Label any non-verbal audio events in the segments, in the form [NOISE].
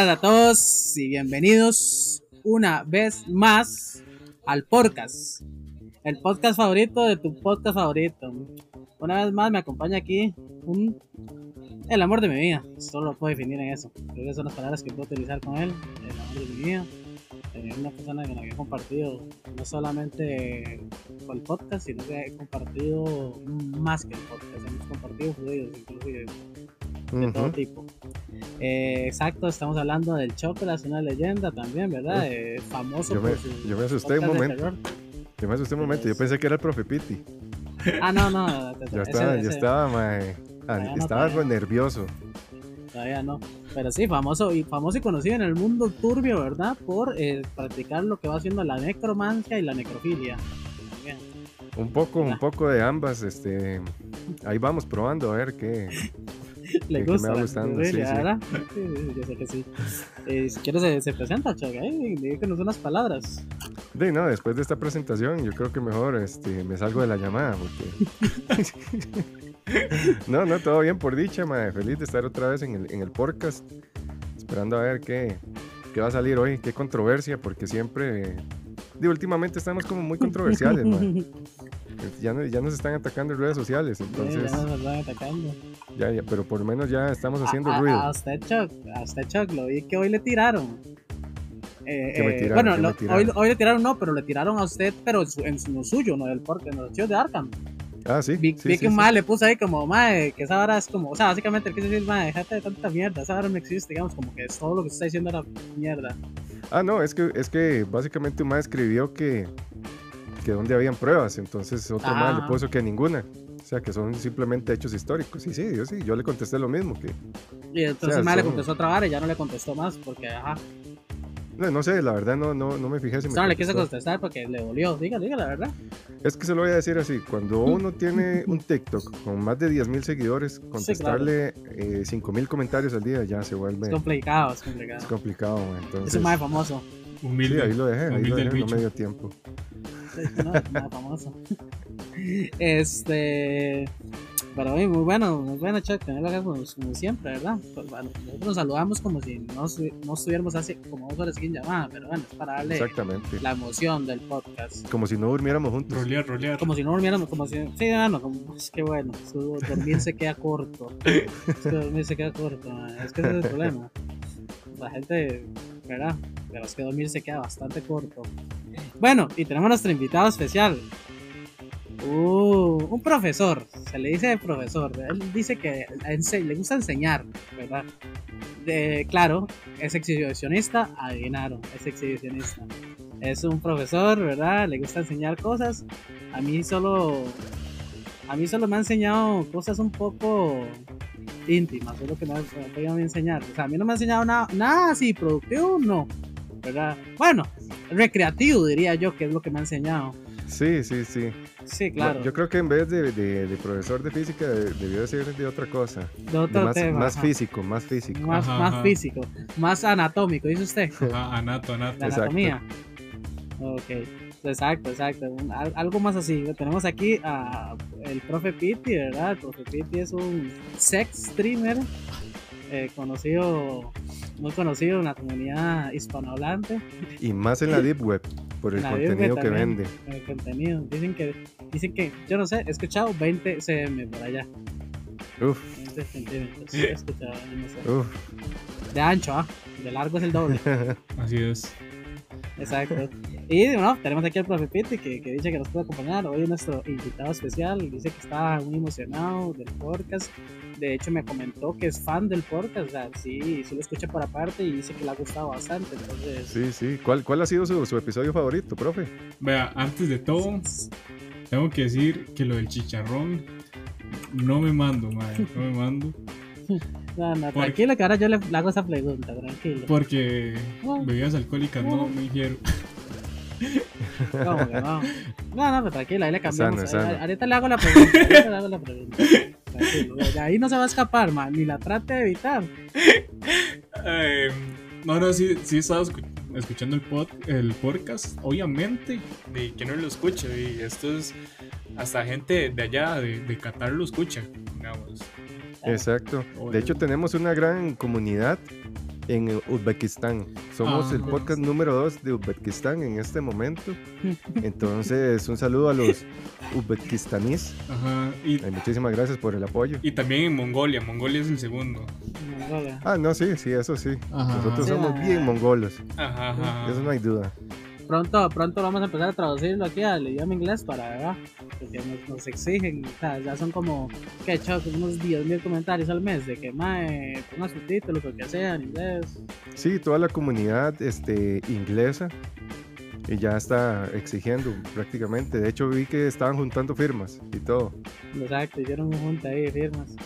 Buenas a todos y bienvenidos una vez más al podcast. El podcast favorito de tu podcast favorito. Una vez más me acompaña aquí un el amor de mi vida. Solo lo puedo definir en eso. Creo que son las palabras que puedo utilizar con él. El amor de mi vida. Es una persona con la que compartido no solamente con el podcast, sino que he compartido más que el podcast. Hemos compartido fluidos, inclusive de todo tipo. Eh, exacto, estamos hablando del Chocolate, una leyenda también, ¿verdad? Eh, famoso yo me, por su yo me asusté un momento. Yo me asusté un momento. Yo pensé que era el profe Piti. Ah, no, no. Yo [LAUGHS] ese- estaba, yo ese estaba, mae, ah, no, estaba algo nervioso. Todavía no. Pero sí, famoso y famoso y conocido en el mundo turbio, ¿verdad? Por eh, practicar lo que va haciendo la necromancia y la necrofilia. También. Un poco, un poco de ambas. Este, ahí vamos probando a ver qué. [LAUGHS] Le me gusta. va la gustando, sí, sí. yo sé que sí. Eh, si quieres, se, se presenta, Chaga. Eh, díganos unas palabras. De no, después de esta presentación, yo creo que mejor este, me salgo de la llamada. Porque... [LAUGHS] no, no, todo bien por dicha, mae. Feliz de estar otra vez en el, en el podcast. Esperando a ver qué, qué va a salir hoy, qué controversia, porque siempre. Últimamente estamos como muy controversiales. [LAUGHS] Ya, no- ya nos están atacando en redes sociales, entonces, ya nos están atacando. ya, ya, pero por lo menos ya estamos haciendo a, a- ruido. A usted, Chuck, a usted, lo vi que hoy le tiraron. Eh, ¿Qué me eh, tiraron? bueno. Hoy, hoy le tiraron no, pero le tiraron a usted, pero en, su- en su- lo suyo, no del porque en los archivos de Arkham. Ah, sí. Vi, sí, vi sí, que un sí. mae le puso ahí como, mae, que esa vara es como, o sea, básicamente él quiso decir, mae, déjate de tanta mierda, esa vara no existe, digamos, como que es todo lo que se está diciendo era mierda. Ah, no, es que, es que básicamente un mae escribió que, que donde habían pruebas, entonces otro mae le Ah. puso que ninguna. O sea, que son simplemente hechos históricos. Sí, sí, yo sí, yo le contesté lo mismo. que Y entonces O sea, mae le son- contestó otra vara y ya no le contestó más, porque, ajá, No, no sé, la verdad no, no, no me fijé si me no le quiso contestar porque le dolió, diga, diga la verdad. Es que se lo voy a decir así, cuando uno tiene un TikTok con más de 10.000 seguidores, contestarle eh, 5.000 comentarios al día ya se vuelve Es complicado, es complicado. es complicado. mae. Es Entonces, un mae famoso. Humilde. sí, ahí lo dejé, ahí lo dejé, no me dio tiempo. Sí, no, famoso. [LAUGHS] Este. Pero muy bueno, muy bueno, Chuck, tenerlo acá como, como siempre, ¿verdad? Pues, bueno, nosotros nos saludamos como si no, no estuviéramos hace como dos horas sin llamada, pero bueno, es para darle Exactamente. la emoción del podcast. Como si no durmiéramos juntos. Rolear, rolear. Como si no durmiéramos, como si. Sí, bueno, como, es que bueno, su- dormir se queda corto. [LAUGHS] Es que dormir se queda corto, man, es que ese es el problema. La gente, ¿verdad? Pero es que dormir se queda bastante corto. Bueno, y tenemos nuestro invitado especial. Un profesor, se le dice profesor. Él dice que le gusta enseñar, ¿verdad? Claro, es exhibicionista, adivinaron, es exhibicionista. Es un profesor, ¿verdad? Le gusta enseñar cosas. A mí solo, a mí solo me ha enseñado cosas un poco íntimas, es lo que me ha podido enseñar. O sea, a mí no me ha enseñado nada, nada así productivo, no, ¿verdad? Bueno, recreativo diría yo que es lo que me ha enseñado. Sí, sí, sí. Sí, claro. Yo creo que en vez de, de- de profesor de física de- debió ser de otra cosa. de De otro más, tema. más ajá. físico, más físico. Más, Ajá, más ajá. físico, más anatómico, dice usted. [LAUGHS] Ah, anato, anato. La anatomía. Ok, exacto, exacto. Un- algo más así. Tenemos aquí a el profe Piti, ¿verdad? El profe Piti es un sex streamer eh, conocido, muy conocido en la comunidad hispanohablante. Y más en la [LAUGHS] Deep Web, por el La contenido Web que también. vende. El contenido. Dicen que, dicen que, yo no sé, he escuchado 20 cm por allá. Uf, 20 centímetros. He escuchado, no sé. uf. De ancho, ¿ah? De largo es el doble. [LAUGHS] Así es. Exacto. [LAUGHS] Y bueno, tenemos aquí al profe Piti que, que dice que nos puede acompañar. Hoy es nuestro invitado especial. Dice que está muy emocionado del podcast. De hecho, me comentó que es fan del podcast. O sea, sí, sí lo escucha por aparte y dice que le ha gustado bastante. Entonces, Sí, sí. ¿Cuál, cuál ha sido su, su episodio favorito, profe? Vea, antes de todo, tengo que decir que lo del chicharrón no me mando, madre. No me mando. [LAUGHS] no, no, Por- tranquilo, que ahora yo le, le hago esa pregunta. Tranquilo. Porque No, bebidas alcohólicas no me dijeron. [LAUGHS] ¿Cómo que no? No, no, pero tranquilo, ahí le cambiamos. Sano, sano. Ahí- Ahorita le hago la pregunta. Ahorita le hago la pregunta. Tranquilo. De ahí no se va a escapar, man. Ni la trate de evitar. Eh, no, no, sí, sí he estado escu- escuchando el, pod, el podcast. Obviamente, de que no lo escucha. Y esto es hasta gente de allá, de, de Qatar, lo escucha. Digamos. Exacto. Oye. De hecho, tenemos una gran comunidad en Uzbekistán. Somos Ah. el podcast número 2 de Uzbekistán en este momento. [LAUGHS] Entonces, un saludo a los uzbekistaníes. Ajá. Y, muchísimas gracias por el apoyo. y también en Mongolia. Mongolia es el segundo. Mongolia. Ah, no, sí, sí, eso sí. Ajá. Nosotros Sí, somos ah. bien mongolos. Ajá, ajá. Eso no hay duda. Pronto, pronto vamos a empezar a traducirlo aquí al idioma inglés para, ¿verdad? Porque nos, nos exigen, o sea, ya son como, que hecho unos 10.000 comentarios al mes de que, mae, ponga subtítulos o que sea en inglés. Sí, toda la comunidad este, inglesa y ya está exigiendo prácticamente. De hecho, vi que estaban juntando firmas y todo. Exacto, hicieron un junta ahí de firmas.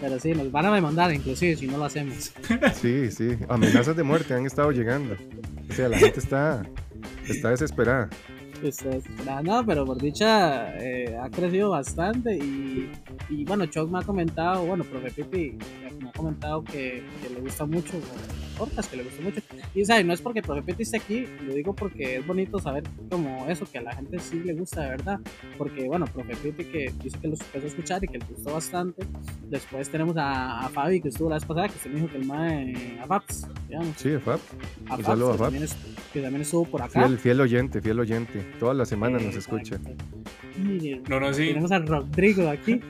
Pero sí, nos van a demandar inclusive si no lo hacemos. Sí, sí. Amenazas de muerte han estado llegando. O sea, la gente está, está desesperada. Este, nada, no, pero por dicha eh, ha crecido bastante y, y bueno, Choc me ha comentado, bueno, profe Pipi me ha comentado que, le gusta mucho, podcast que le gusta mucho. Y ¿sabes? no es porque profe Pipi esté aquí, lo digo porque es bonito saber como eso, que a la gente sí le gusta de verdad. Porque bueno, profe Pipi que dice que lo empezó a escuchar y que le gustó bastante. Después tenemos a, a Fabi que estuvo la vez pasada, que usted me dijo que el mae a Fabs, digamos. Sí, Fab. A Un Fabs, saludo a que Fab. también es- que también estuvo por acá. Fiel, fiel oyente, fiel oyente. Toda la semana nos Exacto. escucha. Y No, no, sí. Tenemos a Rodrigo aquí.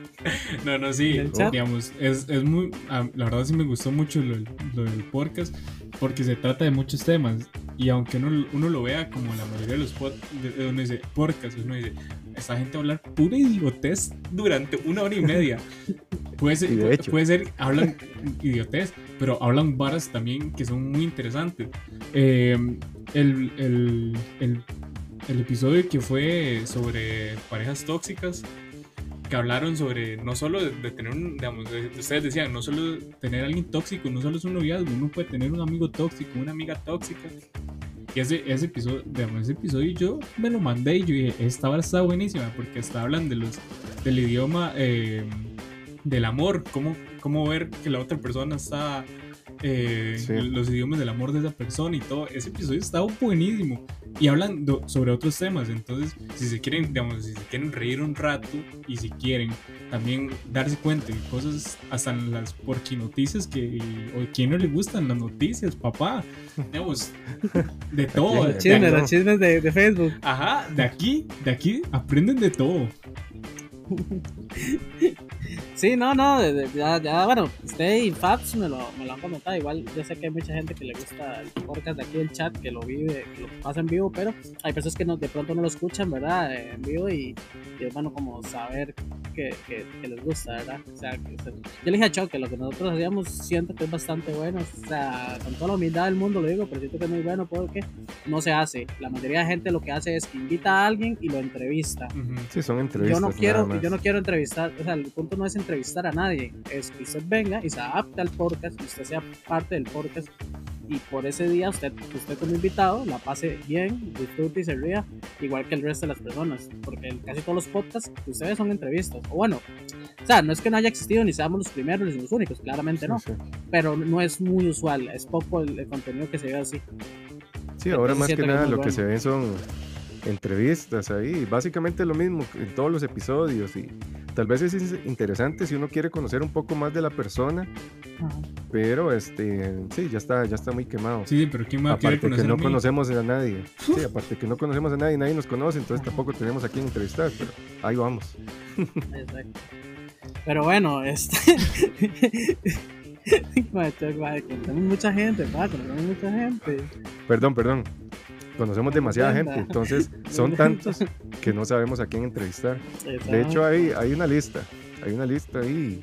No, no, sí. Digamos, es, es muy. ah, La verdad, sí me gustó mucho lo, lo del podcast porque se trata de muchos temas. Y aunque uno, uno lo vea como la mayoría de los podcasts, uno dice podcast, uno dice, esta gente va a hablar pura idiotez durante una hora y media. [LAUGHS] Puede ser, de hecho. puede ser hablan idiotez, pero hablan varas también que son muy interesantes. Eh, el, el, el, el episodio que fue sobre parejas tóxicas, que hablaron sobre no solo de, de tener un, digamos, de- ustedes decían, no solo tener a alguien tóxico, no solo es un noviazgo, uno puede tener un amigo tóxico, una amiga tóxica. Y ese, ese episodio, digamos, ese episodio yo me lo mandé y yo dije, esta hora está buenísima porque está hablan de los, del idioma eh, del amor, cómo, cómo ver que la otra persona está, eh, Sí. los idiomas del amor de esa persona y todo. Ese episodio está buenísimo y hablan do- sobre otros temas. Entonces, si se quieren, digamos, si se quieren reír un rato y si quieren también darse cuenta de cosas, hasta las porquinoticias que o quién no le gustan las noticias, papá. Digamos, de todo. Los chismes, los chismes de, de Facebook. Ajá, de aquí, de aquí aprenden de todo. [LAUGHS] Sí, no, no, ya, ya, bueno, usted y Fabs me lo, me lo han comentado. Igual yo sé que hay mucha gente que le gusta el podcast de aquí del chat, que lo vive, que lo pasa en vivo, pero hay personas que no, de pronto no lo escuchan, ¿verdad? Eh, En vivo y, y es bueno como saber que, que, que les gusta, ¿verdad? O sea, que, se- yo le dije a Chuck que lo que nosotros hacíamos siento que es bastante bueno, o sea, con toda la humildad del mundo lo digo, pero siento que es muy bueno porque no se hace. La mayoría de gente lo que hace es que invita a alguien y lo entrevista. Ujú. Sí, son entrevistas. Yo no quiero, yo no quiero entrevistar, o sea, el punto no es entrevistar a nadie, es que usted venga y se adapte al podcast, que usted sea parte del podcast y por ese día usted, usted como invitado la pase bien, disfrute y se ría, igual que el resto de las personas, porque casi todos los podcasts que ustedes son entrevistas, o bueno, o sea, no es que no haya existido ni seamos los primeros ni los únicos, claramente no, sí. pero no es muy usual, es poco el, el contenido que se ve así. Sí, ahora Entonces más que nada lo que se ven son entrevistas ahí, básicamente lo mismo en todos los episodios y tal vez es in- interesante si uno quiere conocer un poco más de la persona, pero este, sí, ya está, ya está muy quemado. Sí, pero ¿quién me va a querer Aparte que conocer no a mí? conocemos a nadie. Sí, aparte que no conocemos a nadie, nadie nos conoce, entonces tampoco tenemos a quién entrevistar, pero ahí vamos. [LAUGHS] Exacto. Pero bueno, este. [LAUGHS] Madre, mucha gente, pa, conocemos mucha gente. Perdón, perdón. Conocemos demasiada gente, entonces son [LAUGHS] tantos que no sabemos a quién entrevistar. De hecho, hay, hay una lista, hay una lista ahí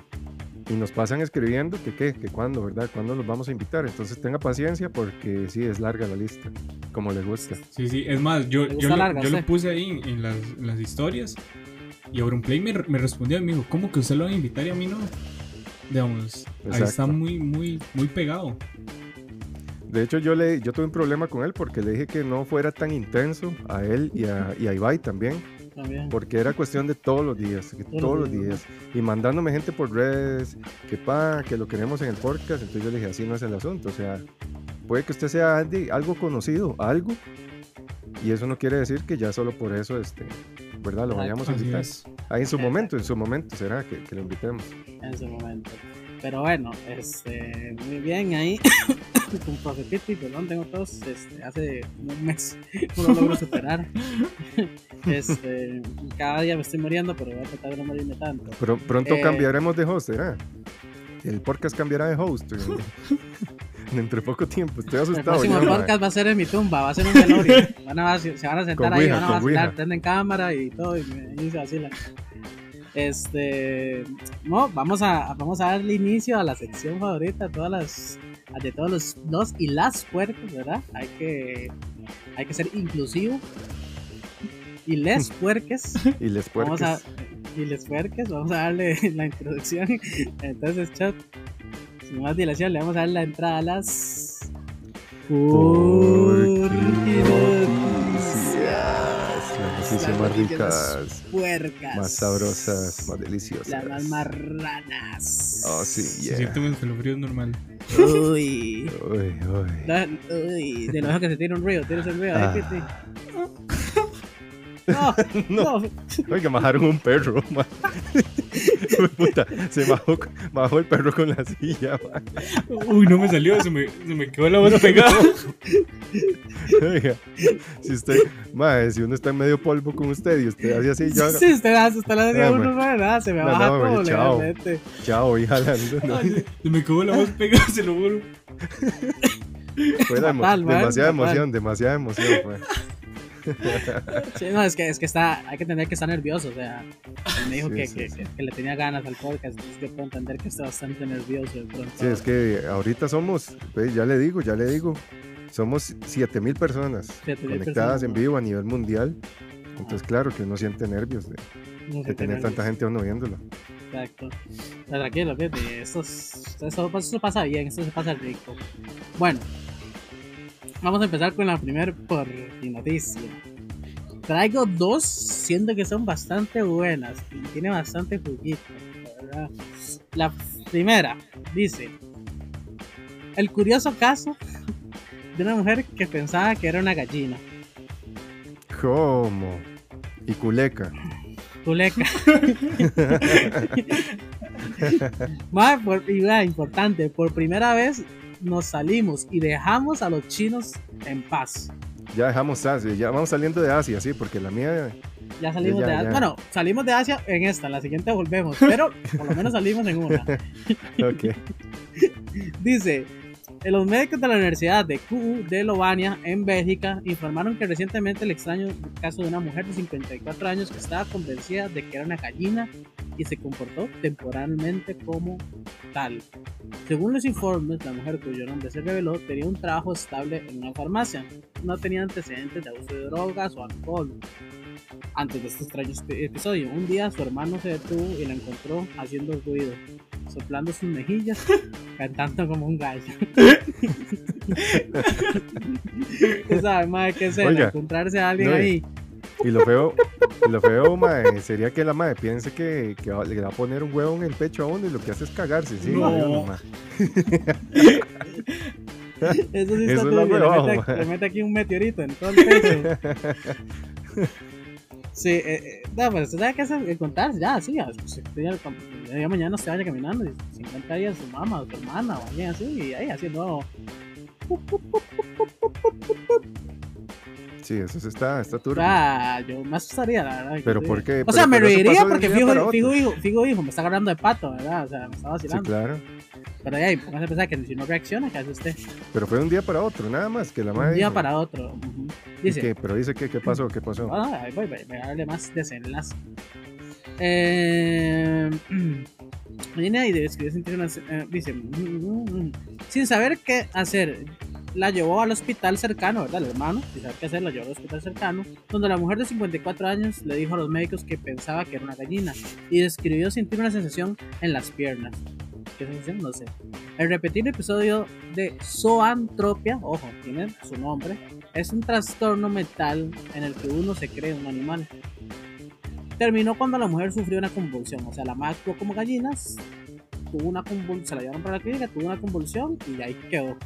y nos pasan escribiendo que qué, que cuándo, ¿verdad? ¿Cuándo los vamos a invitar? Entonces tenga paciencia porque sí, es larga la lista, como les gusta. Sí, sí, es más, yo, yo, lo, larga, yo lo sí. puse ahí en, en las, en las historias y Auronplay me, me respondió y me dijo, ¿cómo que usted lo va a invitar y a mí no? Digamos, ahí está Exacto. muy, muy, muy pegado. De hecho, yo, le, yo tuve un problema con él porque le dije que no fuera tan intenso a él y a, y a Ibai también, También. porque era cuestión de todos los días, que todos los días, y mandándome gente por redes, que pa, que lo queremos en el podcast, entonces yo le dije, así no es el asunto, o sea, puede que usted sea Andy, algo conocido, algo, y eso no quiere decir que ya solo por eso, este, ¿verdad? Lo vayamos a invitar. Ahí en su momento, en su momento será que, que lo invitemos. en su momento. Pero bueno, este, muy bien ahí. [COUGHS] con profe Piti, perdón, tengo tos, este, hace un mes [LAUGHS] no lo logro superar. [LAUGHS] este, cada día me estoy muriendo, pero voy a tratar de no morirme tanto. Pero pronto Eh, cambiaremos de host, ¿verdad? El podcast cambiará de host. en- [LAUGHS] Entre poco tiempo, estoy El asustado. próximo ya, podcast va a ser en mi tumba, va a ser un velorio. Van a, se van a sentar ahí, Ouija, van a vacilar, prenden cámara y todo, y, me, y se vacilan. Este, no, vamos a, vamos a darle inicio a la sección favorita todas las, de todos los, los y las puercos, ¿verdad? Hay que, hay que ser inclusivo. Y les [LAUGHS] puerques, Y les vamos a, puerques. y les puerques, vamos a darle [LAUGHS] la introducción. Entonces, chat, sin más dilación, le vamos a dar la entrada a las Noticias, Las más ricas, puercas. más sabrosas, más deliciosas. Las más marranas. Oh, sí, yeah. siente un escalofrío normal. Uy. Uy, uy. Da- Uy. De lo que se tira un ruido, tienes el ruido. Ah. No, No. no. Oiga, bajaron un perro, [LAUGHS] man. Puta, se bajó, bajó el perro con la silla, man. Uy, no me salió, se me, se me quedó la voz pegada. Oiga, si usted, mae, si uno está en medio polvo con usted y usted hace así, ya, Sí, usted hace, usted le decía Ah, a uno, bueno. ¿verdad? Se me baja todo, hombre, chao. legalmente. chao, y jalando. ¿no? Ay, Se me quedó la voz pegada, se lo juro. Fue la emo- Fatal, man, demasiada emoción, demasiada emoción, fue. Sí, no, es que, es que está, hay que tener que estar nervioso, o sea, me dijo Sí, que, sí, que, que- que le tenía ganas al podcast, yo puedo entender que está bastante nervioso pronto. Sí, es que ahorita somos, pues, ya le digo, ya le digo, somos 7000 personas 7,000 conectadas personas. en vivo a nivel mundial. Entonces, claro que uno siente nervios de, No de tener nervios. tanta gente uno viéndolo. Exacto. Pero tranquilo, fíjate, esto, es- esto, pues, esto pasa bien, esto se pasa rico. Bueno, vamos a empezar con la primera por noticia. Traigo dos, siento que son bastante buenas y tiene bastante juguito. la verdad. La primera dice: El curioso caso [LAUGHS] de una mujer que pensaba que era una gallina. ¿Cómo? Y culeca. Culeca. [LAUGHS] [LAUGHS] Mae, por, y importante, por primera vez nos salimos y dejamos a los chinos en paz. Ya dejamos Asia, ya vamos saliendo de Asia, sí, porque la mía, Ya salimos Ya, de ya. Asia. Bueno, salimos de Asia en esta, la siguiente volvemos, pero por lo menos salimos en una. [LAUGHS] ok. [LAUGHS] Dice, los médicos de la Universidad de QU de Lovania, en Bélgica, informaron que recientemente el extraño caso de una mujer de 54 años que estaba convencida de que era una gallina y se comportó temporalmente como tal. Según los informes, la mujer cuyo nombre se reveló tenía un trabajo estable en una farmacia. No tenía antecedentes de abuso de drogas o alcohol. Antes de este extraño episodio, un día su hermano se detuvo y la encontró haciendo ruido, soplando sus mejillas, [LAUGHS] cantando como un gallo. [LAUGHS] Usted sabe, madre, qué es encontrarse a alguien no, ahí. Y lo feo, y lo feo, mae, sería que la madre piense que, que va- le va a poner un huevo en el pecho a uno y lo que hace es cagarse, sí. No. mae. Eso sí Eso está es lo turbio, le, mete, madre. le mete aquí un meteorito en todo el pecho. Sí, eh, eh, no, pero usted sabe que es encontrarse, ya, sí, ya, pues, ya, mañana se vaya caminando y se encuentra ahí a su mamá o su hermana o alguien así, y ahí haciendo Sí, eso sí está, está turbio. Ah, yo me asustaría, la verdad. Pero sí. ¿por qué? O sea, me reiría un porque día fijo, fijo, hijo, fijo, hijo, me está agarrando de pato, ¿verdad? O sea, me estaba Sí, vacilando. claro. Pero ahí, póngase a pensar que si no reacciona, ¿qué hace usted? Pero fue de un día para otro, nada más que la Un madre. día dijo. para otro. ujú. ¿Y Dice, qué? Pero dice que, ¿qué pasó? ¿Qué pasó? Ah, ahí voy, voy, voy a darle más desenlace. Eh, [CLEARS THROAT] viene ahí de sentir una- eh, dice, mm, mm, mm. sin saber qué hacer, la llevó al hospital cercano, ¿verdad? El hermano, sin saber qué hacer, la llevó al hospital cercano, donde la mujer de 54 años le dijo a los médicos que pensaba que era una gallina y describió sentir una sensación en las piernas. ¿Qué sensación? No sé. El repetido episodio de zoantropia, ojo, tiene su nombre, es un trastorno mental en el que uno se cree un animal. Terminó cuando la mujer sufrió una convulsión, o sea, la madre actuó como gallinas, tuvo una convulsión, se la llevaron para la clínica, tuvo una convulsión y ahí quedó.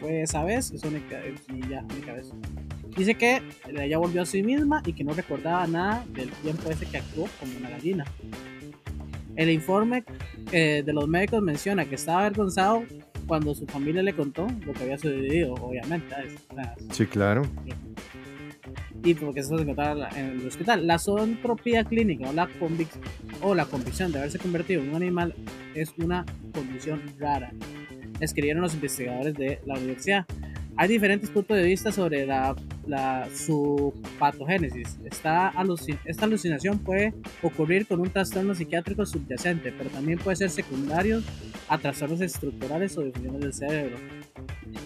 Fue esa vez, es única, y ya, única vez. Dice que ella volvió a sí misma y que no recordaba nada del tiempo ese que actuó como una gallina. El informe eh, de los médicos menciona que estaba avergonzado cuando su familia le contó lo que había sucedido, obviamente. O sea, Sí, claro. Porque eso se encontraba en el hospital. La zoantropía clínica o la, o la convicción de haberse convertido en un animal es una condición rara, escribieron los investigadores de la universidad. Hay diferentes puntos de vista sobre la, la, su patogénesis. Esta, alucin esta alucinación puede ocurrir con un trastorno psiquiátrico subyacente, pero también puede ser secundario a trastornos estructurales o disfunciones del cerebro.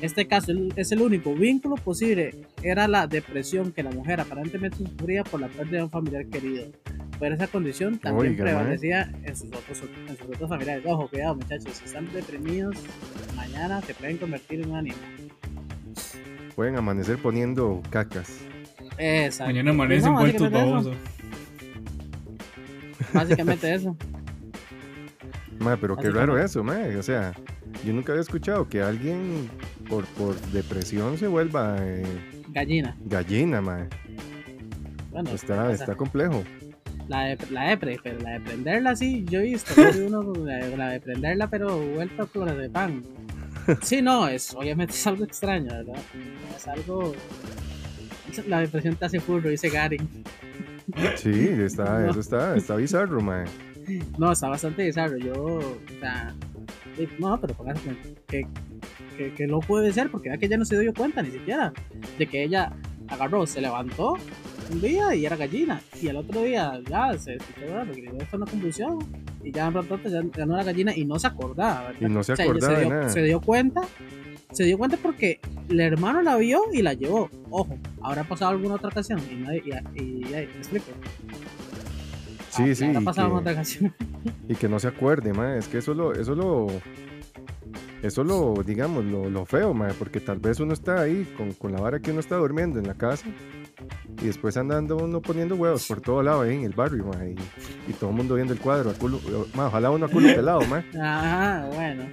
Este caso es el único vínculo posible. Era la depresión que la mujer aparentemente sufría por la pérdida de un familiar querido. Pero esa condición también Oiga, prevalecía en sus, otros, en sus otros familiares. Ojo, cuidado muchachos, si están deprimidos, mañana se pueden convertir en un animal. Pueden amanecer poniendo cacas. Exacto. Mañana amanece No, envueltos básicamente eso. baboso. Básicamente eso. Ma, pero qué Así raro como- eso, ma. O sea, yo nunca había escuchado que alguien por, por depresión se vuelva eh, Gallina. gallina, ma. Bueno, Está, está complejo. La de, la de, pero la de prenderla sí, yo he visto [LAUGHS] uno la de, la de prenderla, pero vuelta por la de pan. [LAUGHS] Sí, no, es obviamente [LAUGHS] es algo extraño, ¿verdad? Es algo. La depresión te hace furro, dice Gary. Sí, está, No. eso está, está bizarro, ma. [LAUGHS] No, está bastante. Yo, o sea, no, pero póngase que, que, que no puede ser, porque vea que ella no se dio cuenta ni siquiera de que ella agarró, se levantó un día y era gallina, y el otro día ya se escuchó le dio una convulsión, y ya en rato ya, ya no era gallina y no se acordaba, ¿verdad? Y no se O sea, acordaba de dio, nada. se dio cuenta. Se dio cuenta porque el hermano la vio y la llevó. Ojo, habrá pasado alguna otra ocasión y nadie, y, y, y- ¿me explico? Sí, Ah, sí, y que- en otra ocasión. Y que no se acuerde, ma. Es que eso lo, eso lo, eso lo, digamos, lo, lo feo, ma. Porque tal vez uno está ahí con, con la vara que uno está durmiendo en la casa. Y después andando uno poniendo huevos por todo lado ahí en el barrio, ma. Y, y todo el mundo viendo el cuadro. A culo, ma, ojalá uno a culo [LAUGHS] pelado, ma. Ajá, bueno.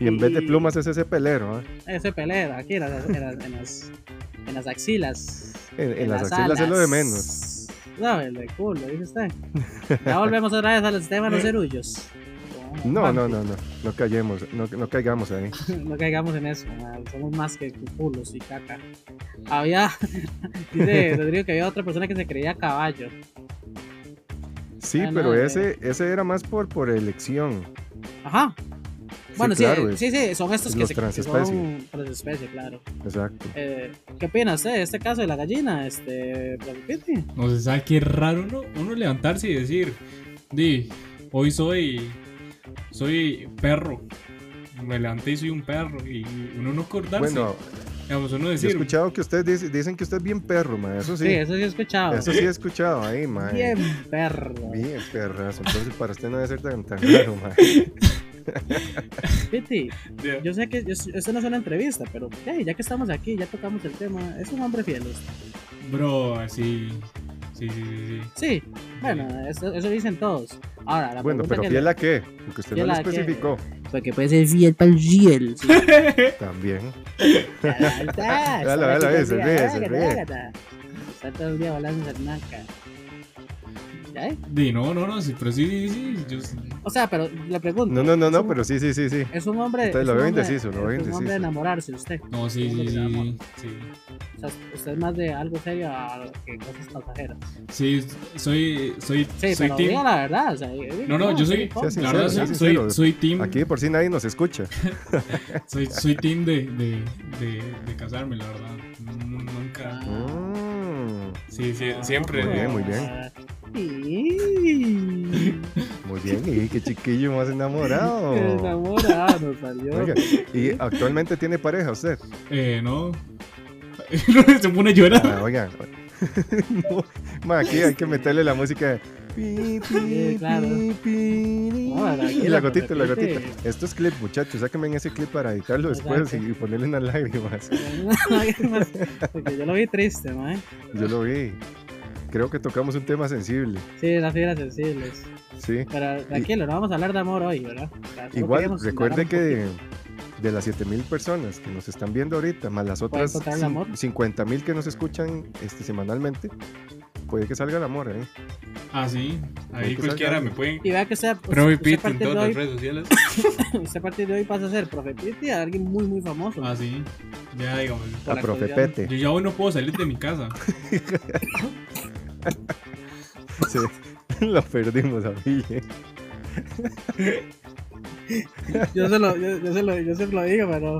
Y en vez de plumas es ese pelero, ma. Ese pelea aquí en las, en las, en axilas. En, en las axilas es lo de menos. No, el de culo, dice usted. Ya volvemos otra vez a los temas de los [LAUGHS] cerullos. No, no, no, no. No callemos, no, no caigamos ahí. [LAUGHS] No caigamos en eso, man, somos más que culos y caca. Había, [LAUGHS] dice Rodrigo que había otra persona que se creía caballo. Sí, Ah, no, pero eh. ese, ese era más por, por elección. Ajá. Bueno, sí, claro, eh, sí, sí, son estos que, se, que transespecie. son transespecie, claro. Exacto. Eh, ¿Qué opina usted de este caso de la gallina, este? No se sabe qué raro uno, uno levantarse y decir, di, hoy soy, soy perro. Me levanté y soy un perro. Y uno no acordarse. Bueno, digamos, uno yo he decir, escuchado que ustedes dice- dicen que usted es bien perro, ma. Eso sí. Sí, eso sí he escuchado. Eso sí he escuchado ahí, ma. Bien perro. Bien perrazo. Entonces para usted no debe ser tan, tan raro, ma. [LAUGHS] [LAUGHS] Piti, yo sé que es- esto no es una entrevista, pero hey, ya que estamos aquí, ya tocamos el tema, es un hombre fiel. usted. bro, así. Sí, sí, sí. sí. Sí, bueno, eso, eso dicen todos. Ahora, la Bueno, pero que fiel a qué? Porque usted no lo especificó. Porque puede ser fiel para el fiel. Sí. [LAUGHS] También. Véalo ahí, [LAUGHS] se ríe, se ríe. Está todo el día volando en naca. ¿Ya? eh? Di, no, no, no, sí, pero sí, sí, sí. Yo. O sea, pero le pregunto. No, no, no, ¿es no, un- pero sí, sí, sí, sí. Es un hombre. Entonces es lo un veo hombre- indeciso, lo veo Es un hombre de enamorarse, usted. No, sí, sí, sí. O sea, usted es más de algo serio a que cosas pasajeras. Sí, soy, soy, Sí, soy pero team. diga la verdad. O sea, No, no, yo soy, la verdad, soy, soy, soy team, Aquí de por sí nadie nos escucha. [LAUGHS] soy, soy team de, de, de, de casarme, la verdad. Nu- Nunca. Mm, Sí, sí, siempre. Muy bien, muy bien. muy bien, y qué chiquillo más enamorado. [LAUGHS] Enamorado nos salió. Oiga, ¿y actualmente tiene pareja usted? Eh, no. [LAUGHS] Se pone a llorar. Ah, oiga. [LAUGHS] no, ma, aquí hay que meterle la música. De pi, pi, Sí, claro. pi, pi, No, la- y la gotita, la gotita. Esto es clip, muchachos. Sáquenme en ese clip para editarlo después y, y ponerle unas [LAUGHS] lágrimas. Porque yo lo vi triste, mae. Yo lo vi. Creo que tocamos un tema sensible. Sí, las fibras sensibles. Sí. Pero tranquilo, no vamos a hablar de amor hoy, ¿verdad? O sea, solo Igual, queríamos recuerde indagar un que de las 7000 personas que nos están viendo ahorita, más las otras encontrar el amor. 50 mil que nos escuchan este, semanalmente, puede que salga el amor ahí. Ah, sí. Ahí cualquiera salga me puede. Y vea que usted, Profe usted a Pete en todas las hoy, redes sociales. [LAUGHS] a partir de hoy pasa a ser profe Pete a alguien muy, muy famoso. Ah, sí. Ya, digamos. A profe. Pete. Yo ya hoy no puedo salir de mi casa. [LAUGHS] Sí, [LAUGHS] lo perdimos a Ville. Yo se lo, yo, yo se lo, yo se lo digo, pero.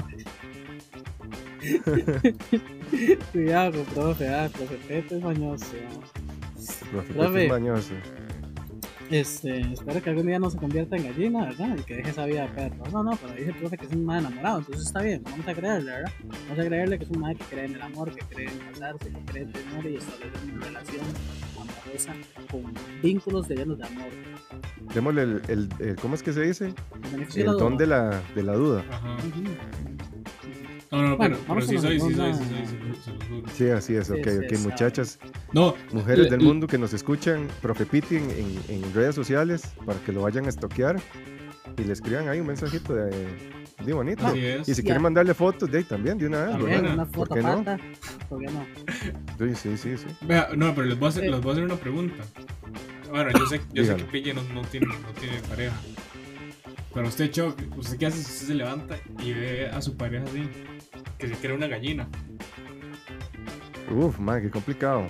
Cuidado con profe, ah, profe Pete es mañoso. Profe Profe. Es mañoso. Este, espero que algún día no se convierta en gallina, ¿verdad? Y que deje esa vida de perro. No, no, pero dice el profe que es un más enamorado, entonces está bien, vamos a creerle, ¿verdad? Vamos a creerle que es un madre que cree en el amor, que cree en casarse, que cree en tener y establecer una relación amorosa con vínculos de llenos de amor. Démosle el, el- el- ¿cómo es que se dice? El El de la don duda. de la, de la duda. Ajá. Ujú. No, no, Bueno, pero, vamos pero sí soy, sí soy, sí soy, se lo- se lo juro. Sí, así es, ok, sí, ok, muchachas, No, mujeres del mundo que nos escuchan, Profe Piti en, en- en redes sociales para que lo vayan a estoquear y le escriban ahí un mensajito de, de bonito. Así es. Y si quieren mandarle fotos de ahí también, de una vez, También, una ¿Por foto qué no? pata, ¿por qué no? Sí, sí, sí, sí. Vea, no, pero les voy a hacer, les voy a hacer una pregunta. Bueno, yo sé, yo sé que Pille no, no tiene, no tiene pareja. Pero usted, Choc, ¿usted qué hace si usted se levanta y ve a su pareja así? Que se quiere una gallina. Uf, man, qué complicado.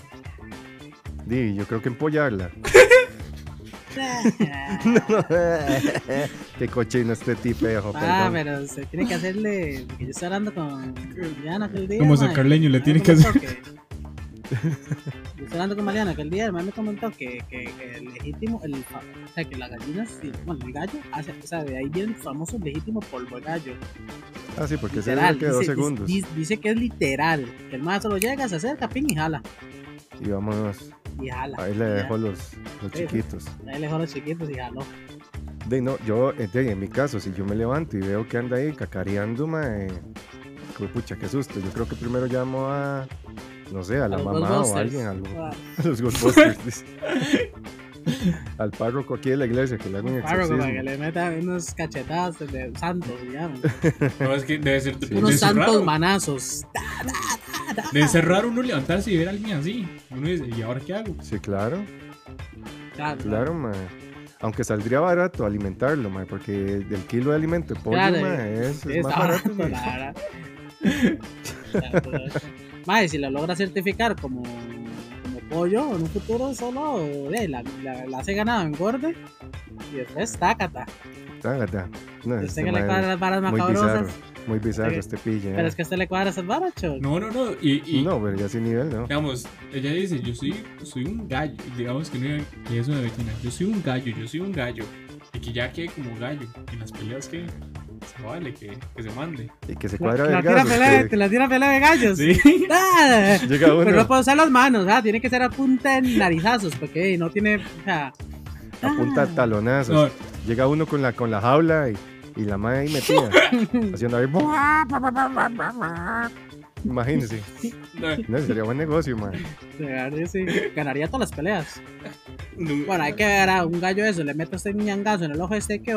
Di, yo creo que empollarla. [LAUGHS] [LAUGHS] qué cochino este tipejo, Ah, perdón. pero se tiene que hacerle. Porque yo estoy hablando con Mariana aquel día. Como sacarleño le tiene que hacer. Que- Yo estoy hablando con Mariana día. El mae me comentó que, que, que el legítimo. El, o sea, que las gallinas. sí, Bueno, el gallo. Hace, o sea, de ahí viene el famoso legítimo polvo de gallo. Ah, sí, porque se Literal. que dos dice, segundos. dice- dice que es literal. Que el mae solo llega, se acerca, ping y jala. Y vámonos. Y jala. Ahí le Ya. dejo los, los Sí, chiquitos. Ahí le dejó los chiquitos y jaló. De, no, yo, eh, de, en mi caso, si yo me levanto y veo que anda ahí cacareando, mae, que pucha, qué susto. Yo creo que primero llamo a, no sé, a la mamá o a alguien, a, lo- [LAUGHS] a los Ghostbusters. [LAUGHS] Al párroco aquí de la iglesia, que le haga un Claro, como que le meta unos cachetadas de santos, digamos. No, es que debe ser, Sí. Unos santos raro. manazos. Debe ser raro uno levantarse y ver a alguien así. Uno dice, ¿y ahora qué hago? Sí, claro, Claro, claro, mae. Aunque saldría barato alimentarlo, mae, porque del kilo de alimento de pollo, Claro, es, Sí, es más barato. barato, [LAUGHS] la. Mae, si lo logra certificar como, como pollo en un futuro, solo eh, la, la, la hace ganado engorde y después tácata. Tágata. No, este le mae cuadran las varas muy bizarro, macabrosas, muy bizarro este pille. pero eh. es que a usted le cuadra esas varas. No, no, no. Y, y No, pero ya sin nivel, ¿no? digamos, ella dice, yo soy, soy un gallo. Digamos que, no, que es una vecina. Yo soy un gallo, yo soy un gallo. Y que ya quede como gallo. En las peleas que vale, que, que se mande. Y que se La, cuadra la de tira pelea, que la tira pelea de gallos. Sí. Ah, Llega uno, Pero no puede usar las manos, ah, tiene que ser a punta de narizazos, porque no tiene. O sea, apunta ah. talonazos. No, Llega uno con la, con la jaula y, y la madre ahí metida, [LAUGHS] haciendo ahí. Imagínense. no, [LAUGHS] No, sería buen negocio, man. de verdad, sí, ganaría todas las peleas. no, Bueno, hay que ver a un gallo eso, le meto este ñangazo en el ojo este que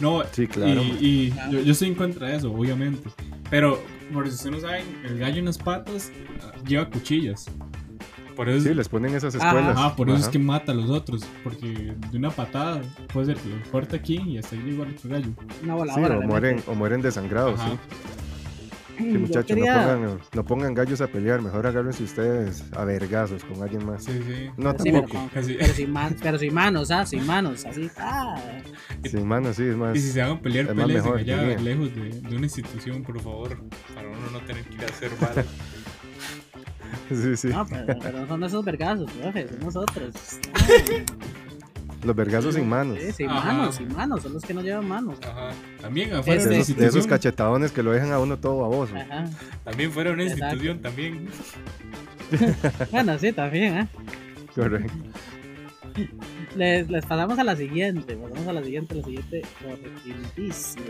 no, Sí, claro. Y, y Claro. yo, yo estoy en contra de eso, obviamente. Pero, por si ustedes no saben, el gallo en las patas ah, lleva cuchillas. Por eso, Sí, les ponen esas escuelas. ajá, por eso es que mata a los otros. Porque de una patada puede ser que los corte aquí y hasta ahí llega el gallo. una Sí, voladora. o le mueren, o mueren desangrados, Ajá. sí. Sí, muchachos, quería- no, pongan, no pongan gallos a pelear, mejor agárrense ustedes a vergazos con alguien más. Sí, sí. No, pero, tampoco. pero sin man- pero sin manos, ah, sin manos, así. Ah. Sin manos, sí, es más. Y si se van a pelear, mejor, allá lejos de, de una institución, por favor. Para uno no tener que ir a hacer balas. [LAUGHS] Sí, sí. No, pero, pero no son esos vergazos, profe, son nosotros. [LAUGHS] Los vergazos sin manos. sí, sin Ajá. manos, sin manos, son los que no llevan manos. Ajá. También afuera Este- de De una esos, de cachetadones que lo dejan a uno todo baboso. Ajá. También fuera de una Exacto. institución, también. [LAUGHS] Bueno, sí, también, ¿eh? Correcto. Les, les pasamos a la siguiente, pasamos a la siguiente, la siguiente noticia.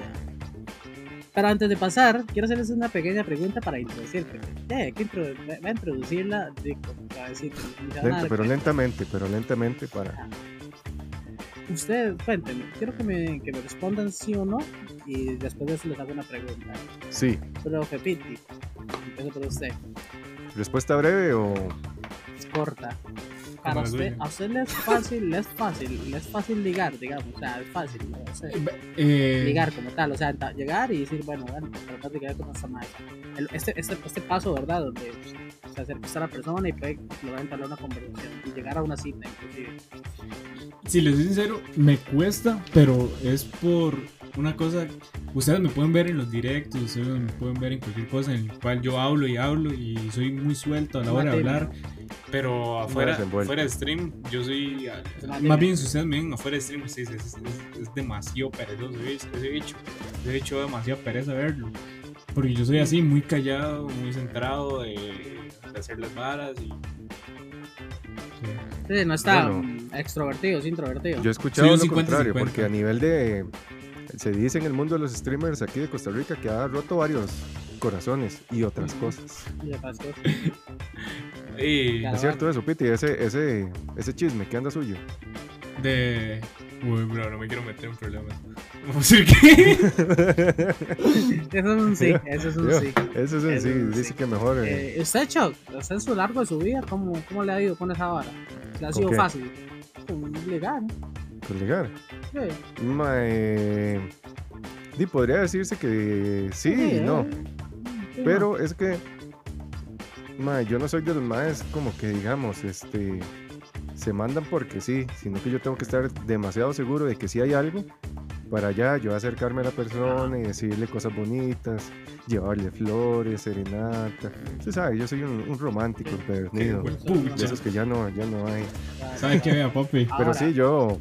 Pero antes de pasar, quiero hacerles una pequeña pregunta para introducir. Ya, hay que introdu- va a introducirla a Lento, pero lentamente, pero lentamente para. Ustedes, cuéntenme, quiero que me, que me respondan sí o no, y después de eso les hago una pregunta. Sí. Profe Piti, empiezo por usted, ¿Respuesta breve o.? es corta. Para usted, a usted le es fácil, le es fácil, le es fácil ligar, digamos, o sea, es fácil, ¿no? O sea, Eh, ligar como tal, o sea, llegar y decir, bueno, bueno, tratar de ligar con esta madre. El- Este, este, este paso, ¿verdad? Donde pues, se acerca a la persona y puede lograr entablar una conversación y llegar a una cita, inclusive. Si les soy sincero, me cuesta, pero es por una cosa. Ustedes me pueden ver en los directos, ustedes me pueden ver en cualquier cosa en la cual yo hablo y hablo y soy muy suelto a la hora de hablar. Pero afuera, desenvuelto. fuera de stream, yo soy. Más bien, si ustedes me ven afuera de stream, sí, es, es, es- es demasiado perezoso ese bicho. Ese bicho da demasiada pereza verlo. Porque yo soy así, muy callado, muy centrado de, de hacer las varas y. sí. No está Bueno. extrovertido, es introvertido. Yo he escuchado Sí, lo 50-50. contrario, porque a nivel de. Se dice en el mundo de los streamers aquí de Costa Rica que ha roto varios corazones y otras cosas. Y otras cosas. [LAUGHS] Y. ¿Es cierto eso, Piti? Ese, ese, ese chisme que anda suyo. de. Uy, bro, no me quiero meter en problemas. [LAUGHS] Decir que. Eso es un sí, eso es un sí. Eso es Eso sí, un dice sí. que mejor. eh, Eh, ¿Usted, Chuck, usted en su largo de su vida, cómo, cómo le ha ido con esa vara? ¿Le ha ¿Con sido qué? fácil? Con ligar, con ligar. Sí. Ma, eh, podría decirse que sí y ¿eh? no. Sí, Pero es que. Ma, yo no soy de los más como que digamos, este. Se mandan porque sí, sino que yo tengo que estar demasiado seguro de que si hay algo para ya yo acercarme a la persona y decirle cosas bonitas, llevarle flores, serenata. Usted sabe, yo soy un, un romántico empedernido. De esos que ya no, ya no hay. no. ¿Sabe qué, vea, papi? [LAUGHS] Pero sí, yo,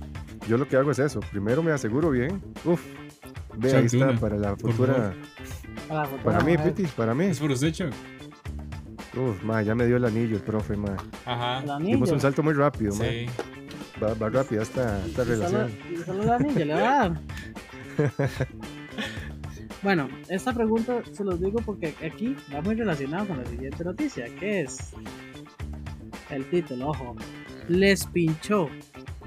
yo lo que hago es eso. Primero me aseguro bien. Uf, ve, ahí está para la futura. para, mí, Piti, para mí. Es por usted, Chuck. Uf, ma, ya me dio el anillo el profe, ma. Ajá. Dimos un salto muy rápido, ma. Sí. Va, va rápida esta, esta solo, relación. y solo anillo le va. [LAUGHS] Bueno, esta pregunta se los digo porque aquí va muy relacionado con la siguiente noticia, que es el título, ojo, les pinchó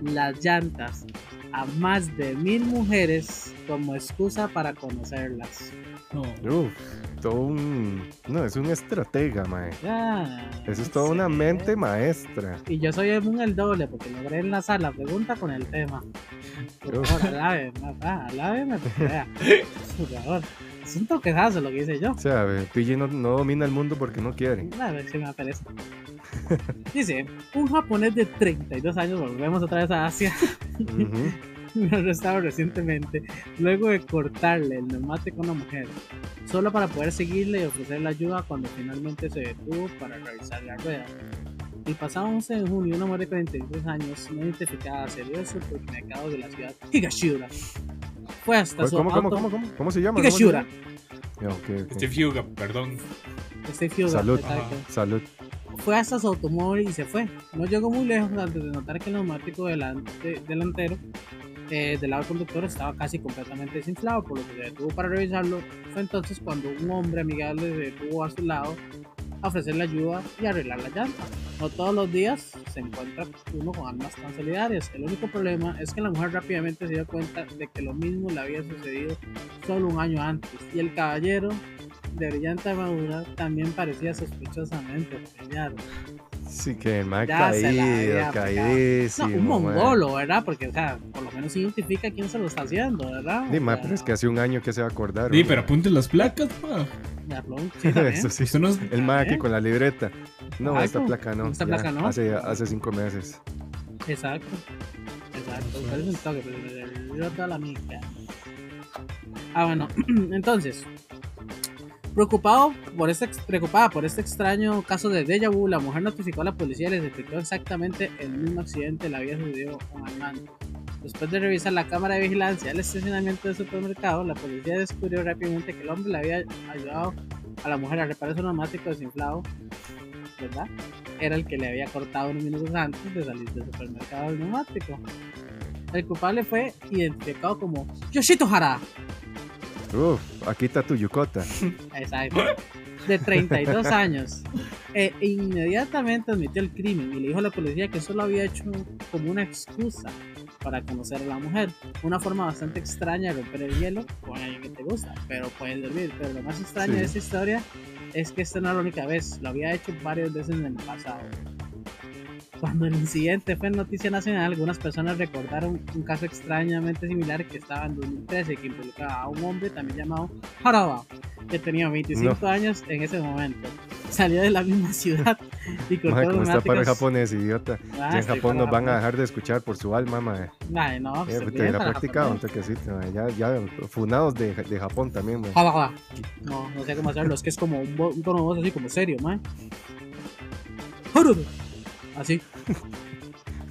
las llantas a más de mil mujeres como excusa para conocerlas. No. Uf, todo un. No, es un estratega, ma. Ah, Eso es toda una sí. mente maestra. Y yo soy un el doble porque logré enlazar la pregunta con el tema. Por favor, alábeme, papá, alábeme. [LAUGHS] Por favor. Es un toquezazo lo que hice yo. O sea, PJ no, no domina el mundo porque no quiere. A ver si me da pereza. Dice, un japonés de 32 años, volvemos otra vez a Asia, Ujú. [LAUGHS] me arrestado recientemente luego de cortarle el neumático a una mujer, solo para poder seguirle y ofrecerle ayuda cuando finalmente se detuvo para revisar la rueda. El pasado 11 de junio, una mujer de 42 años, no identificada, salió del supermercado de la ciudad Higashura. Fue hasta ¿Cómo, su cómo, auto... cómo, cómo, cómo se llama? ¿Cómo se Higashura. llama? Ya, ok, ok. Steve Huga, perdón. Steve Huga, Salud. Salud. Fue hasta su automóvil y se fue. No llegó muy lejos antes de notar que el neumático delante- delantero eh, del lado conductor estaba casi completamente desinflado, por lo que se detuvo para revisarlo. Fue entonces cuando un hombre amigable se detuvo a su lado a ofrecerle ayuda y arreglar la llanta. No todos los días se encuentra uno con almas tan solidarias. El único problema es que la mujer rápidamente se dio cuenta de que lo mismo le había sucedido solo un año antes. Y el caballero de brillante armadura también parecía sospechosamente familiar. Sí, que el había caído, caídísimo. No, un mongolo, ¿verdad? Porque, o sea, por lo menos identifica quién se lo está haciendo, ¿verdad? O sea, pero es que hace un año que se va a acordar. Sí, pero apunte las placas, pa. sí. Eso sí. Usted no es- El ma aquí con la libreta. No, Ay, esta placa no. Esta ya, placa no. Hace, hace cinco meses. Exacto. Exacto. Eso ¿Cuál es es. el toque? Pero le rota la mica. Ah, bueno. [CLEARS THROAT] Entonces, preocupado por este, preocupada por este extraño caso de déjà vu, la mujer notificó a la policía y les explicó exactamente el mismo accidente le había sucedido con Armando. Después de revisar la cámara de vigilancia del estacionamiento del supermercado, la policía descubrió rápidamente que el hombre le había ayudado a la mujer a reparar su neumático desinflado, ¿verdad? Era el que le había cortado unos minutos antes de salir del supermercado el neumático. El culpable fue identificado como Yoshito Hara, Uf, aquí está tu yucota. [LAUGHS] exacto, de 32 años. E inmediatamente admitió el crimen y le dijo a la policía que solo había hecho como una excusa para conocer a la mujer. Una forma bastante extraña de romper el hielo con alguien que te gusta, pero puedes dormir. Pero lo más extraño Sí. de esta historia es que esta no es la única vez, lo había hecho varias veces en el pasado. Cuando el incidente fue noticia nacional, algunas personas recordaron un caso extrañamente similar que estaba en 2013 que involucraba a un hombre también llamado Haraba, que tenía 25 No. años en ese momento. Salió de la misma ciudad y cortó Mae, ¿cómo está para el japonés, idiota? Ah, Ya en Japón nos van a dejar de escuchar por su alma, mae. Ay, no, Eh, pues, te para practicado un toquecito. Ya, ya, funados de, de Japón también, mae. Haraba. No, no sé cómo hacerlo, es que es como un, un tono de voz así como serio, man. Harada. Así. [LAUGHS]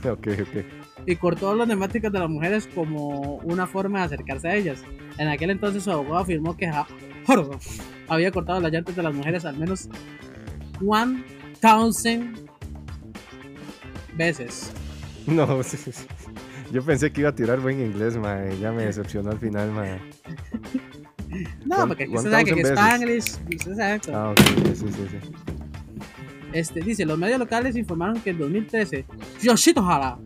Ok, ok. y cortó las neumáticas de las mujeres como una forma de acercarse a ellas. En aquel entonces su abogado afirmó que había cortado las llantas de las mujeres al menos 1000 veces. [LAUGHS] No, sí, sí, yo pensé que iba a tirar buen inglés, mae. Ya me decepcionó al final, mae. [LAUGHS] No, porque aquí usted sabe que en 1000 Spanglish. Ah, ok, sí, sí, sí. Este, dice, los medios locales informaron que en 2013 Yoshito Hara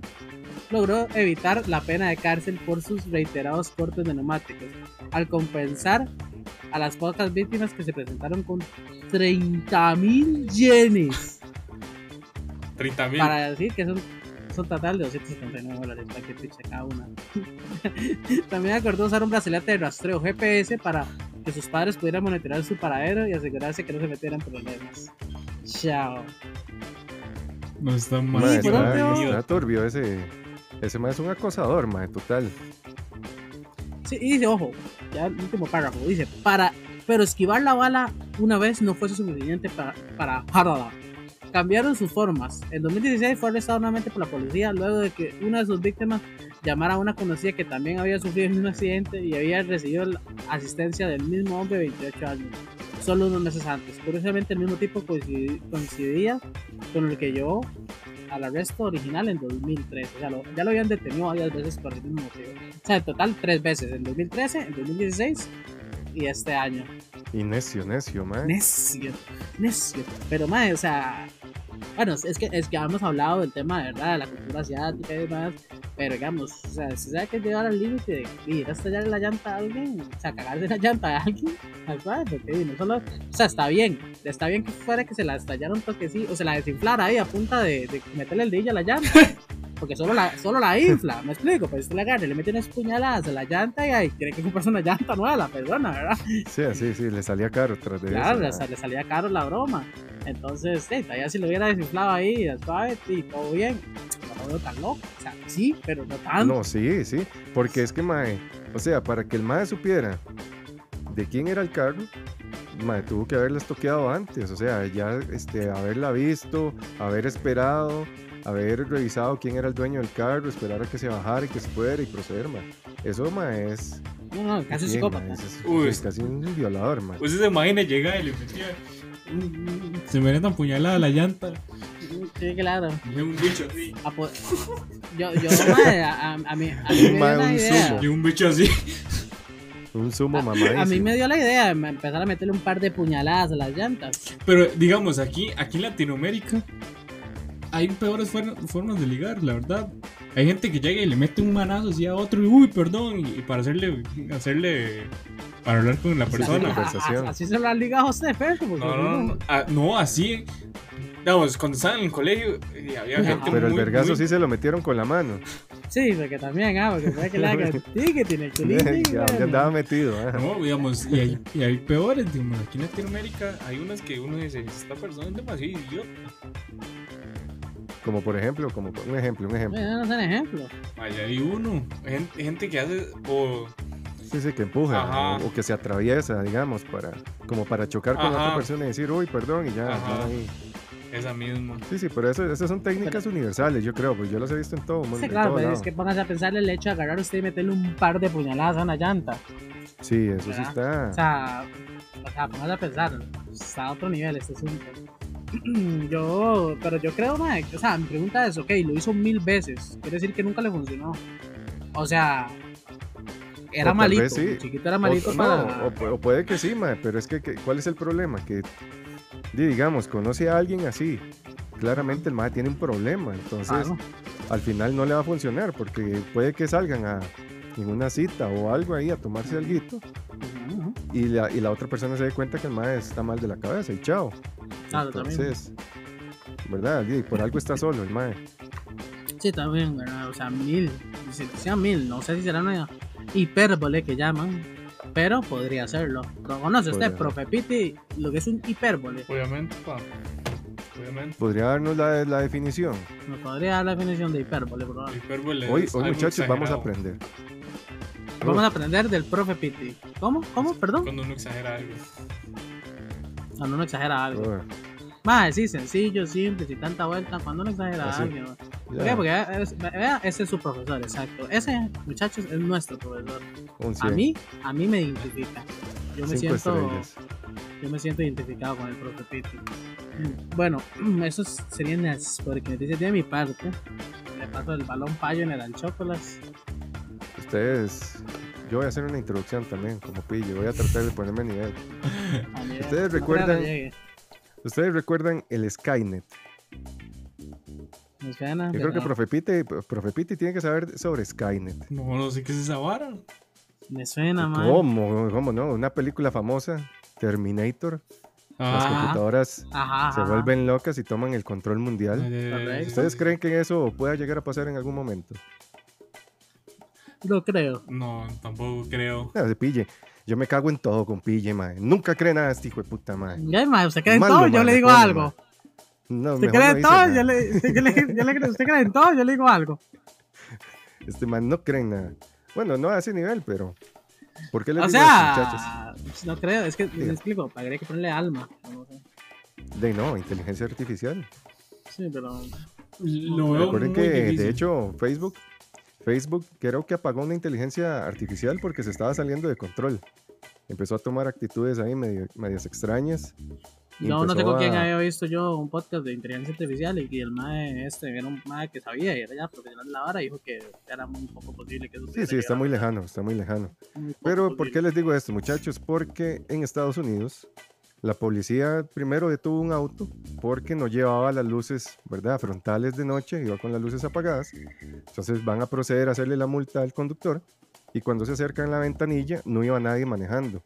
logró evitar la pena de cárcel por sus reiterados cortes de neumáticos, al compensar a las pocas víctimas que se presentaron con 30.000 yenes, 30 mil. para decir que son, son total de 279 dólares para que piche cada una. [LAUGHS] También acordó usar un brazalete de rastreo GPS para que sus padres pudieran monitorear su paradero y asegurarse que no se metieran problemas. Chao. No está mal. por está, turbio ese. Ese mae es un acosador, mae, total. Sí, y dice, ojo, ya el último párrafo, dice, para, pero esquivar la bala una vez no fue suficiente para, para Harada. Cambiaron sus formas. En 2016 fue arrestado nuevamente por la policía luego de que una de sus víctimas llamara a una conocida que también había sufrido mismo accidente y había recibido la asistencia del mismo hombre de 28 años, solo unos meses antes. Curiosamente el mismo tipo coincidía con el que llevó al arresto original en 2013. O sea, lo- ya lo habían detenido varias veces por el mismo motivo. O sea, en total tres veces, en 2013, en 2016 y este año. Y necio, necio, mae. Necio, necio. Pero, madre, o sea, bueno, es que, es que hemos hablado del tema verdad, de la cultura asiática y demás, pero digamos, o sea, si sabe que llegar al límite de ir a estallar la llanta a alguien, o sea, cagarse la llanta a alguien, al cual, porque no solo, o sea, está bien, está bien que fuera que se la estallara un toque sí, o se la desinflara ahí a punta de, de meterle el dedillo a la llanta. Porque solo la, solo la infla, me explico, pues la y le mete unas puñaladas a la llanta y ahí tiene que comprarse una llanta nueva la persona, ¿verdad? Sí, sí, sí, le salía caro tras de Claro, eso. le, le salía caro la broma. Entonces, sí, todavía si lo hubiera desinflado ahí, suave, y todo bien. No lo veo tan loco. O sea, sí, pero no tanto. No, sí, sí. Porque es que, mae, o sea, para que el mae supiera de quién era el carro, mae, tuvo que haberla estoqueado antes. O sea, ya este, haberla visto, haber esperado, haber revisado quién era el dueño del carro, esperar a que se bajara y que se fuera y proceder, mae. Eso, mae, es. No, no, casi bien, psicópata. es, es- Uy. es casi un violador, mae. Usted se imagina llegar y le metía. Se me tan puñalada la llanta. Sí, claro. Y un bicho así. Apo- yo, yo, madre, a, a, a mí, a mí me dio un idea. sumo. Y un bicho así. Un sumo A, mamadísimo. a mí me dio la idea de empezar a meterle un par de puñaladas a las llantas. Pero digamos, aquí, aquí en Latinoamérica hay peores formas de ligar, la verdad. Hay gente que llega y le mete un manazo así a otro y uy, perdón, y, y para hacerle, hacerle, para hablar con la O sea, persona. a- a- conversación. así se lo han ligado a usted, porque No, no, no, ah, no, así. Digamos, cuando estaba en el colegio, eh, había gente Pero el vergazo muy- sí se lo metieron con la mano. Sí, porque también, ah, porque puede que le haga [LAUGHS] sí, que tiene culín. [LAUGHS] Ya bueno. andaba metido. ah. No, digamos, y hay, y hay peores, digamos, aquí en Latinoamérica hay unas que uno dice, esta persona es demasiado idiota. Como por ejemplo, como por- un ejemplo, un ejemplo. No son ejemplos. Allá hay uno, gen- gente que hace, o Sí, sí, que empuja o, o que se atraviesa, digamos, para como para chocar con la Ajá. otra persona y decir, uy, perdón, y ya. Ahí. esa misma. Sí, sí, pero eso, esas son técnicas universales, yo creo, pues yo las he visto en todo mundo. Sí, claro, todo pero lado. es que póngase a pensar el hecho de agarrar usted y meterle un par de puñaladas a una llanta. Sí, eso sí ¿verdad? está. O sea, o sea, póngase a pensar, está a otro nivel este asunto. [CLEARS THROAT] Yo, pero yo creo, que- o sea, mi pregunta es, ok, lo hizo mil veces, quiere decir que nunca le funcionó. O sea, O era malito, sí. chiquito era O- malito no, para... o, pu- o puede que sí, mae, pero es que, que- ¿cuál es el problema? Que, di, digamos, conoce a alguien así. Claramente el mae tiene un problema, entonces al final no le va a funcionar porque puede que salgan a en una cita o algo ahí a tomarse algo y la, y la otra persona se dé cuenta que el mae está mal de la cabeza y chao. También. Entonces, ¿verdad? Y por algo está solo el mae. Sí, también, ¿verdad? O sea, mil. Si sea mil, no sé si será una hipérbole que llaman, pero podría serlo. ¿Lo conoce usted, Podría. profe Piti? Lo que es un hipérbole. Obviamente, pa. Obviamente. ¿Podría darnos la, la definición? ¿Me podría dar la definición de hipérbole, por favor? Hipérbole Hoy, es hoy muchachos, vamos a aprender. Vamos a aprender del profe Piti. ¿Cómo? ¿Cómo? Perdón. Cuando uno exagera algo. Cuando uno exagera algo. Oh, Más, sí, sencillo, simple, sin tanta vuelta. Cuando uno exagera Así. algo. ¿Por qué? Porque es- vea, ese es su profesor, exacto. Ese, muchachos, es nuestro profesor. A 100, mí, a mí me identifica. Yo me cinco siento, estrellas. yo me siento identificado con el profe Piti. Bueno, [CLEARS THROAT] eso serían las porque noticias de mi parte. Le paso el balón payo en el anchócolas. Ustedes, yo voy a hacer una introducción también, como pillo. Voy a tratar de ponerme a nivel. ¿Ustedes no recuerdan-. Ustedes recuerdan el Skynet. Me suena, Yo creo que pero Profe Pite, Profe Pite tiene que saber sobre Skynet. No, no sé qué es esa vara. Me suena, man. ¿Cómo? ¿Cómo no? Una película famosa, Terminator. Las Ah, computadoras Ajá, se ajá. vuelven locas y toman el control mundial. ¿Ustedes creen que eso pueda llegar a pasar en algún momento? Lo creo. No, tampoco creo. No, se pille. Yo me cago en todo con pille, mae. Nunca cree nada este hijo de puta, mae. Ya, ma, usted cree en todo, yo le digo algo. No, Usted cree no en todo, yo le, usted, yo le- yo le creo- usted cree en todo, yo le digo algo. Este man no cree en nada. Bueno, no a ese nivel, pero. ¿Por qué les O digo esto, muchachos? sea, no creo, es que me explico, habría que ponerle alma. no sé. De no, inteligencia artificial. Sí, pero Lo veo Recuerden muy que, difícil. de hecho, Facebook, Facebook creo que apagó una inteligencia artificial porque se estaba saliendo de control. Empezó a tomar actitudes ahí medio, medias extrañas. no, no quién a- había visto yo un podcast de inteligencia artificial y el mae este era un mae que sabía y era ya profesional de la vara y dijo que era muy poco posible que eso Sí, sí, está muy lejano, está muy lejano. muy Pero, ¿por qué les digo esto, muchachos? Porque en Estados Unidos la policía primero detuvo un auto porque no llevaba las luces, ¿verdad? Frontales de noche, iba con las luces apagadas. Entonces van a proceder a hacerle la multa al conductor y cuando se acercan a la ventanilla no iba nadie manejando.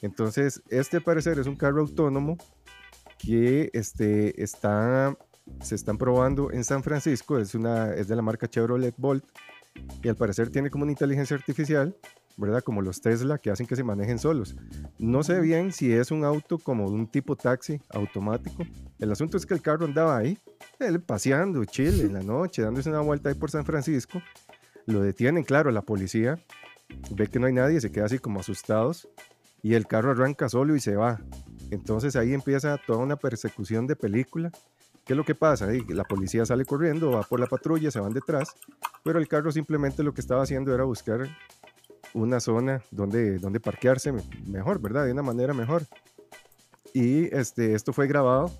Entonces, este parecer es un carro autónomo que este, está, se están probando en San Francisco, es, una, es de la marca Chevrolet Bolt y al parecer tiene como una inteligencia artificial, ¿verdad? Como los Tesla que hacen que se manejen solos. No sé bien si es un auto como un tipo taxi automático. El asunto es que el carro andaba ahí, él paseando, chill, en la noche, dándose una vuelta ahí por San Francisco. Lo detienen, claro, la policía ve que no hay nadie, se queda así como asustados y el carro arranca solo y se va. Entonces ahí empieza toda una persecución de película. ¿Qué es lo que pasa? La policía sale corriendo, va por la patrulla, se van detrás, pero el carro simplemente lo que estaba haciendo era buscar una zona donde, donde parquearse me- mejor, ¿verdad? De una manera mejor. Y este, esto fue grabado,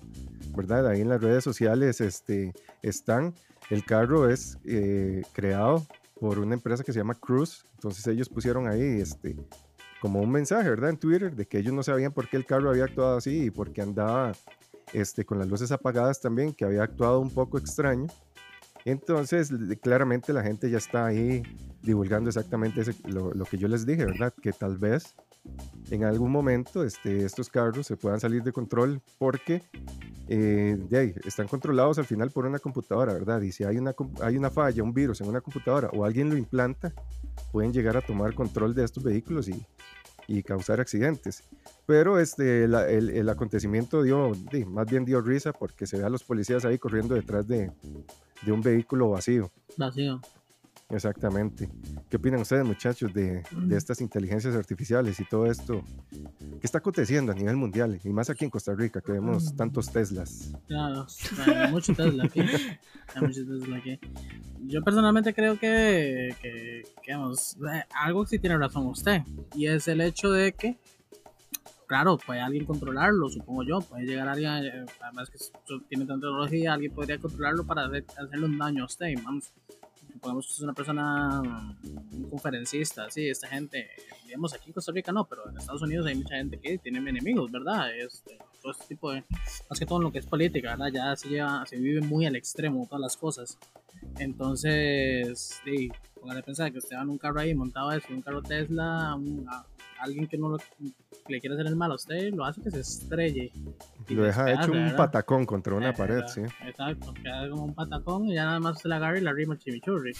¿verdad? Ahí en las redes sociales este, están. El carro es eh, creado por una empresa que se llama Cruise. Entonces ellos pusieron ahí este, como un mensaje, ¿verdad? En Twitter de que ellos no sabían por qué el carro había actuado así y por qué andaba este, con las luces apagadas también, que había actuado un poco extraño. Entonces, claramente la gente ya está ahí divulgando exactamente ese- lo, lo que yo les dije, ¿verdad? Que tal vez en algún momento este, estos carros se puedan salir de control porque eh, están controlados al final por una computadora, ¿verdad? Y si hay una, hay una falla, un virus en una computadora o alguien lo implanta, pueden llegar a tomar control de estos vehículos y, y causar accidentes. Pero este, la- el, el acontecimiento dio, di, más bien dio risa porque se ve a los policías ahí corriendo detrás de, de un vehículo vacío. Vacío. Exactamente. ¿Qué opinan ustedes, muchachos, de, de estas inteligencias artificiales y todo esto que está aconteciendo a nivel mundial? Y más aquí en Costa Rica, que vemos tantos Teslas. Claro, hay mucho Tesla aquí. [LAUGHS] Hay mucho Tesla aquí. Yo personalmente creo que, que, que, eh, algo sí tiene razón usted. Y es el hecho de que, claro, puede alguien controlarlo, supongo yo. Puede llegar alguien, eh, además que tiene tanta tecnología, alguien podría controlarlo para hacer- hacerle un daño a usted. Vamos, supongamos que es una persona, un conferencista, sí, esta gente, digamos aquí en Costa Rica no, pero en Estados Unidos hay mucha gente que tiene enemigos, ¿verdad? Este, todo este tipo de, más que todo en lo que es política, ¿verdad? Ya se lleva, se vive muy al extremo todas las cosas. Entonces, sí, póngale a pensar que usted va en un carro ahí montado eso, un carro Tesla, un- a- alguien que no lo, que le quiere hacer el mal a usted, lo hace que se estrelle. y Lo deja hecho un ¿verdad? patacón contra una Eh, pared, ¿verdad? sí. Exacto, queda como un patacón y ya nada más usted la agarra y la rima el chimichurri.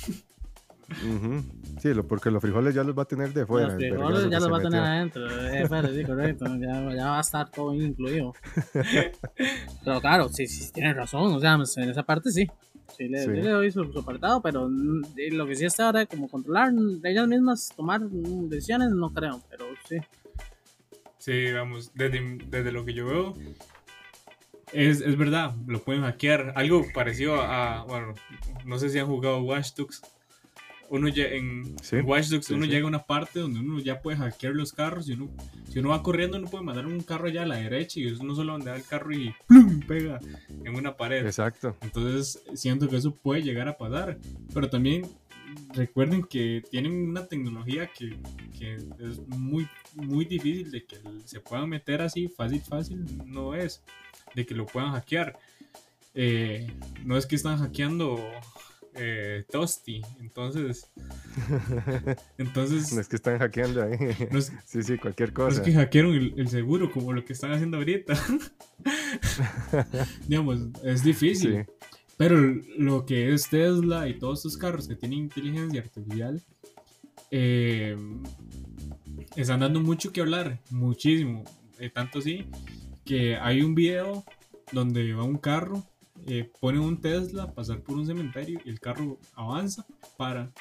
Sí, lo, porque los frijoles ya los va a tener de fuera. los frijoles ya los se va a tener adentro. Eh, sí, correcto. Ya, ya va a estar todo incluido. [LAUGHS] Pero claro, sí, sí, tienes razón. O sea, pues, en esa parte sí. Sí le, Sí. le doy su, su apartado, pero mm, lo que sí está ahora como controlar ellas mismas, tomar mm, decisiones, no creo. Pero sí. Sí, vamos, desde, desde lo que yo veo, es, es verdad, lo pueden hackear. Algo parecido a, bueno, no sé si han jugado Watch Dogs. Uno en, Sí, Watch Dogs sí, uno sí. llega a una parte donde uno ya puede hackear los carros y uno, si uno va corriendo uno puede mandar un carro allá a la derecha y uno solo va el carro y ¡plum! pega en una pared. Exacto. Entonces siento que eso puede llegar a pasar. Pero también recuerden que tienen una tecnología que, que es muy, muy difícil de que se puedan meter así fácil, fácil. No es de que lo puedan hackear. Eh, no es que están hackeando eh, Toasty. Entonces, [LAUGHS] entonces No es que están hackeando ahí. no es, Sí, sí, cualquier no es cosa. que hackearon el, el seguro como lo que están haciendo ahorita. [LAUGHS] Digamos, es difícil. Sí. Pero lo que es Tesla y todos estos carros que tienen inteligencia artificial eh, están dando mucho que hablar, muchísimo. Eh, tanto así que hay un video donde va un carro, eh, pone un Tesla a pasar por un cementerio y el carro avanza, para,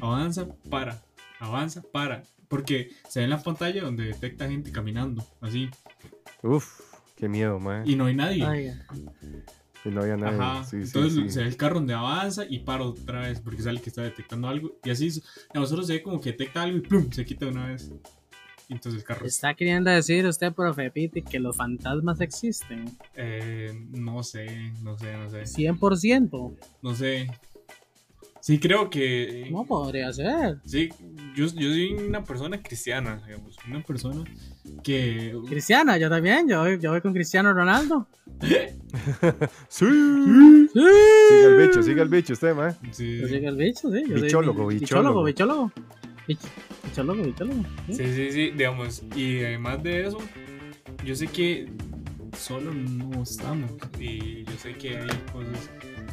avanza, para, avanza, para. Porque se ve en la pantalla donde detecta gente caminando, así, Uf, qué miedo, man. y no hay nadie. Oiga. Y no había nadie. Ajá. Sí, Entonces sí. se ve el carro donde avanza y para otra vez porque sale que está detectando algo. Y así a nosotros se ve como que detecta algo y ¡plum! se quita de una vez. Entonces el carro. Está queriendo decir usted, profe Piti, que los fantasmas existen. Eh, no sé, no sé, no sé. 100%. No sé. Sí, creo que. No podría ser. Sí, yo, yo soy una persona cristiana, digamos. Una persona que. Cristiana, yo también. Yo, voy- yo voy con Cristiano Ronaldo. [LAUGHS] Sí. Sí. Siga el bicho, siga el bicho usted, man. Sí, Yo soy el bicho, sí. Yo soy Bichólogo, bi- bichólogo. bichólogo. Bichólogo, bichólogo. sí. sí, sí, sí, digamos. Y además de eso, yo sé que solo no estamos. Y yo sé que hay cosas,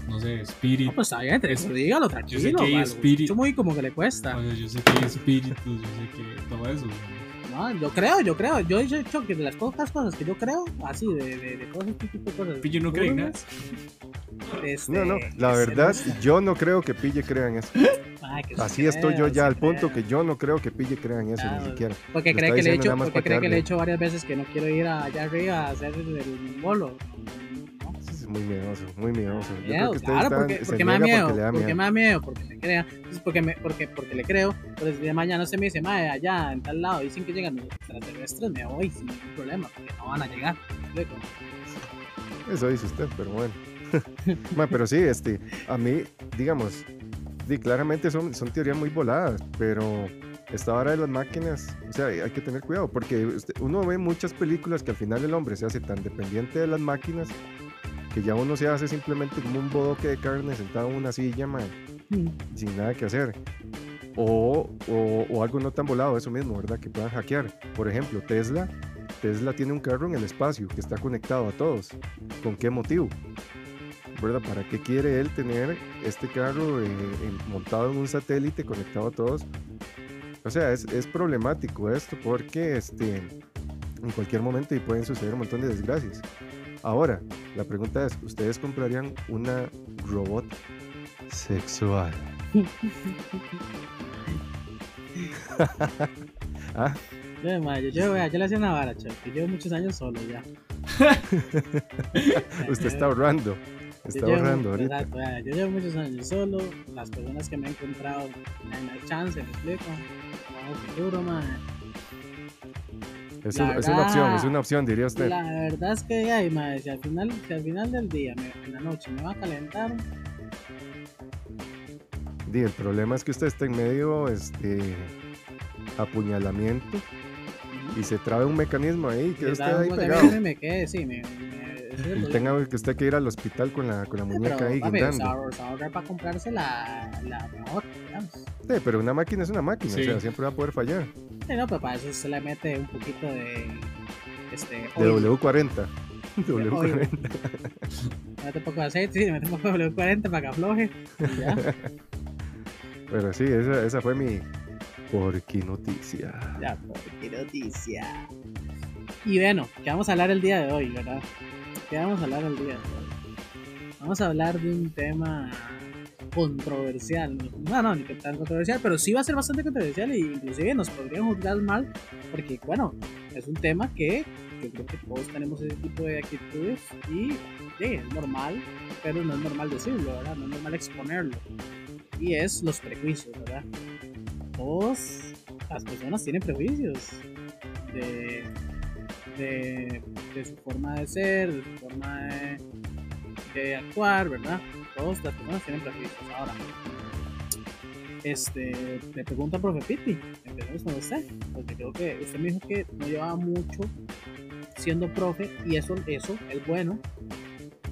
no sé, No, espíritus. pues está bien, te- Es- dígalo yo sé tranquilo. que hay vale, espíritu- escucho muy como que le cuesta. O sea, yo sé que hay espíritus, yo sé que todo eso. No, yo creo, yo creo. Yo he dicho que de las pocas cosas que yo creo, así, de, de, de todo este tipo de cosas. Pillo no cree en nada. Este, No, no, la verdad, yo no creo que Pille crea en eso. [LAUGHS] Ay, que se Así estoy yo ya se al punto que yo no creo que Pille crea en eso, Ah, ni siquiera. Porque cree que le he hecho, porque cree que le he hecho varias veces que no quiero ir allá arriba a hacer el, el bolo. No, Es muy miedoso, muy miedoso. Yo creo Miedo, que claro, está, porque, se porque me da miedo, porque le da porque miedo. me da miedo, porque me crea, entonces porque, me, porque, porque le creo, día de mañana usted me dice, madre, allá en tal lado dicen que llegan los extraterrestres, me voy sin ningún problema, porque no van a llegar. Eso dice usted, pero bueno. [LAUGHS] [LAUGHS] Ma, pero sí, este, a mí, digamos, di, claramente son, son teorías muy voladas, pero esta hora de las máquinas, o sea, hay que tener cuidado, porque uno ve muchas películas que al final el hombre se hace tan dependiente de las máquinas que ya uno se hace simplemente como un bodoque de carne sentado en una silla, man, sin nada que hacer. O, o, o algo no tan volado, eso mismo, ¿verdad? Que puedan hackear. Por ejemplo, Tesla. Tesla tiene un carro en el espacio que está conectado a todos. ¿Con qué motivo? ¿Verdad? ¿Para qué quiere él tener este carro eh, montado en un satélite conectado a todos? O sea, es, es problemático esto porque este, en cualquier momento y pueden suceder un montón de desgracias. Ahora, la pregunta es, ¿ustedes comprarían una robot sexual? [LAUGHS] ¿Ah? Yo, madre, yo, yo, yo le hacía una vara, chaval, que llevo muchos años solo ya. [LAUGHS] Usted está ahorrando. Está Yo llevo- ahorita. exacto, vea, yo llevo muchos años solo, las personas que me he encontrado dan el chance, me explico. Vamos futuro, madre. Es, es una opción, es una opción, diría usted. La verdad es que, ay, madre, si al final, si al final del día, me- en la noche, me va a calentar, Di, el problema es que usted está en medio este apuñalamiento y se trabe un mecanismo ahí que usted ahí pegado. y me quedé, sí, me, me- Y tenga que usted que ir al hospital con la, con la muñeca pero, ahí papi, guindando. ahorra- se ahorra para comprarse la, la mejor, digamos. Sí, pero una máquina es una máquina, Sí. o sea, siempre va a poder fallar. Sí, no, pero para eso se le mete un poquito de. Este. De oil. W40. W40. Le mete un poco de aceite, sí, mete un poco de W40 para que afloje. y ya. [LAUGHS] Pero sí, esa, esa fue mi porqui noticia. Ya, por qué noticia. Y bueno, ¿qué vamos a hablar el día de hoy, verdad? ¿Qué vamos a hablar el día de? Vamos a hablar de un tema controversial. No, no, ni que tan controversial, pero sí va a ser bastante controversial e inclusive nos podrían juzgar mal porque, bueno, es un tema que yo creo que todos tenemos ese tipo de actitudes y sí, es normal, pero no es normal decirlo, ¿verdad? No es normal exponerlo. Y es los prejuicios, ¿verdad? Todos las personas tienen prejuicios de, de, de su forma de ser, de su forma de, de actuar, ¿verdad? Todas las personas tienen prejuicios. Ahora, este, le pregunto al profe Piti, empecemos con usted, porque creo que usted me dijo que no llevaba mucho siendo profe y eso, eso es bueno,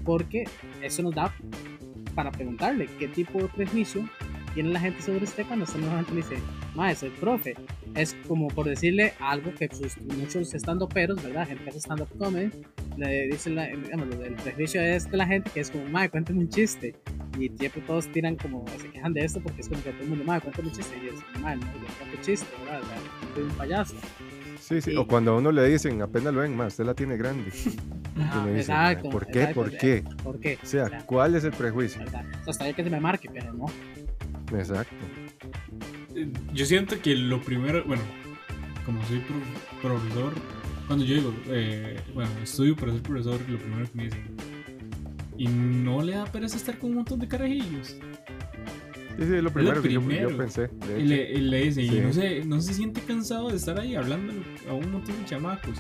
porque eso nos da para preguntarle qué tipo de prejuicio tiene la gente sobre usted cuando usted normalmente le dice, ma, soy profe. Es como por decirle algo que sus, muchos estando peros, ¿verdad? Gente que hace stand-up comedy, le dicen, la, digamos, el prejuicio es de la gente que es como, ma, cuéntame un chiste. Y siempre todos tiran como, se quejan de esto porque es como que todo el mundo, ma, cuéntame un chiste. Y es como, ma, no, no cuento chiste, ¿verdad? O sea, soy un payaso. Sí, sí. O cuando a uno le dicen, apenas lo ven, más, usted la tiene grande. [LAUGHS] Me dicen, exacto. ¿por qué? exacto, ¿Por qué? ¿Por qué? O sea, ¿cuál es el prejuicio? O sea, hasta ahí que se me marque, pero no. Exacto. Yo siento que lo primero, bueno, como soy pro- profesor, cuando yo digo, eh, bueno, estudio para ser profesor, lo primero que me dicen, ¿y no le da pereza estar con un montón de carajillos? Sí, sí, es lo primero que yo, pensé. Y le, y le dicen, Sí. ¿y no se, no se siente cansado de estar ahí hablando a un montón de chamacos?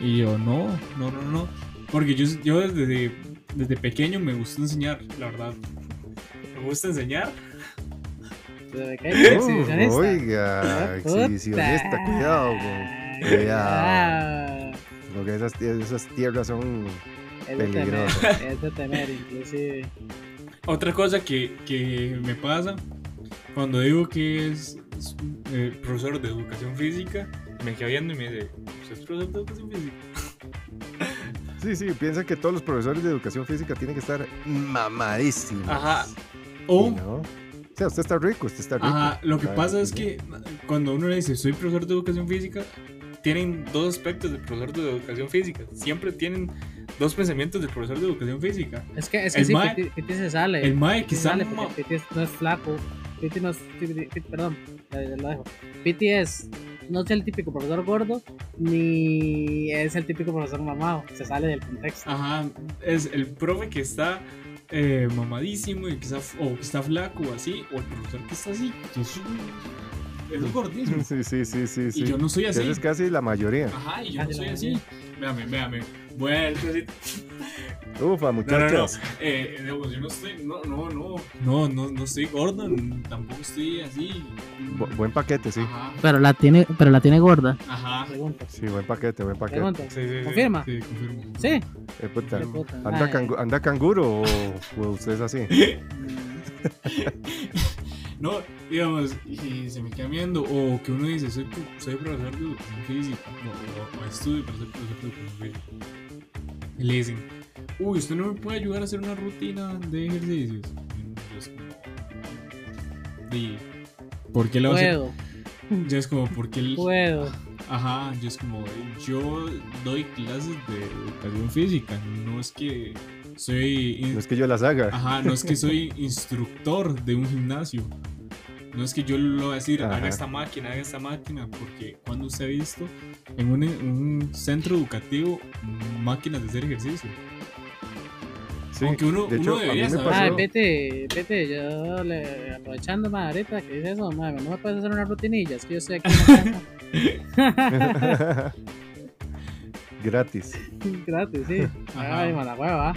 Y yo, no, no, no, no. Porque yo, yo desde, desde pequeño me gusta enseñar, la verdad. Me gusta enseñar. Oh, Exhibicionista. oiga, exhibicionista, cuidado. con- Cuidado. Porque esas, tie- esas tierras son. Es Peligroso. es de temer, inclusive. Otra cosa que, que me pasa cuando digo que es, es, eh, profesor de educación física, me queda viendo y me dice, ¿usted es profesor de educación física? [LAUGHS] Sí, sí, piensa que todos los profesores de educación física tienen que estar mamadísimos. Ajá. Y O, no. O sea, usted está rico, usted está rico. ajá, lo que pasa es que cuando uno le dice, soy profesor de educación física, tienen dos aspectos del profesor de educación física. Siempre tienen dos pensamientos del profesor de educación física. Es que, es que El sí, mae- Piti, Piti se sale. El mae está sale Piti es- no es flaco. Piti no es. Piti- perdón, lo dejo. Piti es. No es el típico profesor gordo, ni es el típico profesor mamado. Se sale del contexto. Ajá, es el profe que está eh, mamadísimo y que está, o que está flaco o así, o el profesor que está así, que es un es gordísimo. Sí, [LAUGHS] sí, sí, sí. sí. Y yo no soy así. esa es casi la mayoría. Ajá, y yo no soy así. Véame, véame. Vuelta así. Ufa, No, no, no. muchachos. Eh, yo no estoy. No, no, no. No, no, no estoy gordo. Tampoco estoy así. Bu- buen paquete, sí. Pero la tiene, pero la tiene gorda. Ajá. Pregunta. Sí, buen paquete, buen paquete. Pregunta. Sí, sí, sí. ¿Confirma? Sí, confirmo. Sí. Eh, puta, Qué puta, ¿Anda, mae. cangu- ¿Anda canguro o, o usted es así? [LAUGHS] No, digamos, y se me queda viendo, o que uno dice, soy, soy profesor de educación física, o, o- o estudio para ser profesor de educación física. Y le dicen, uy, usted no me puede ayudar a hacer una rutina de ejercicios. Y yo es como, "Di, ¿por qué hacer? Puedo, Yo es como, ¿por qué el- puedo. Ajá, yo es como, yo doy clases de educación física, no es que soy... in- No es que yo las haga. Ajá, no es que [LAUGHS] soy instructor de un gimnasio. No es que yo le voy a decir, haga Ajá. esta máquina, haga esta máquina, porque cuando usted ha visto en un, un centro educativo máquinas de hacer ejercicio. Sí, Aunque uno- de hecho, uno a mí debería me saber. Ay, pasó. vete, vete, yo le, aprovechando más ahorita que dice eso, madre, no me puedes hacer una rutinilla, es que yo estoy aquí en la casa. [LAUGHS] Gratis. [LAUGHS] Gratis, sí. Ajá. Ay, mala hueva.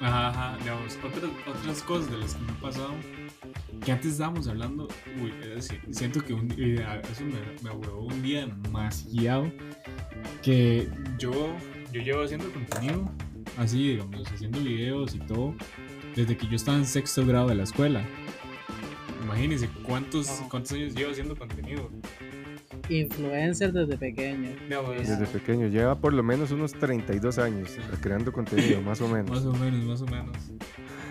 Ajá, ajá, digamos, otras, otras cosas de las que me ha pasado, que antes estábamos hablando, uy, es decir, siento que un, eso me, me ahuevó un día demasiado, que yo, yo llevo haciendo contenido así, digamos, haciendo videos y todo, desde que yo estaba en sexto grado de la escuela. Imagínense cuántos, cuántos años llevo haciendo contenido. Influencer desde pequeño. Desde pequeño, lleva por lo menos unos 32 años creando contenido, más o menos. Más o menos, más o menos.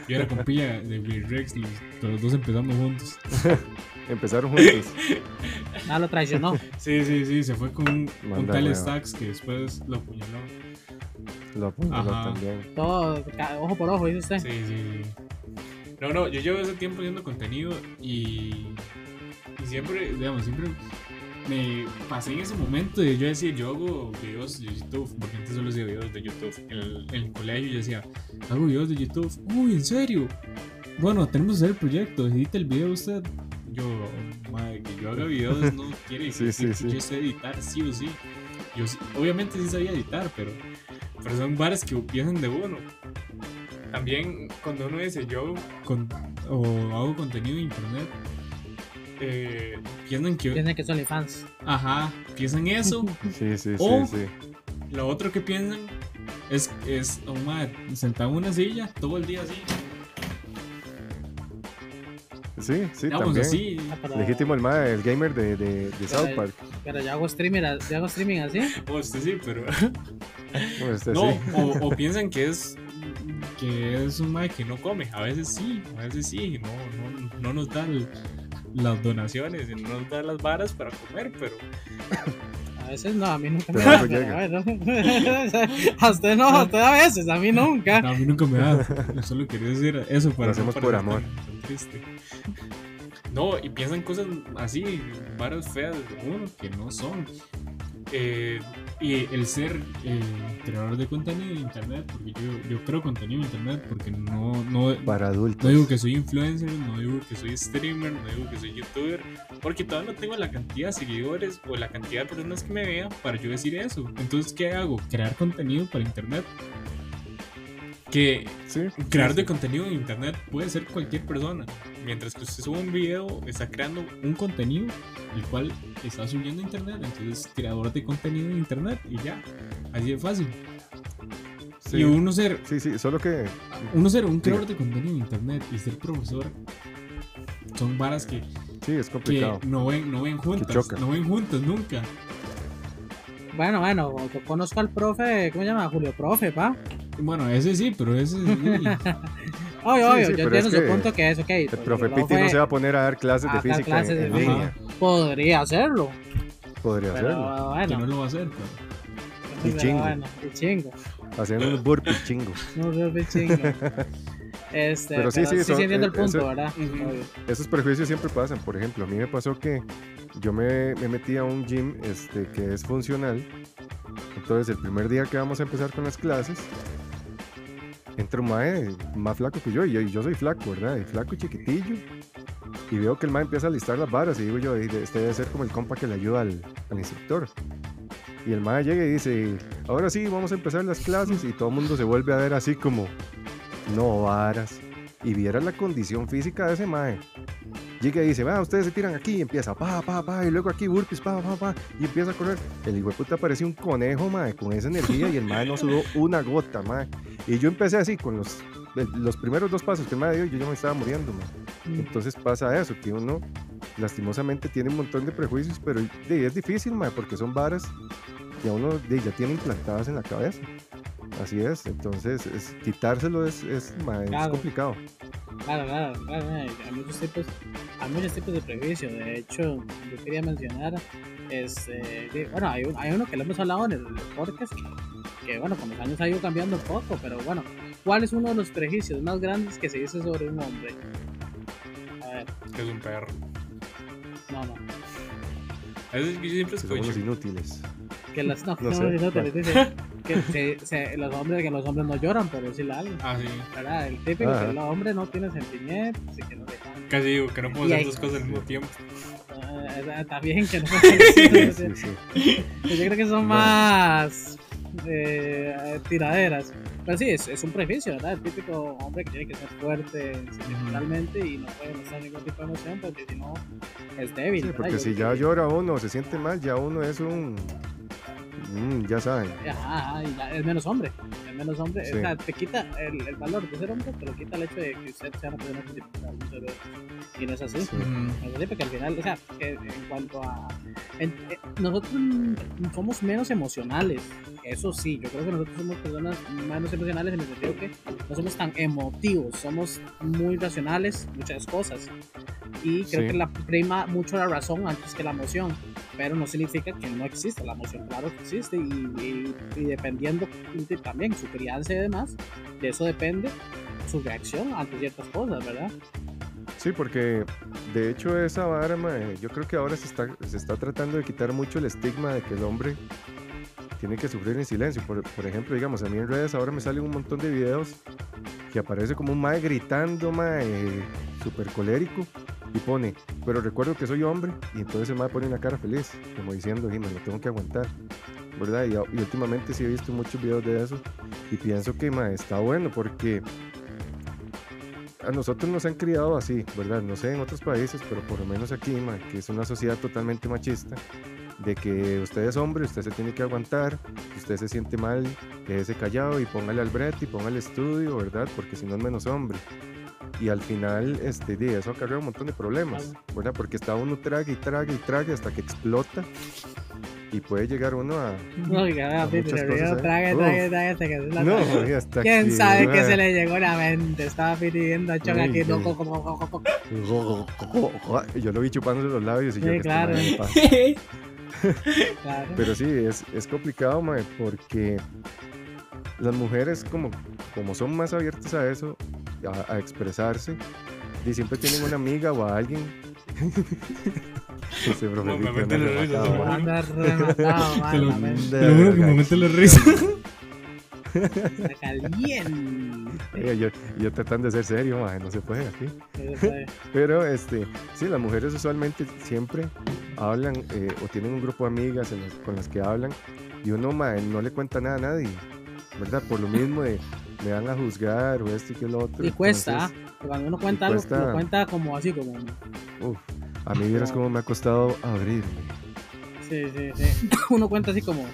Yo era compilla de Bill Rex, los, los dos empezamos juntos. [LAUGHS] Empezaron juntos. [LAUGHS] Ah, lo traicionó. Sí, sí, sí, se fue con un, tal. Stacks que después lo apuñaló. Lo apuntó Ajá. también. Todo ojo por ojo, dice usted. Sí, sí, sí. No, no, yo llevo ese tiempo haciendo contenido y, y siempre, digamos, siempre me pasé en ese momento de yo decir, yo hago videos de YouTube, porque antes solo hacía videos de YouTube. En el, en el colegio yo decía, hago videos de YouTube. Uy, ¿en serio? Bueno, tenemos que hacer el proyecto, edita el video usted. Yo, madre, que yo haga videos no [LAUGHS] quiere decir sí, que sí. yo sé editar sí o sí. Yo obviamente sí sabía editar, pero, pero son bares que piensan de uno. También cuando uno dice yo con- o hago contenido en internet, eh, piensan que... Tienen que son fans. Ajá, piensan eso. [LAUGHS] Sí, sí, O- sí, sí. Lo otro que piensan es, es oh, madre, sentado en una silla todo el día así. Sí, sí, Digamos también. así. Legítimo el mae, el gamer de, de, de South Pero- Park. Pero yo hago streamer, yo hago streaming así. O este sí, pero... Bueno, este No, sí. o, o piensan que es que es un mae que no come. A veces sí, a veces sí. No, no, no nos dan las donaciones y no nos dan las varas para comer, pero A veces no, a mí nunca me Pero da. llega. bueno. [LAUGHS] a usted no, a usted a veces, a mí nunca. no, a mí nunca me da. Solo quería decir eso para Lo hacemos no por amor. triste. No, y piensan cosas así, varas feas de uno que no son. Eh, y el ser eh, creador de contenido en internet, porque yo, yo creo contenido en internet porque no, no, Para adultos. No digo que soy influencer, no digo que soy streamer, no digo que soy youtuber, porque todavía no tengo la cantidad de seguidores o la cantidad de personas que me vean para yo decir eso. Entonces, ¿qué hago? Crear contenido para internet. Que Sí. crear de contenido en internet puede ser cualquier persona. Mientras que usted sube un video, está creando un contenido el cual está subiendo a internet. Entonces, creador de contenido en internet y ya. Así de fácil. Sí. Y uno ser Sí, sí, solo que uno ser un creador de contenido en internet y ser profesor son varas que, sí, es que complicado. no ven, no ven juntas, no ven juntas nunca. Bueno, bueno, yo conozco al profe, ¿cómo se llama? Julio Profe, pa. Bueno, ese sí, pero ese sí. [LAUGHS] Obvio, obvio, sí, yo pero entiendo su punto que es, ok. El pues, profe yo Piti no se va a poner a dar clases a de física clases en, de en línea. Podría hacerlo, Podría pero hacerlo. que no bueno, lo va a hacer, pero. Y pero chingo. bueno, y chingo. Haciendo unos burpees chingos. No veo qué chingo. [LAUGHS] [LAUGHS] Este, Pero sí, sí, sí, son- entiendo el eh, punto, eso- ¿verdad? Esos prejuicios siempre pasan. Por ejemplo, a mí me pasó que yo me, me metí a un gym este, que es funcional. Entonces, el primer día que vamos a empezar con las clases, entra un mae más flaco que yo. Y yo, soy flaco, ¿verdad? Flaco y chiquitillo. Y veo que el mae empieza a listar las varas. Y digo yo, "Ey, este debe ser como el compa que le ayuda al, al instructor. Y el mae llega y dice, ahora sí, vamos a empezar las clases. Y todo el mundo se vuelve a ver así como, no varas. Y viera la condición física de ese mae. Llega y dice, va, ustedes se tiran aquí y empieza, pa, pa, pa, y luego aquí burpees, pa, pa, pa, y empieza a correr. El hijo de puta parecía un conejo, mae, con esa energía y el mae no sudó una gota, mae. Y yo empecé así, con los, los primeros dos pasos que el mae dio, yo ya me estaba muriendo, mae. Entonces pasa eso, que uno lastimosamente tiene un montón de prejuicios, pero es difícil, mae, porque son varas que a uno ya tiene implantadas en la cabeza. Así es, entonces es, quitárselo es, es, es complicado. Claro, claro, claro, eh, hay muchos tipos, hay muchos tipos de prejuicio. De hecho, yo quería mencionar, este, de- bueno, hay, un- hay uno que le hemos hablado en el podcast que, que, bueno, con los años ha ido cambiando un poco, pero bueno, ¿cuál es uno de los prejuicios más grandes que se dice sobre un hombre? A ver, Que es un perro. no, no, Eso yo siempre Que somos los escucho. inútiles. Que las, no, [LAUGHS] No no, sé, dice que se- se- los hombres, que los hombres no lloran, por decirle algo. Ah, sí. ¿verdad? El típico Ajá. que el hombre no tiene sentimientos que no Casi digo que no Y hacer dos cosas al mismo tiempo. Eh, también que no [LAUGHS] Sí, sí, sí. Yo creo que son Bueno. más eh, tiraderas. Pero sí, es, es un prejuicio, ¿verdad? El típico hombre que tiene que ser fuerte sentimentalmente y no puede mostrar ningún tipo de emoción porque si no es débil. Sí, porque Yo si ya llora uno se siente mal, ya uno es un... mm, ya saben. Ajá, ajá, y ya es menos hombre. es menos hombre, Sí. o sea, te quita el, el valor de ser hombre, te lo quita el hecho de que usted sea veces. Y no es así. Sí. No es así porque al final, o sea, en cuanto a. en- eh, nosotros mm, somos menos emocionales. Eso sí, yo creo que nosotros somos personas menos emocionales en el sentido que no somos tan emotivos, somos muy racionales, muchas cosas. Y creo Sí. que la prima mucho la razón antes que la emoción. Pero no significa que no existe la emoción, claro que existe. Y, dependiendo de- también su crianza y demás, de eso depende su reacción ante ciertas cosas, ¿verdad? Sí, porque de hecho esa vara, yo creo que ahora se está, se está tratando de quitar mucho el estigma de que el hombre tiene que sufrir en silencio. Por, ejemplo, digamos, a mí en redes ahora me salen un montón de videos que aparece como un mae gritando, mae, súper colérico, y pone, pero recuerdo que soy hombre, y entonces el mae pone una cara feliz, como diciendo, "Sí, me lo tengo que aguantar, ¿verdad? Y, y últimamente sí he visto muchos videos de eso, y pienso que, mae, está bueno, porque a nosotros nos han criado así, ¿verdad? No sé en otros países, pero por lo menos aquí, ma, que es una sociedad totalmente machista, de que usted es hombre, usted se tiene que aguantar, usted se siente mal, quédese callado y póngale al brete y póngale estudio, ¿verdad? Porque si no es menos hombre. Y al final, este, di, eso acarrea un montón de problemas, ¿verdad? Porque está uno traga y traga y traga hasta que explota y puede llegar uno a... No, A vez muchas cosas, ¿eh? trague, Uf. trague, trague, hasta que la No, trague. hasta ¿Quién que, sabe qué se le llegó a la mente? Estaba pidiendo a Chon aquí. No, [LAUGHS] yo lo vi chupándose los labios y yo Sí, claro. [LAUGHS] [LAUGHS] Claro. Pero sí, es, es complicado, mae, porque las mujeres como, como son más abiertas a eso, a, a expresarse, y siempre tienen una amiga o a alguien. Ese No, me mete la risa, se lo- juro que me mete la risa. [LAUGHS] Está caliente. Oiga, yo, yo tratando de ser serio, no se puede aquí. Pero este, sí, las mujeres usualmente siempre hablan eh, o tienen un grupo de amigas en las- con las que hablan y uno mae, no le cuenta nada a nadie, ¿verdad? Por lo mismo de me van a juzgar o esto y que lo otro. Y cuesta, entonces, ¿ah? Cuando uno cuenta algo, cuesta- lo cuenta como así, como. uf, a mí vieras cómo me ha costado abrirme. Sí, sí, sí. [COUGHS] Uno cuenta así como.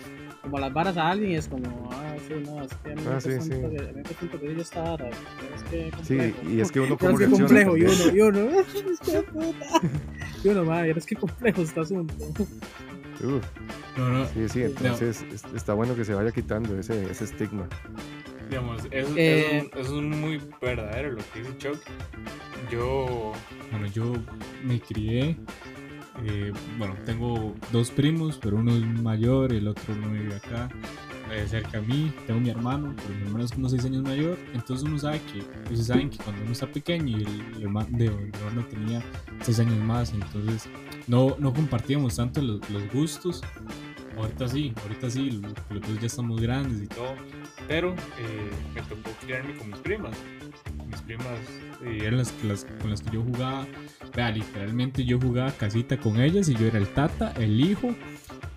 Como las varas a alguien y es como, ah, sí, no, es que a mí me Ah, cuesta sí, sí. me esta vara, es que Sí, y es que uno como que complejo, y uno, y uno, [LAUGHS] es que puta. Y uno, madre, es que complejo este asunto. Uf, No, no. sí, sí, entonces es- está bueno que se vaya quitando ese, ese estigma. Digamos, eso, Eh, eso- eso es muy verdadero lo que dice Chuck. Yo, bueno, yo me crié. Eh, bueno, tengo dos primos, pero uno es mayor el otro no vive acá, eh, cerca a mí. Tengo mi hermano, pero mi hermano es como seis años mayor. Entonces uno sabe que, ustedes saben que cuando uno está pequeño y el, el hermano, de, mi hermano tenía seis años más, entonces no, no compartíamos tanto los, los gustos. Ahorita sí, ahorita sí, los, los dos ya estamos grandes y todo. Pero eh, me tocó criarme con mis primas. Mis primas eh, eran las, las con las que yo jugaba. Vea, literalmente yo jugaba casita con ellas y yo era el tata, el hijo,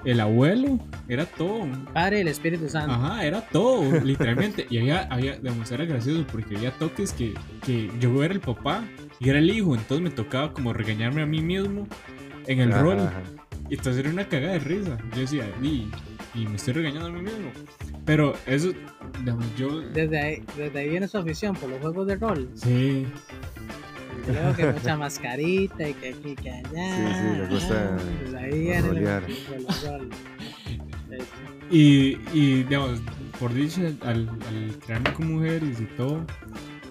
el abuelo, era todo. Padre el Espíritu Santo. Ajá, era todo, literalmente. Y había, había, digamos, era gracioso porque había toques que, que yo era el papá y era el hijo. Entonces me tocaba como regañarme a mí mismo en el Ajá, rol. ajá. Y entonces era una cagada de risa. Yo decía, y, y me estoy regañando a mí mismo. Pero eso, digamos, yo. Desde ahí, desde ahí viene su afición por los juegos de rol. Sí, creo que mucha mascarita y que aquí que allá. Sí, sí, le gusta Desde ahí viene el- rol. Y, y digamos, por dicho, al, al crearme con mujeres y todo,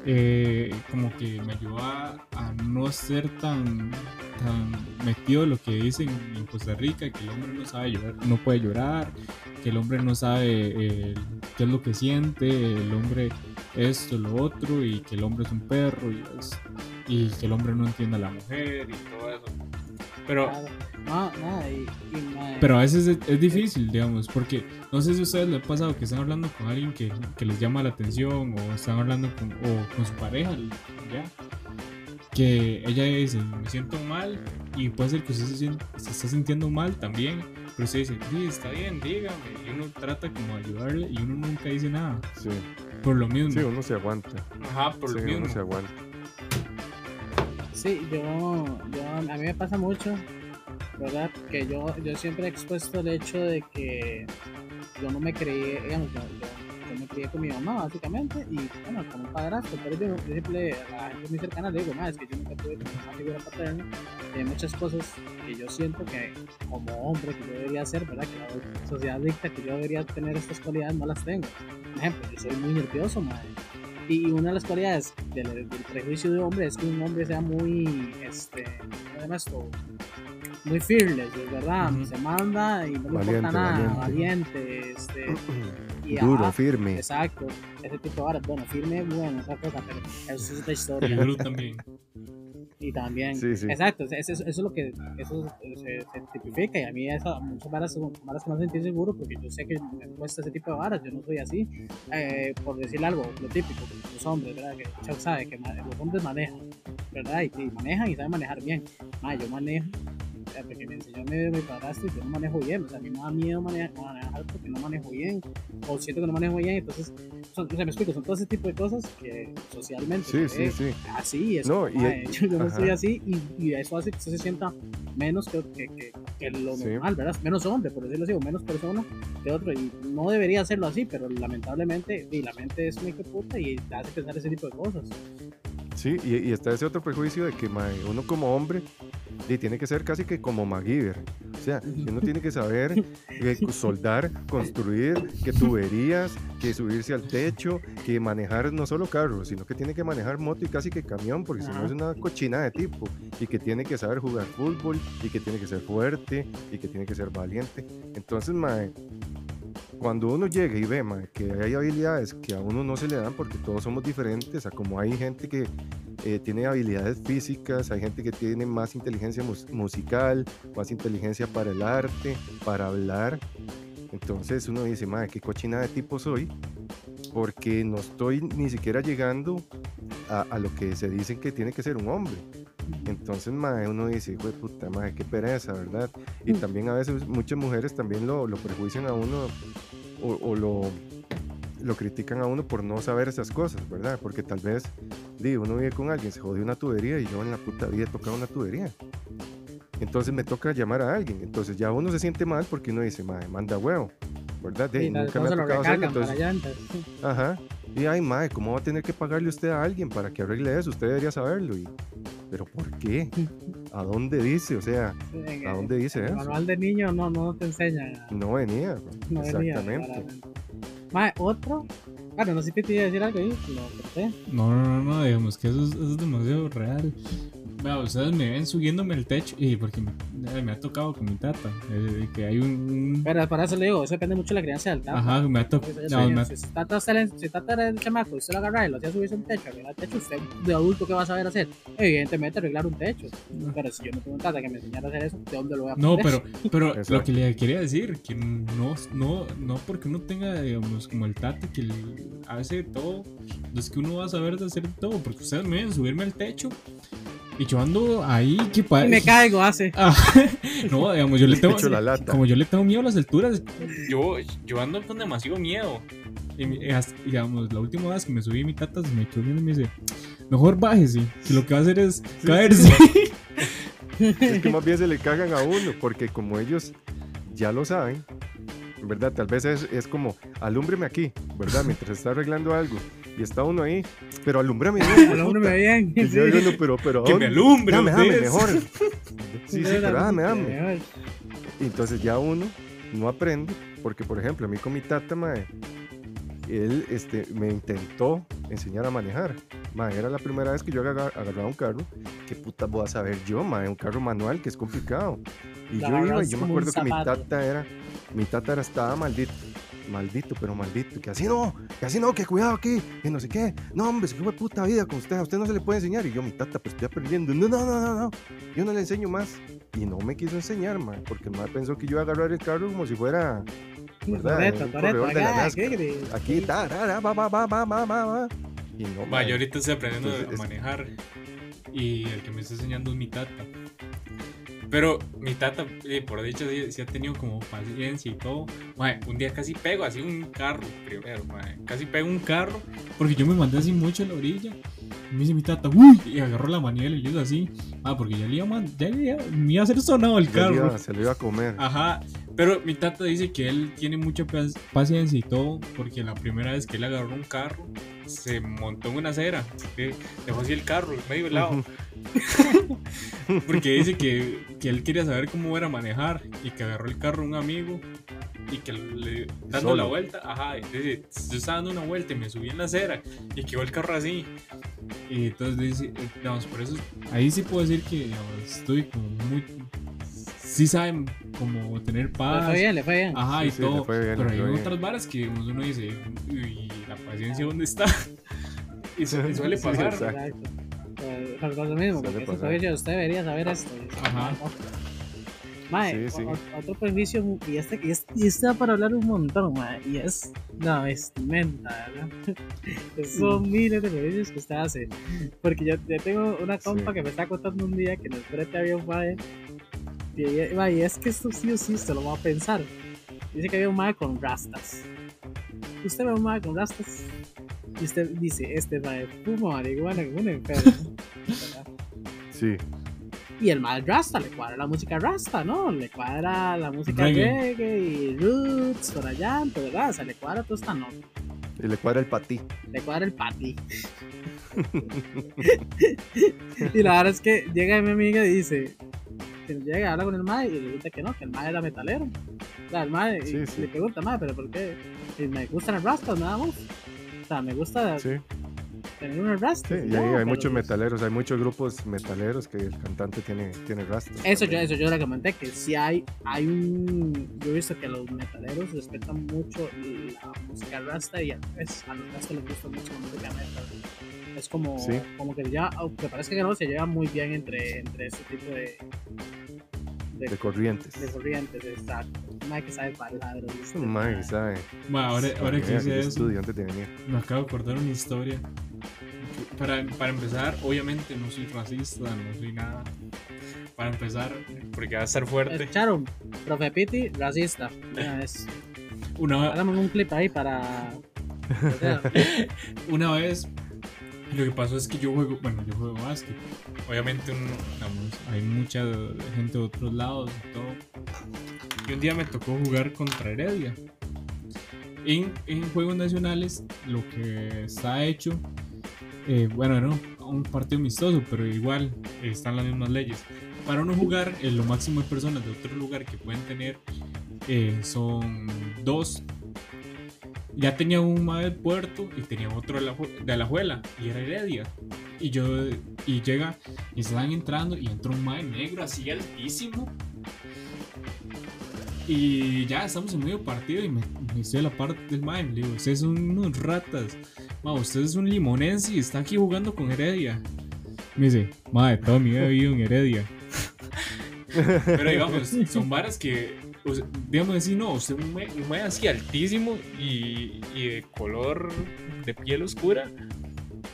eh, como que me ayudó a, a no ser tan, tan metido en lo que dicen en Costa Rica, que el hombre no sabe llorar, no puede llorar, que el hombre no sabe eh, qué es lo que siente, el hombre esto, lo otro, y que el hombre es un perro, y, es- y que el hombre no entiende a la mujer y todo eso. Pero, y, pero a veces es, es difícil, digamos, porque no sé si a ustedes les ha pasado que están hablando con alguien que, que les llama la atención o están hablando con, o con su pareja, ya, que ella dice, me siento mal y puede ser que usted se, sien- se está sintiendo mal también, pero usted dice, sí, está bien, dígame, y uno trata como de ayudarle y uno nunca dice nada, Sí, por lo mismo. sí, uno se aguanta. Ajá, por Sí, lo uno mismo. se aguanta. Sí, yo, yo, a mí me pasa mucho, ¿verdad? Que yo, yo siempre he expuesto el hecho de que yo no me creí, digamos, yo, yo- yo me crié con mi mamá, básicamente, y bueno, con un padrastro, pero yo, siempre a gente muy cercana le digo, más es que yo nunca tuve una figura paterna, hay muchas cosas que yo siento que como hombre que yo debería hacer, ¿verdad? Que la sociedad dicta que yo debería tener estas cualidades, no las tengo. Por ejemplo, yo soy muy nervioso, madre. Y una de las cualidades del, del prejuicio de hombre es que un hombre sea muy, este, ¿cómo se llama esto? Muy fearless, es verdad, se manda y no le Valiente, importa nada, valiente. valiente, este, [CLEARS THROAT] y Duro, ajá, firme. Exacto, ese tipo de varas. Bueno, firme, bueno, esa cosa, pero eso es otra Y historia. Gru también. Y también, Sí, sí. exacto, eso, eso, eso es lo que eso se, se tipifica. Y a mí, eso, muchas varas varas que me hacen sentir seguro porque yo sé que me cuesta ese tipo de varas. Yo no soy así. Eh, por decir algo, lo típico, los hombres, ¿verdad? Que Chuck sabe que los hombres manejan, ¿verdad? Y, y manejan y saben manejar bien. Ah, yo manejo. Sea, Porque me enseñó mi, mi padrastro y yo no manejo bien. O sea, a mí me da miedo manejar, manejar porque no manejo bien. O siento que no manejo bien. Entonces, son, o sea, me explico, son todo ese tipo de cosas que socialmente Sí, sí, ve sí. así es No, como, y- "Mae, yo, yo no soy así y, y eso hace que usted se sienta menos que, que, que, que lo normal, ¿verdad? Menos hombre, por decirlo así, o menos persona que otro y no debería hacerlo así, pero lamentablemente y la mente es muy puta y te hace pensar ese tipo de cosas. Sí, y, y está ese otro prejuicio de que mae, uno como hombre y tiene que ser casi que como MacGyver. O sea, uno tiene que saber eh, [LAUGHS] soldar, construir, que tuberías, que subirse al techo, que manejar no solo carro, sino que tiene que manejar moto y casi que camión, porque si no es una cochina de tipo. Y que tiene que saber jugar fútbol, y que tiene que ser fuerte, y que tiene que ser valiente. Entonces, mae, cuando uno llega y ve que hay habilidades que a uno no se le dan porque todos somos diferentes, como hay gente que eh, tiene habilidades físicas, hay gente que tiene más inteligencia mus- musical, más inteligencia para el arte, para hablar. Entonces uno dice, madre, qué cochina de tipo soy, porque no estoy ni siquiera llegando a, a lo que se dicen que tiene que ser un hombre. Entonces, madre, uno dice, hijo de puta, madre, qué pereza, ¿verdad? Y Mm. también a veces muchas mujeres también lo, lo prejuician a uno o, o lo, lo critican a uno por no saber esas cosas, ¿verdad? Porque tal vez, di, uno vive con alguien, se jodió una tubería y yo en la puta vida he tocado una tubería. Entonces me toca llamar a alguien. Entonces ya uno se siente mal porque uno dice, madre, manda huevo, ¿verdad? Sí, nunca me ha tocado hacerlo, entonces. Ajá. Y ay, mae, ¿cómo va a tener que pagarle usted a alguien para que arregle eso? Usted debería saberlo. Y, ¿Pero por qué? [LAUGHS] ¿A dónde dice? O sea, ¿a dónde dice el eso? manual de niño no, no te enseña. No venía. No venía, Exactamente. Mae, otro. Bueno, no sé si te iba a decir algo ahí, lo corté. No, no, no, no, digamos que eso es, eso es demasiado real. Vea, ustedes me ven subiéndome el techo y porque me, eh, me ha tocado con mi tata, eh, que hay un... un- Pero para eso le digo, eso depende mucho de la crianza del tata. Ajá, me ha tocado... Eso- eso- si, si tata si tata era el chamaco y usted lo agarra y lo hacía subirse un techo, arreglar el techo, usted de adulto, ¿qué va a saber hacer? Evidentemente arreglar un techo. Pero si yo no tengo un tata que me enseñara a hacer eso, ¿de dónde lo voy a No, aprender? pero, pero [LAUGHS] lo que le quería decir, que no, no, no porque uno tenga, digamos, como el tata que le hace todo, no es que uno va a saber de hacer todo, porque ustedes me ven subirme al techo y yo ando ahí que Y me caigo, hace. Ah, [LAUGHS] no, digamos, yo le [LAUGHS] tengo... La lata. Como yo le tengo miedo a las alturas, yo, yo ando con demasiado miedo. Y, y digamos, la última vez que me subí mi tata se me quedó viendo y me dice, mejor bájese, que lo que va a hacer es caerse. [LAUGHS] Es que más bien se le cagan a uno, porque como ellos ya lo saben, ¿verdad? Tal vez es, es como, alúmbreme aquí, ¿verdad? Mientras está arreglando algo. Y está uno ahí, pero alúmbrame bien. El hombre me ve bien. Y yo digo, no, pero, pero, [LAUGHS] que me alumbre. Dame, dame, ustedes". mejor. [LAUGHS] Sí, sí, pero dame, dame. Entonces ya uno no aprende, porque por ejemplo, a mí con mi tata, mae, él este, me intentó enseñar a manejar. Mae, era la primera vez que yo agar- agarraba un carro. ¿Qué puta voy a saber yo, mae? Un carro manual que es complicado. Y La yo iba y yo me acuerdo que mi tata era, mi tata era, estaba maldito. Maldito, pero maldito. Que así no, que así no, que cuidado aquí, que no sé qué. No, hombre, se fue puta vida con usted. A usted no se le puede enseñar. Y yo, mi tata, pues estoy aprendiendo. No, no, no, no, no. Yo no le enseño más. Y no me quiso enseñar, mae, porque el mae pensó que yo iba a agarrar el carro como si fuera ¿verdad? De la acá, aquí, ra, va, va, va, va, va, va, va. Y no, Va, mae, yo ahorita estoy aprendiendo Entonces, a es- manejar y el que me está enseñando es mi tata. Pero mi tata, eh, por dicho, sí, ha tenido como paciencia y todo. Un día casi pego así un carro primero. Casi pego un carro porque yo me mandé así mucho a la orilla. Y me dice mi tata, uy, y agarró la manivela y yo así. Ah, porque ya le iba, a ya le iba, me iba a hacer sonado el carro. iba- se lo iba a comer. Ajá, Pero mi tata dice que él tiene mucha pac- paciencia y todo, porque la primera vez que él agarró un carro, se montó en una acera, que dejó así el carro, medio helado, [LAUGHS] porque dice que, que él quería saber cómo era manejar y que agarró el carro un amigo y que le, dando Solo. la vuelta, ajá, dice, yo estaba dando una vuelta y me subí en la acera y quedó el carro así. Y entonces dice, eh, digamos, por eso, ahí sí puedo decir que digamos, estoy como muy... Sí saben como tener Le paz. fue bien, le fue bien. Ajá, Sí, y sí, le todo. fue bien, pero le hay otras varas que digamos, uno dice, ¿y la paciencia dónde está? [LAUGHS] y, y suele Sí, pasar. exacto. Exacto. Pero por lo mismo, porque usted debería saber esto. Ajá. Mae, Sí, sí. otro prejuicio, y este, y este, y este da para hablar un montón, mae, y es la vestimenta, ¿verdad? [LAUGHS] Son miles de prejuicios que usted hace. Porque yo, yo tengo una compa Sí. que me está contando un día que en el frente había un mae, y, mae, y es que esto sí o sí usted lo va a pensar. Dice que había un mae con rastas. Usted ve un mae con rastas, y usted dice, este mae fuma marihuana como un enfermo. Sí, Y el mal Rasta, le cuadra la música Rasta, ¿no? Le cuadra la música Reggae. reggae, y roots por allá, ¿verdad? O sea, le cuadra toda esta nota. y le cuadra el patí. Le cuadra el pati. [LAUGHS] y la verdad es que llega mi amiga y dice, que llega, habla con el mae y resulta que no, que el mae era metalero. O sea, el y Sí, sí. le pregunta, mae, pero ¿por qué? Y me gustan las rastas nada más. O sea, me gusta Sí, tener unas rastas. sí. Y ahí hay pero muchos pues- metaleros, hay muchos grupos metaleros que el cantante tiene, tiene rastros. Eso yo, eso yo le comenté, que sí hay, hay un... Yo he visto que los metaleros respetan mucho la música rasta y a, veces a los rasta les gusta mucho la música metal. Es como, Sí. como que ya, aunque parezca que no, se lleva muy bien entre, entre ese tipo de, de, De corrientes. de corrientes, exacto. Hay que saber palabras. mae, ¿sabe? Ma, ahora, ahora que hice eso, estudio antes de venir. me acabo de acordar una historia. Para, para empezar, obviamente no soy racista, no soy nada. Para empezar, porque va a estar fuerte. Echaron, profe Piti, racista. Una vez. Una, Hagamos un clip ahí para... [LAUGHS] una vez lo que pasó es que yo juego, bueno, yo juego básquet. Obviamente un- digamos, hay mucha gente de otros lados y todo. Y un día me tocó jugar contra Heredia. En, en juegos nacionales lo que está hecho, eh, bueno, no, un partido amistoso, pero igual están las mismas leyes. Para uno jugar, eh, lo máximo de personas de otro lugar que pueden tener eh, son dos ya tenía un mae del puerto y tenía otro de la, de la Juela y era Heredia. Y yo, y llega, y estaban entrando y entró un mae negro así altísimo. Y ya estamos en medio partido y me, me a la parte del mae. Le digo, ustedes son unos ratas. Ma, usted es un limonense y está aquí jugando con Heredia. Me dice, mae, toda mi vida he vivido en Heredia. [LAUGHS] Pero digamos, son varas que, o sea, digamos así, no, usted un mae, un mae así altísimo y, y de color de piel oscura.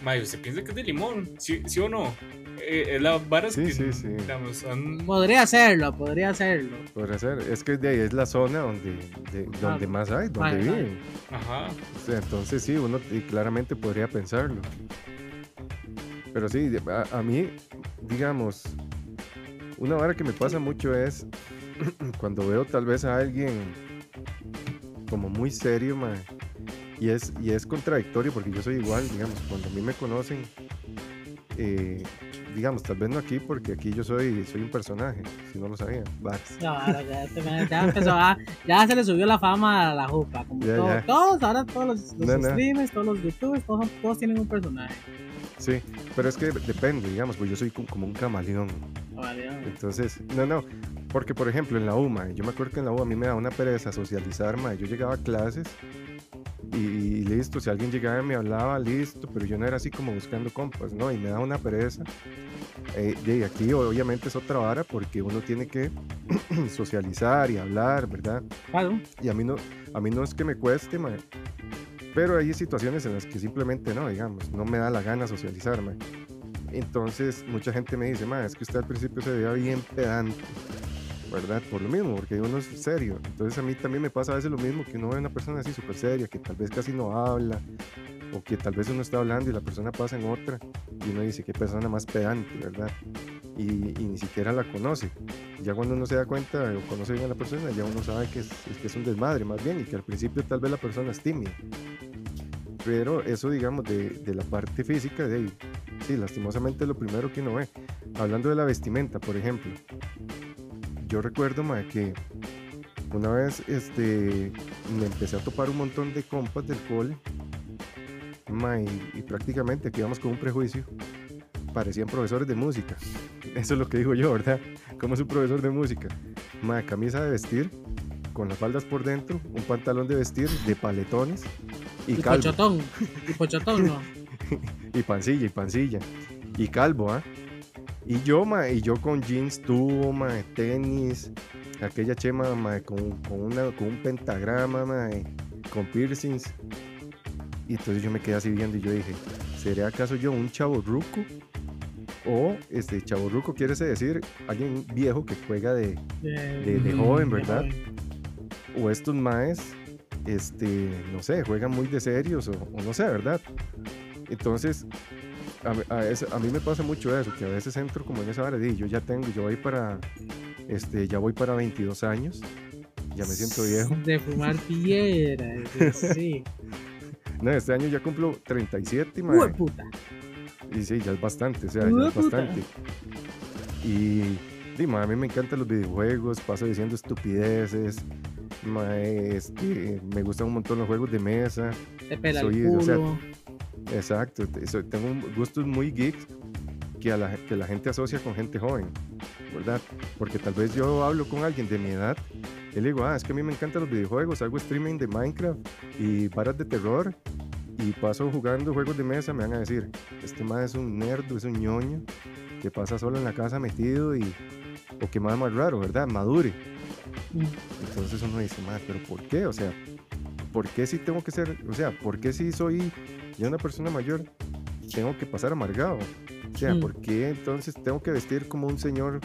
Mae, usted piensa que es de limón, ¿sí, sí o no? Eh, es las varas Sí, que, sí, sí. digamos, son... podría hacerlo, podría hacerlo. Podría ser. Es que de ahí es la zona donde, de- donde Ah. más hay, donde Vale, vale. viven. Ajá. O sea, entonces sí, uno claramente podría pensarlo. Pero sí, a, a mí, digamos, una vara que me pasa mucho es [CLEARS THROAT] cuando veo tal vez a alguien como muy serio, mae, y es, y es contradictorio porque yo soy igual, digamos, cuando a mí me conocen, eh, digamos, tal vez no aquí porque aquí yo soy, soy un personaje, si no lo sabían, varas. No, ya, ya empezó a- ya se le subió la fama a la jupa. Como Ya, todo-. Todos, ahora todos los, los No, no. streamers, todos los youtubers, todos, todos tienen un personaje. Sí, pero es que depende, digamos, pues yo soy co- como un camaleón. Vale. Entonces, no, no, porque por ejemplo en la UMA, yo me acuerdo que en la UMA a mí me daba una pereza socializar, ma, yo llegaba a clases y, y listo, si alguien llegaba y me hablaba, listo, pero yo no era así como buscando compas, ¿no? Y me daba una pereza. Eh, y aquí obviamente es otra vara porque uno tiene que [CLEARS THROAT] socializar y hablar, ¿verdad? Claro. Y a mí no, a mí no es que me cueste, ma, pero hay situaciones en las que simplemente no, digamos, no me da la gana socializar, ma. Entonces, mucha gente me dice, ma, es que usted al principio se veía bien pedante, ¿verdad? Por lo mismo, porque uno es serio. Entonces, a mí también me pasa a veces lo mismo, que uno ve a una persona así súper seria, que tal vez casi no habla, o que tal vez uno está hablando y la persona pasa en otra, y uno dice, qué persona más pedante, ¿verdad? y, ni siquiera la conoce. Ya cuando uno se da cuenta o conoce bien a la persona, ya uno sabe que es, es que es un desmadre más bien y que al principio tal vez la persona es tímida. Pero eso, digamos, de, de la parte física, de sí, lastimosamente es lo primero que uno ve. Hablando de la vestimenta, por ejemplo, yo recuerdo mae, que una vez este, me empecé a topar un montón de compas del cole mae, y, y prácticamente que íbamos con un prejuicio. Parecían profesores de música. [LAUGHS] Eso es lo que digo yo, ¿verdad? ¿Cómo es un profesor de música? Mae, camisa de vestir, con las faldas por dentro, un pantalón de vestir de paletones y, Y calvo. pochotón. Y pochotón, ¿no? [LAUGHS] y pancilla, y pancilla. Y calvo, ¿ah? Y yo, ma, y yo con jeans tubo, ma, tenis, aquella chema, ma, con, con, una, con un pentagrama, ma, con piercings. Y entonces yo me quedé así viendo y yo dije, ¿seré acaso yo un chavo ruco? O este chavo ruco quiere decir alguien viejo que juega de, De, de joven, ¿verdad? joven. O estos maes, este, no sé, juegan muy de serios o, o no sé, ¿verdad? Entonces, a, mí- a a mí me pasa mucho eso, que a veces entro como en esa vara de, yo ya tengo, yo voy para, este, ya voy para 22 años, ya me siento viejo. De fumar piedra. [LAUGHS] Sí. No, este año ya cumplo 37, Hue mae, puta. y sí, ya es bastante, o sea, ya es bastante. Y, di, mae, a mí me encantan los videojuegos, paso diciendo estupideces, mae, este, me gustan un montón los juegos de mesa. Te pela Soy- el o sea, culo. Exacto, soy- tengo gustos muy geeks que, a la, que la gente asocia con gente joven, ¿verdad? Porque tal vez yo hablo con alguien de mi edad y le digo, ah, es que a mí me encantan los videojuegos, hago streaming de Minecraft y varas de terror y paso jugando juegos de mesa, me van a decir, este más es un nerd, es un ñoño que pasa solo en la casa metido y, o que más más raro, ¿verdad? Madure. Mm. Entonces uno dice, más, pero ¿por qué? O sea, ¿por qué si tengo que ser, o sea, ¿por qué si soy yo una persona mayor tengo que pasar amargado? O sea, Mm. ¿por qué entonces tengo que vestir como un señor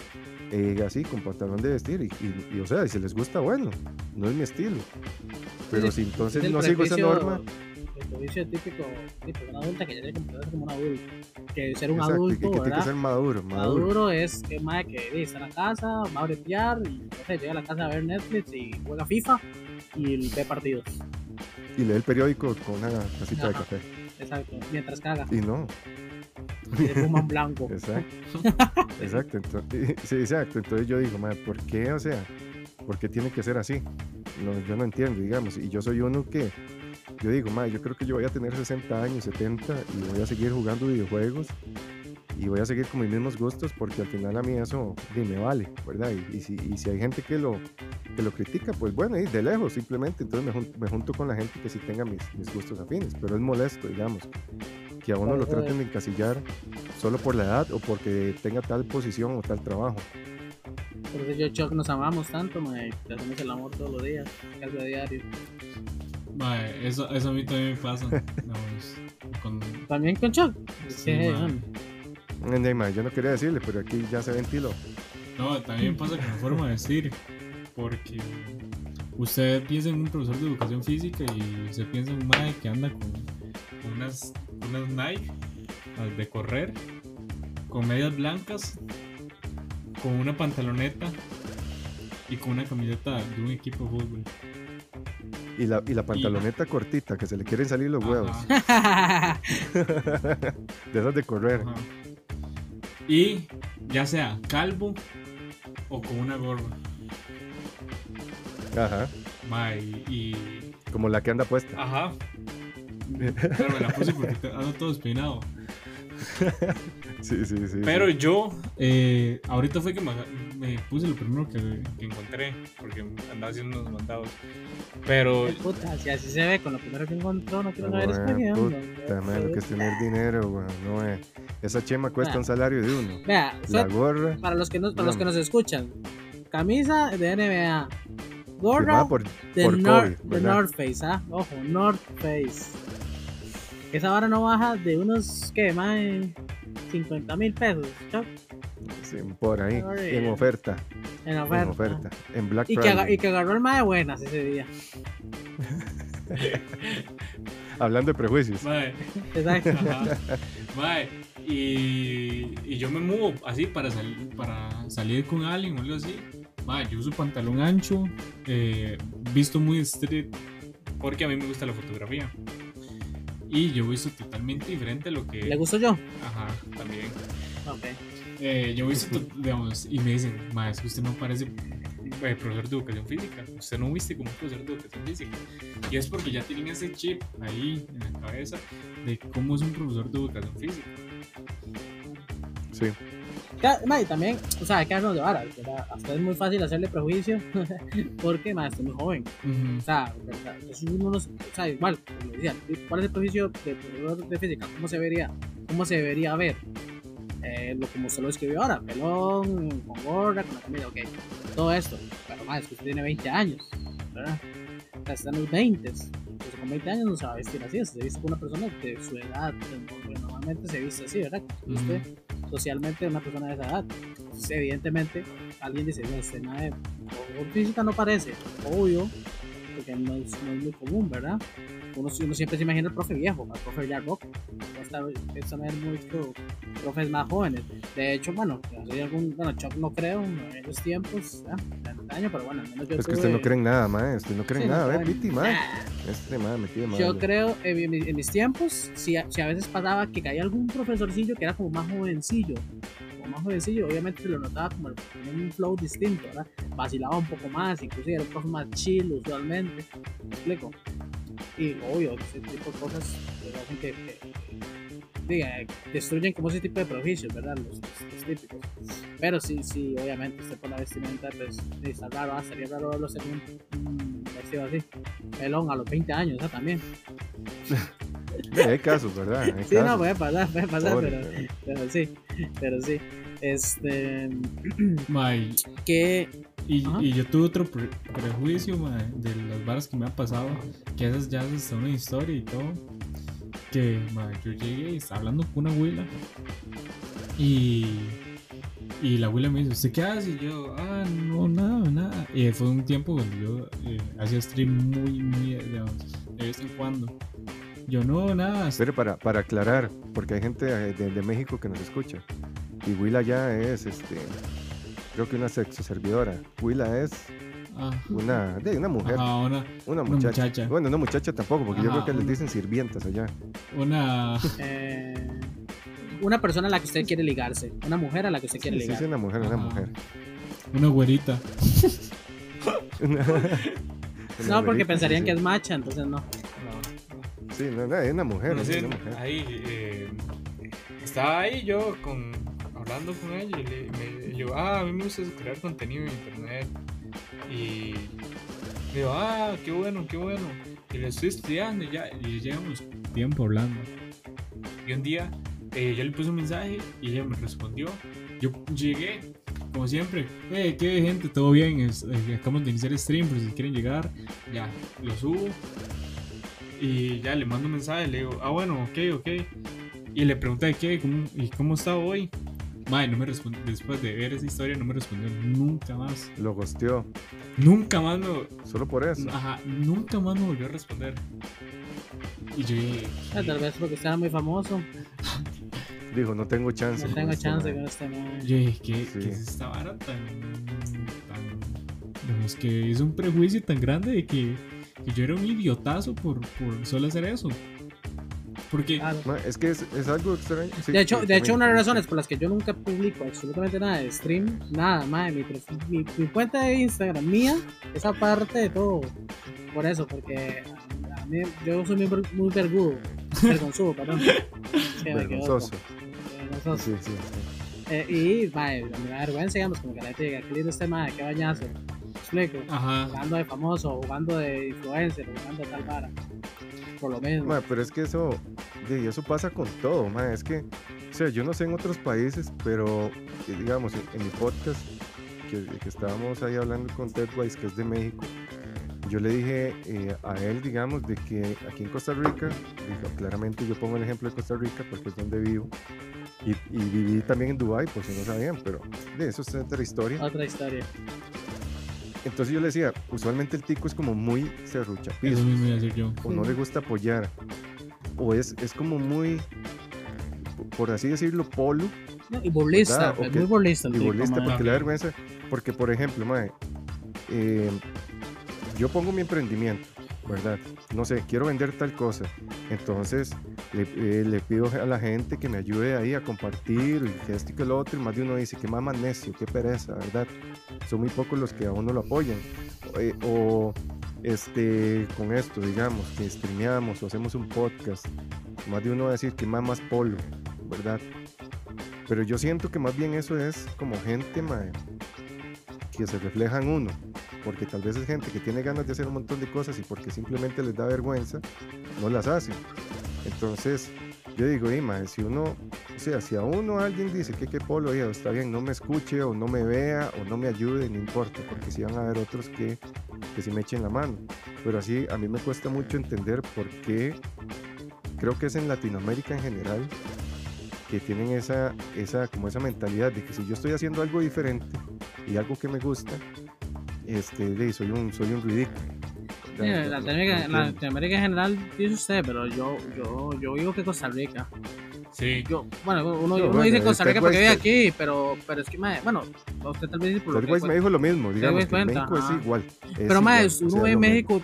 eh, así, con pantalón de vestir? Y, y- y, o sea, si les gusta, bueno, no es mi estilo. Pero Sí, si entonces no sigo esa norma, El prejuicio típico, tipo, una adulta que ya tiene que comportarse como un adulto. Que ser un exacto, adulto, que, que tiene que ser maduro, maduro. Maduro es que más que sí, está en la casa, va a bretear y no sé, llega a la casa a ver Netflix y juega FIFA y ve partidos. Y lee el periódico con una tacita de café. Exacto, mientras caga. Y no, Y de fuman blanco. [LAUGHS] Exacto. Exacto. Entonces, sí, exacto. Entonces yo digo, "Mae, ¿por qué? O sea, ¿por qué tiene que ser así? No, yo no entiendo, digamos. Y yo soy uno que, yo digo, "Mae, yo creo que yo voy a tener 60 años, 70 y voy a seguir jugando videojuegos y voy a seguir con mis mismos gustos porque al final a mí eso me vale, ¿verdad? Y, y si, y si hay gente que lo, que lo critica, pues bueno, y de lejos simplemente. Entonces me, jun- me junto con la gente que sí tenga mis, mis gustos afines. Pero es molesto, digamos, que a uno lo traten de encasillar solo por la edad o porque tenga tal posición o tal trabajo. Por eso yo y Chuck nos amamos tanto, que hacemos el amor todos los días, casi a diario. Mae, eso, eso a mí también me pasa. con- También con Chuck. Sí, mae, yo no quería decirle, pero aquí ya se ventiló. no, también pasa con la forma de vestir. Porque usted piensa en un profesor de educación física y usted piensa en un mae que anda con, unas, unas Nike de correr, con medias blancas, con una pantaloneta y con una camiseta de un equipo de fútbol. Y la, y la pantaloneta cortita, que se le quieren salir los huevos. [LAUGHS] De esas de correr. ajá. Y ya sea calvo o con una gorra. Ajá. Y, y- Como la que anda puesta. Ajá. Pero me la puse porque ando todo despeinado. Sí, sí, sí. Pero sí. yo, eh, ahorita fue que me, me puse lo primero que, que encontré, porque andaba haciendo unos mandados. Pero, Qué puta, si así se ve con lo primero que encontró, no quiero bueno, escogido. puta madre, lo que es tener dinero, weón. No, eh. Esa chema cuesta un salario de uno. Vea, La gorra. para los que nos, para los que nos escuchan, camisa de NBA, gorra por, de, por Nor- Kobe, de. North Face, ¿ah? Ojo, North Face. Esa vara no baja de unos, ¿qué? Más de 50 mil pesos, Chuck, Sí, por ahí. Ay, En oferta. en oferta. En oferta. En Black Y que, Friday. y que agarró el más de buenas ese día. [LAUGHS] Hablando de prejuicios. mae, Exacto. Y, y yo me muevo así para, sal- para salir con alguien o algo así. Ma, yo uso pantalón ancho, eh, visto muy street, porque a mí me gusta la fotografía. Y yo visto totalmente diferente a lo que... ¿Le gusto yo? Ajá, también. Ok. Eh, yo visto, to- digamos, y me dicen, ma, es que usted no parece eh, profesor de educación física. Usted no viste como un profesor de educación física. Y es porque ya tienen ese chip ahí en la cabeza de cómo es un profesor de educación física. Sí. Ya, ma, y también, o sea, hay que darnos de vara, ¿verdad? Hasta es muy fácil hacerle prejuicio [LAUGHS] porque, ma, estoy muy joven. O sea. Entonces uno no, o sea, igual, como decía, ¿cuál es el prejuicio de de física? ¿Cómo se vería? ¿Cómo se debería ver? Eh, lo como se lo escribió ahora, pelón, con gorra, con la camisa, ok, todo esto. Pero más, es que usted tiene 20 años, ¿verdad? O sea, está en los 20. Entonces, con 20 años no se va a vestir así, se viste con una persona de su edad, normalmente se viste así, ¿verdad? Usted, socialmente, una persona de esa edad. Evidentemente, alguien dice, no, este por física no parece, obvio, porque no es, muy común, ¿verdad? Uno, uno siempre se imagina el profe viejo, al profe ya rock. Esta vez mucho profes más jóvenes. De hecho, bueno, algún, bueno, Chuck no creo en esos tiempos, ¿ya? Antaño, pero bueno, al menos yo Es que tuve- usted no cree en nada, mae. Usted no cree en Sí, [LAUGHS] nada. Ve, creo en- Piti. Este, me tiene mal. Yo creo, en, en mis tiempos, si a, si a veces pasaba que caía algún profesorcillo que era como más jovencillo, como más jovencillo, obviamente lo notaba como el- un flow distinto, ¿verdad? Vacilaba un poco más, inclusive era un profe más chill usualmente, ¿me explico? Y obvio, ese tipo de cosas pues, hacen que, que- diga, destruyen como ese tipo de prejuicios, ¿verdad? Los, los- los típicos. Pero sí, sí, obviamente, usted por la vestimenta, pues, está raro, ah, sería raro verlo ser un, vestido así. Pelón a los 20 años, ¿ah? También. [LAUGHS] Hay casos, ¿verdad? Hay Sí, no, casos. puede pasar, puede pasar, Pobre, pero, pero- pero sí, pero sí. Este, [CLEARS THROAT] Ma, y, que, y- yo tuve otro pre- prejuicio ma, de las varas que me ha pasado, que esas ya hasta una historia y todo. Que yo llegué y estaba hablando con una abuela y, y la abuela me dice, ¿usted qué hace? Y yo, ah, no, nada, nada. Y fue un tiempo donde yo eh, hacía stream muy, muy, de vez en cuando. Yo, no, nada. Espere, para, para aclarar, porque hay gente eh, de, México que nos escucha. Y Willa ya es, este, creo que una sexo servidora. Willa es ah, una, de, una mujer, ajá, una, una una muchacha. Bueno, no muchacha tampoco, porque yo creo que les una- dicen sirvientas allá. una, eh, una persona a la que usted quiere ligarse, una mujer a la que usted quiere Sí, sí, una mujer, una mujer. una güerita. [LAUGHS] Una- una No, porque güerita, pensarían sí, que es macha, entonces no. Sí, no, no, es una mujer, Bueno, es sí, una mujer. ahí eh, estaba ahí yo con hablando con ella y le, me, yo ah a mí me gusta crear contenido en internet y digo ah qué bueno qué bueno y le estoy estudiando y ya y llevamos tiempo hablando. Y un día eh, yo le puse un mensaje y ella me respondió. Yo llegué como siempre eh, qué gente todo bien eh, acabamos de iniciar stream por si quieren llegar ya lo subo. Y ya le mando un mensaje, le digo, ah, bueno, ok, ok. Y le pregunté qué, cómo, y cómo está hoy. Madre, no me respondió, después de ver esa historia, no me respondió nunca más. Lo gosteó, Nunca más me, solo por eso. ajá, nunca más me volvió a responder. Y yo dije, Ah, Tal vez porque era muy famoso, Dijo, no tengo chance. no tengo este chance con este man. yo dije, ¿qué, Sí. qué es esta vara tan, tan, digamos que es un prejuicio tan grande de que, que yo era un idiotazo por, por solo hacer eso? Porque, Claro. Ma, es que es, es algo extraño. sí, De hecho, de hecho, una de las razones por las que yo nunca publico absolutamente nada de stream, nada, madre, mi, mi, mi cuenta de Instagram mía, esa parte de todo. Por eso, porque a, mí, yo soy muy, muy vergudo, vergonzudo, [LAUGHS] perdón. Sí. Vergonzoso. Vergonzoso. Sí, sí, sí. Eh, y, madre, me da vergüenza, digamos, como que la gente diga, qué lindo este madre, qué bañazo. ¿Me explico? ajá, Jugando de famoso, jugando de influencer, jugando de tal vara. Por lo menos. Ma, pero es que eso, eso pasa con todo, ma, es que, o sea, yo no sé en otros países, pero eh, digamos, en, mi podcast, que, que estábamos ahí hablando con Ted Weiss, que es de México, yo le dije eh, a él, digamos, de que aquí en Costa Rica, digo, claramente yo pongo el ejemplo de Costa Rica porque es donde vivo, y, y viví también en Dubai por si no sabían, pero de eso es otra historia. Otra historia. Entonces yo le decía, usualmente el tico es como muy serruchapizo. eso mismo iba a decir yo. o no le gusta apoyar, o es, es como muy, por así decirlo, polo No, y. O es que- muy burlista el y mae. porque le da vergüenza. Porque, por ejemplo, mae, eh, yo pongo mi emprendimiento, ¿verdad? No sé, quiero vender tal cosa. Entonces, le, eh, le pido a la gente que me ayude ahí a compartir, que esto y que lo otro. Y más de uno dice, qué más necio, qué pereza, ¿verdad? Son muy pocos los que a uno lo apoyan. Eh, o este, con esto, digamos, que streameamos o hacemos un podcast. Más de uno va a decir que más más polo, ¿verdad? Pero yo siento que más bien eso es como gente mae, que se refleja en uno. Porque tal vez es gente que tiene ganas de hacer un montón de cosas y porque simplemente les da vergüenza, no las hace. Entonces, yo digo, "Ey, mae, si uno, o sea, si a uno alguien dice que qué polo, oiga, está bien, no me escuche o no me vea o no me ayude, no importa, porque si van a haber otros que, que sí me echen la mano. Pero así, a mí me cuesta mucho entender por qué, creo que es en Latinoamérica en general, que tienen esa, esa, como esa mentalidad de que si yo estoy haciendo algo diferente y algo que me gusta, este, de, soy un, soy un ridículo. Sí, Latinoamérica, no en entiendo. Latinoamérica en general, dice usted, pero yo, yo, yo digo que Costa Rica. Sí. Yo, bueno, uno, No, uno bueno, dice Costa Rica porque vive aquí, pero, pero es que, mae, bueno, usted tal vez dice por lo que me dijo lo mismo, digamos, que México ajá. es igual. es Pero más, uno ve. México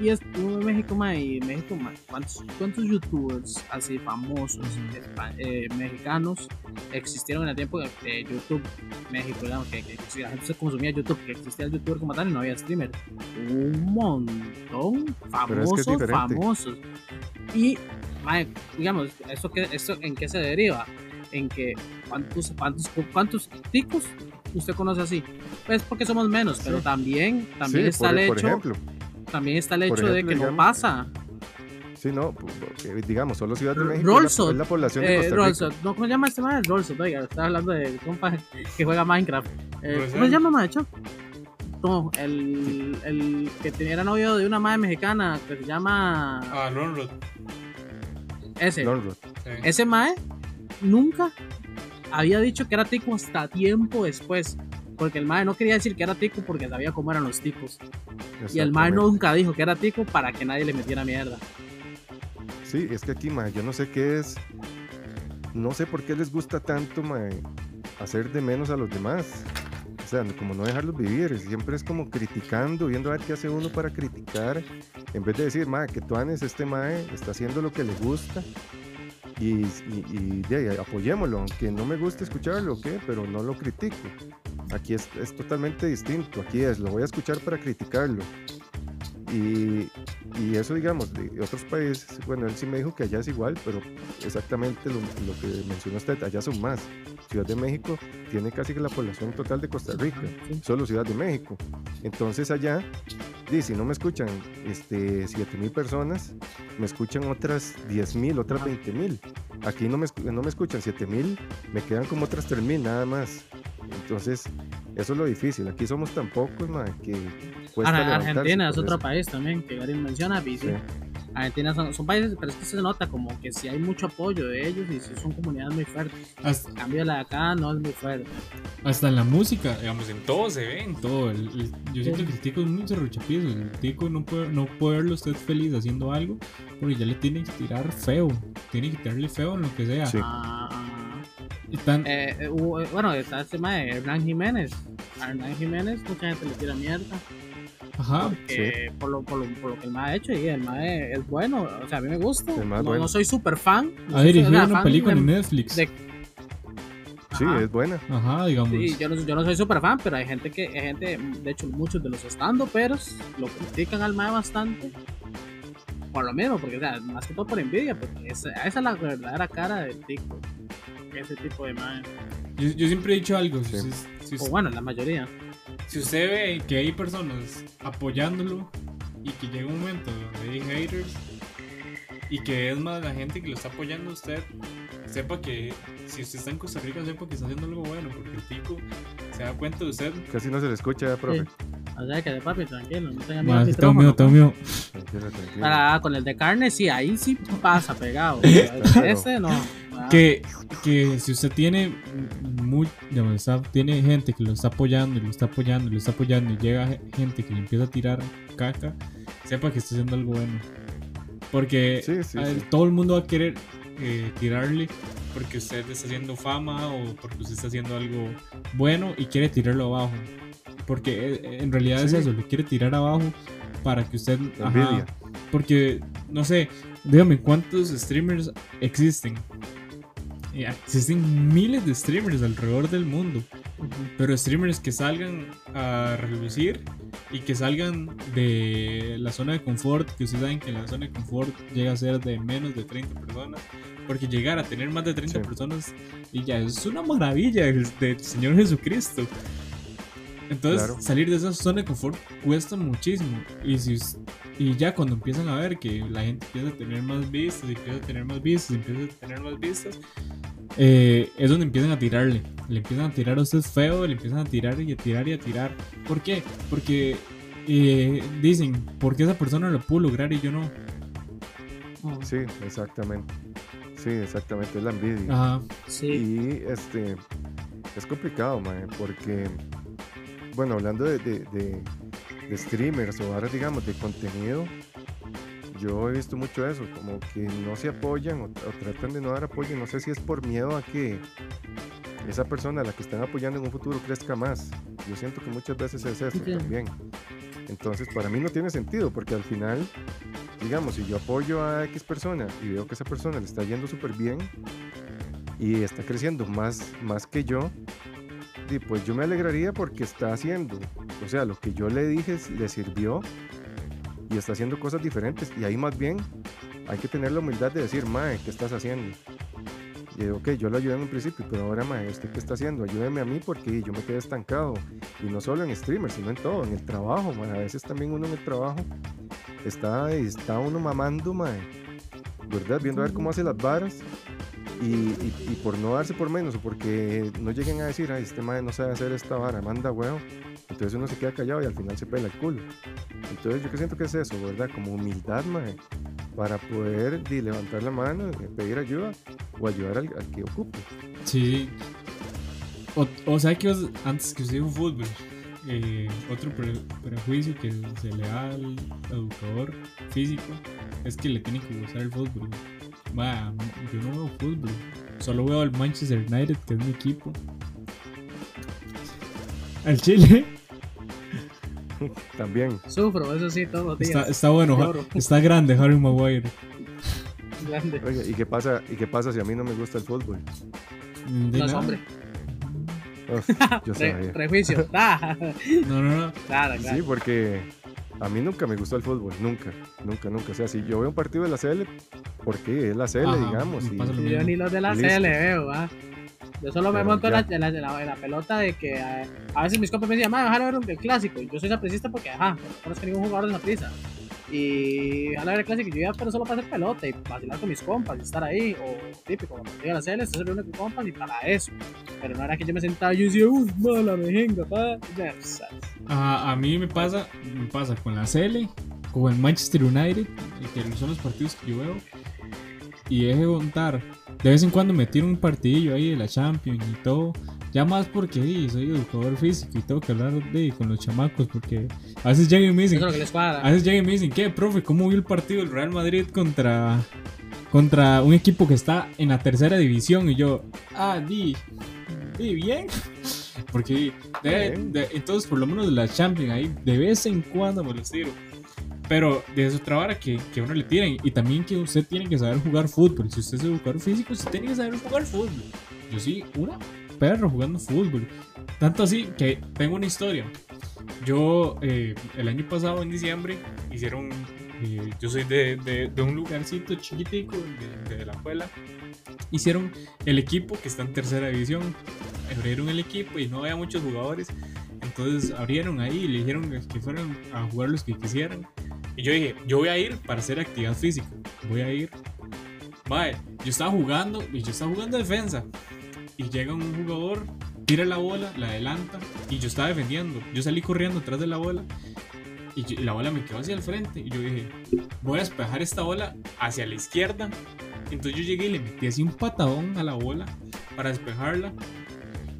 y es uno ve México más y México mae, ¿cuántos, cuántos youtubers así famosos eh, mexicanos existieron en el tiempo de de YouTube México, digamos, que, que, que la gente se consumía YouTube, que existía el youtuber como tal y no había streamer. Un montón Pero es que es famosos, famosos. Y mae, digamos, ¿esto, qué, ¿esto en qué se deriva? En que cuántos, cuántos, cuántos ticos usted conoce así. Pues porque somos menos, pero Sí. también, también Sí, está por, el por hecho ejemplo, también está el hecho de que no pasa. sí, no, digamos, solo Ciudad de México Rolso, es la, es la población de Eh, Costa Rolso, Rica. no, ¿cómo se llama este man? Rolso, oiga, estaba hablando de compa [LAUGHS] que juega Minecraft. Eh, ¿Cómo Rosel. se llama, macho? No, el, el que tenía era novio de una madre mexicana que se llama Ah, ese. Lonrod. Sí. Ese mae nunca había dicho que era tico hasta tiempo después. Porque el mae no quería decir que era tico porque sabía cómo eran los ticos. Y el mae nunca dijo que era tico para que nadie le metiera mierda. Sí, es que aquí, mae, yo no sé qué es. No sé por qué les gusta tanto, mae, hacer de menos a los demás. O sea, como no dejarlos vivir. Siempre es como criticando, viendo a ver qué hace uno para criticar. En vez de decir, mae, que Tuanes, este mae, está haciendo lo que le gusta. Y, y, y de ahí, apoyémoslo, aunque no me guste escucharlo, ¿ok? Pero no lo critico. Aquí es, es totalmente distinto. Aquí es, lo voy a escuchar para criticarlo. Y, y eso, digamos, de otros países, bueno, él sí me dijo que allá es igual, pero exactamente lo, lo que mencionó usted, allá son más. Ciudad de México tiene casi que la población total de Costa Rica, solo Ciudad de México. Entonces allá, di, si no me escuchan este, 7 mil personas, me escuchan otras 10 mil, otras Ajá. 20 mil. Aquí no me, no me escuchan 7 mil, me quedan como otras 3 mil nada más. Entonces, eso es lo difícil. Aquí somos tan pocos, ma, que Argentina es otro eso. país también que Gabriel menciona. sí, Sí. Argentina son, son países, pero es que se nota como que si hay mucho apoyo de ellos y sí son comunidades muy fuertes. Hasta, En cambio, la de acá no es muy fuerte. hasta en la música, digamos, en todo se ve, en todo. El- el- yo siento que el tico es muy cerruchapizo. El tico no puede, no puede verlo usted feliz haciendo algo porque ya le tiene que tirar feo. Tiene que tirarle feo en lo que sea. Sí. Ah, eh, eh, eh, bueno, está el tema de Hernán Jiménez. A Hernán Jiménez, mucha gente le tira mierda. Ajá. por, lo, por, lo, por lo que el MAE ha hecho y el MAE es bueno, o sea, a mí me gusta. El mae es No, bueno. no soy súper fan. no Ha soy- dirigido una fan película de- en Netflix. de- Sí, es buena. Ajá, digamos. Sí, yo no, yo no soy súper fan, pero hay gente que, hay gente, de hecho, muchos de los estando peros lo critican al MAE bastante. Por lo mismo, porque, o sea, más que todo por envidia, porque esa, esa es la verdadera cara del tico. Ese tipo de MAE. Yo, yo siempre he dicho algo. Si, Sí. si O bueno, la mayoría. Si usted ve que hay personas apoyándolo y que llega un momento donde hay haters y que es más la gente que lo está apoyando a usted, sepa que si usted está en Costa Rica, sepa que está haciendo algo bueno, porque el tico se da cuenta de usted. Casi no se le escucha, profe. O sea, que de papi, tranquilo, no tenga miedo Más, al tengo miedo, tengo miedo. Tranquilo, tranquilo. Ahora, con el de carne, sí, ahí sí pasa pegado. Claro. Ese no. Ah, Que, que si usted tiene muy, digamos, está- tiene gente que lo está apoyando y lo está apoyando y lo está apoyando y llega ge- gente que le empieza a tirar caca, sepa que está haciendo algo bueno. Porque Sí, sí, a sí. todo el mundo va a querer eh, tirarle porque usted está haciendo fama o porque usted está haciendo algo bueno y quiere tirarlo abajo. Porque eh, en realidad es Sí. eso, lo quiere tirar abajo para que usted... Ajá, porque, no sé, dígame cuántos streamers existen. Eh, Existen miles de streamers alrededor del mundo. Pero streamers que salgan a relucir y que salgan de la zona de confort, que ustedes saben que la zona de confort llega a ser de menos de 30 personas, porque llegar a tener más de 30 Sí. personas y ya es una maravilla del, del Señor Jesucristo. Entonces, Claro. salir de esa zona de confort cuesta muchísimo. Y, si, y ya cuando empiezan a ver que la gente empieza a tener más vistas, y empieza a tener más vistas, y empieza a tener más vistas, eh, es donde empiezan a tirarle. Le empiezan a tirar a usted feo, le empiezan a tirar y a tirar y a tirar. ¿Por qué? Porque eh, dicen, ¿por qué esa persona lo pudo lograr y yo no? Ah, Sí, exactamente. Sí, exactamente, es la envidia. Ajá. sí. Y este es complicado, mae, porque, bueno, hablando de, de- de- de streamers o ahora digamos de contenido, yo he visto mucho eso, como que no se apoyan o, o tratan de no dar apoyo, no sé si es por miedo a que esa persona a la que están apoyando en un futuro crezca más. Yo siento que muchas veces es eso también. Entonces, para mí no tiene sentido, porque al final, digamos, si yo apoyo a X persona y veo que esa persona le está yendo súper bien y está creciendo más, más que yo, y pues yo me alegraría porque está haciendo, o sea, lo que yo le dije le sirvió y está haciendo cosas diferentes. Y ahí más bien hay que tener la humildad de decir, Mae, ¿qué estás haciendo? Y digo, ok, yo lo ayudé en un principio, pero ahora, Mae, ¿usted qué está haciendo? Ayúdeme a mí porque yo me quedé estancado. Y no solo en streamers, sino en todo, en el trabajo. A veces también uno en el trabajo está, está uno mamando, Mae. ¿Verdad? Viendo a ver cómo hace las varas. Y, y- y por no darse por menos o porque no lleguen a decir, ay, este mae no sabe hacer esta vara, manda huevo. Entonces uno se queda callado y al final se pela el culo. Entonces yo que siento que es eso, ¿verdad? Como humildad, mae, para poder di, levantar la mano, eh, pedir ayuda o ayudar al, al que ocupe. Sí. O, o sea que os- antes que usted dijo fútbol, eh, otro pre- prejuicio que se le da al educador físico es que le tiene que gustar el fútbol. Va, yo no veo fútbol, solo veo al Manchester United, que es mi equipo. Al Chile [LAUGHS] También. Sufro, eso sí, todos los días. está, está bueno, Lloro. está grande Harry Maguire. Grande. Oiga, ¿y qué pasa, y qué pasa si a mí no me gusta el fútbol? No hombre. Uf, [LAUGHS] yo Pre- sabía. prejuicio. [LAUGHS] Ah, No, no, no. claro, Sí, claro. porque a mí nunca me gustó el fútbol, nunca, nunca, nunca. O sea, si yo veo un partido de la CL, porque es la CL, Ajá, digamos. y- pasa lo Yo ni los de la Listo. CL veo, ¿ah? Yo solo me monto en la, en, la, en la- en la pelota de que eh, a veces mis compas me decían, ojalá ver el clásico. Y yo soy sapricista porque, ajá, no conozco ningún jugador de saprissa. Y ojalá ver el clásico. Yo iba, pero solo para hacer pelota y vacilar con mis compas y estar ahí. O típico, cuando llega la CL, se reúne con compas y para eso. Pero no era que yo me sentaba y yo decía, uy, mala mejenga, pa. Ya. A, a mí me pasa, me pasa con la CL, con el Manchester United, que son los partidos que yo veo. Y deje de contar. De vez en cuando me tiro un partidillo ahí de la Champions y todo. Ya más porque sí, soy educador físico y tengo que hablar de, con los chamacos. Porque a veces llegan y me dicen, es lo que les cuadra. a veces llegan y me dicen, ¿qué, profe? ¿Cómo vio el partido del Real Madrid contra, contra un equipo que está en la tercera división? Y yo, ah, di, di bien. [LAUGHS] Porque de- entonces, por lo menos de la Champions ahí, de vez en cuando me los tiro. Pero de eso otra vara que, que uno le tiran. Y también que usted tiene que saber jugar fútbol. Si usted es educador físico, usted tiene que saber jugar fútbol. Yo sí, una perro jugando fútbol. Tanto así que tengo una historia. Yo, eh, el año pasado, en diciembre, hicieron. eh, yo soy de, de- de un lugarcito chiquitico, de, de la escuela. Hicieron el equipo que está en tercera división. Abrieron el equipo y no había muchos jugadores. Entonces abrieron ahí y le dijeron que fueran a jugar los que quisieran. Y yo dije, yo voy a ir para hacer actividad física. Voy a ir. Vale, yo estaba jugando y yo estaba jugando defensa. Y llega un jugador, tira la bola, la adelanta y yo estaba defendiendo. Yo salí corriendo atrás de la bola y, yo- y la bola me quedó hacia el frente. Y yo dije, voy a despejar esta bola hacia la izquierda. Entonces yo llegué y le metí así un patadón a la bola para despejarla.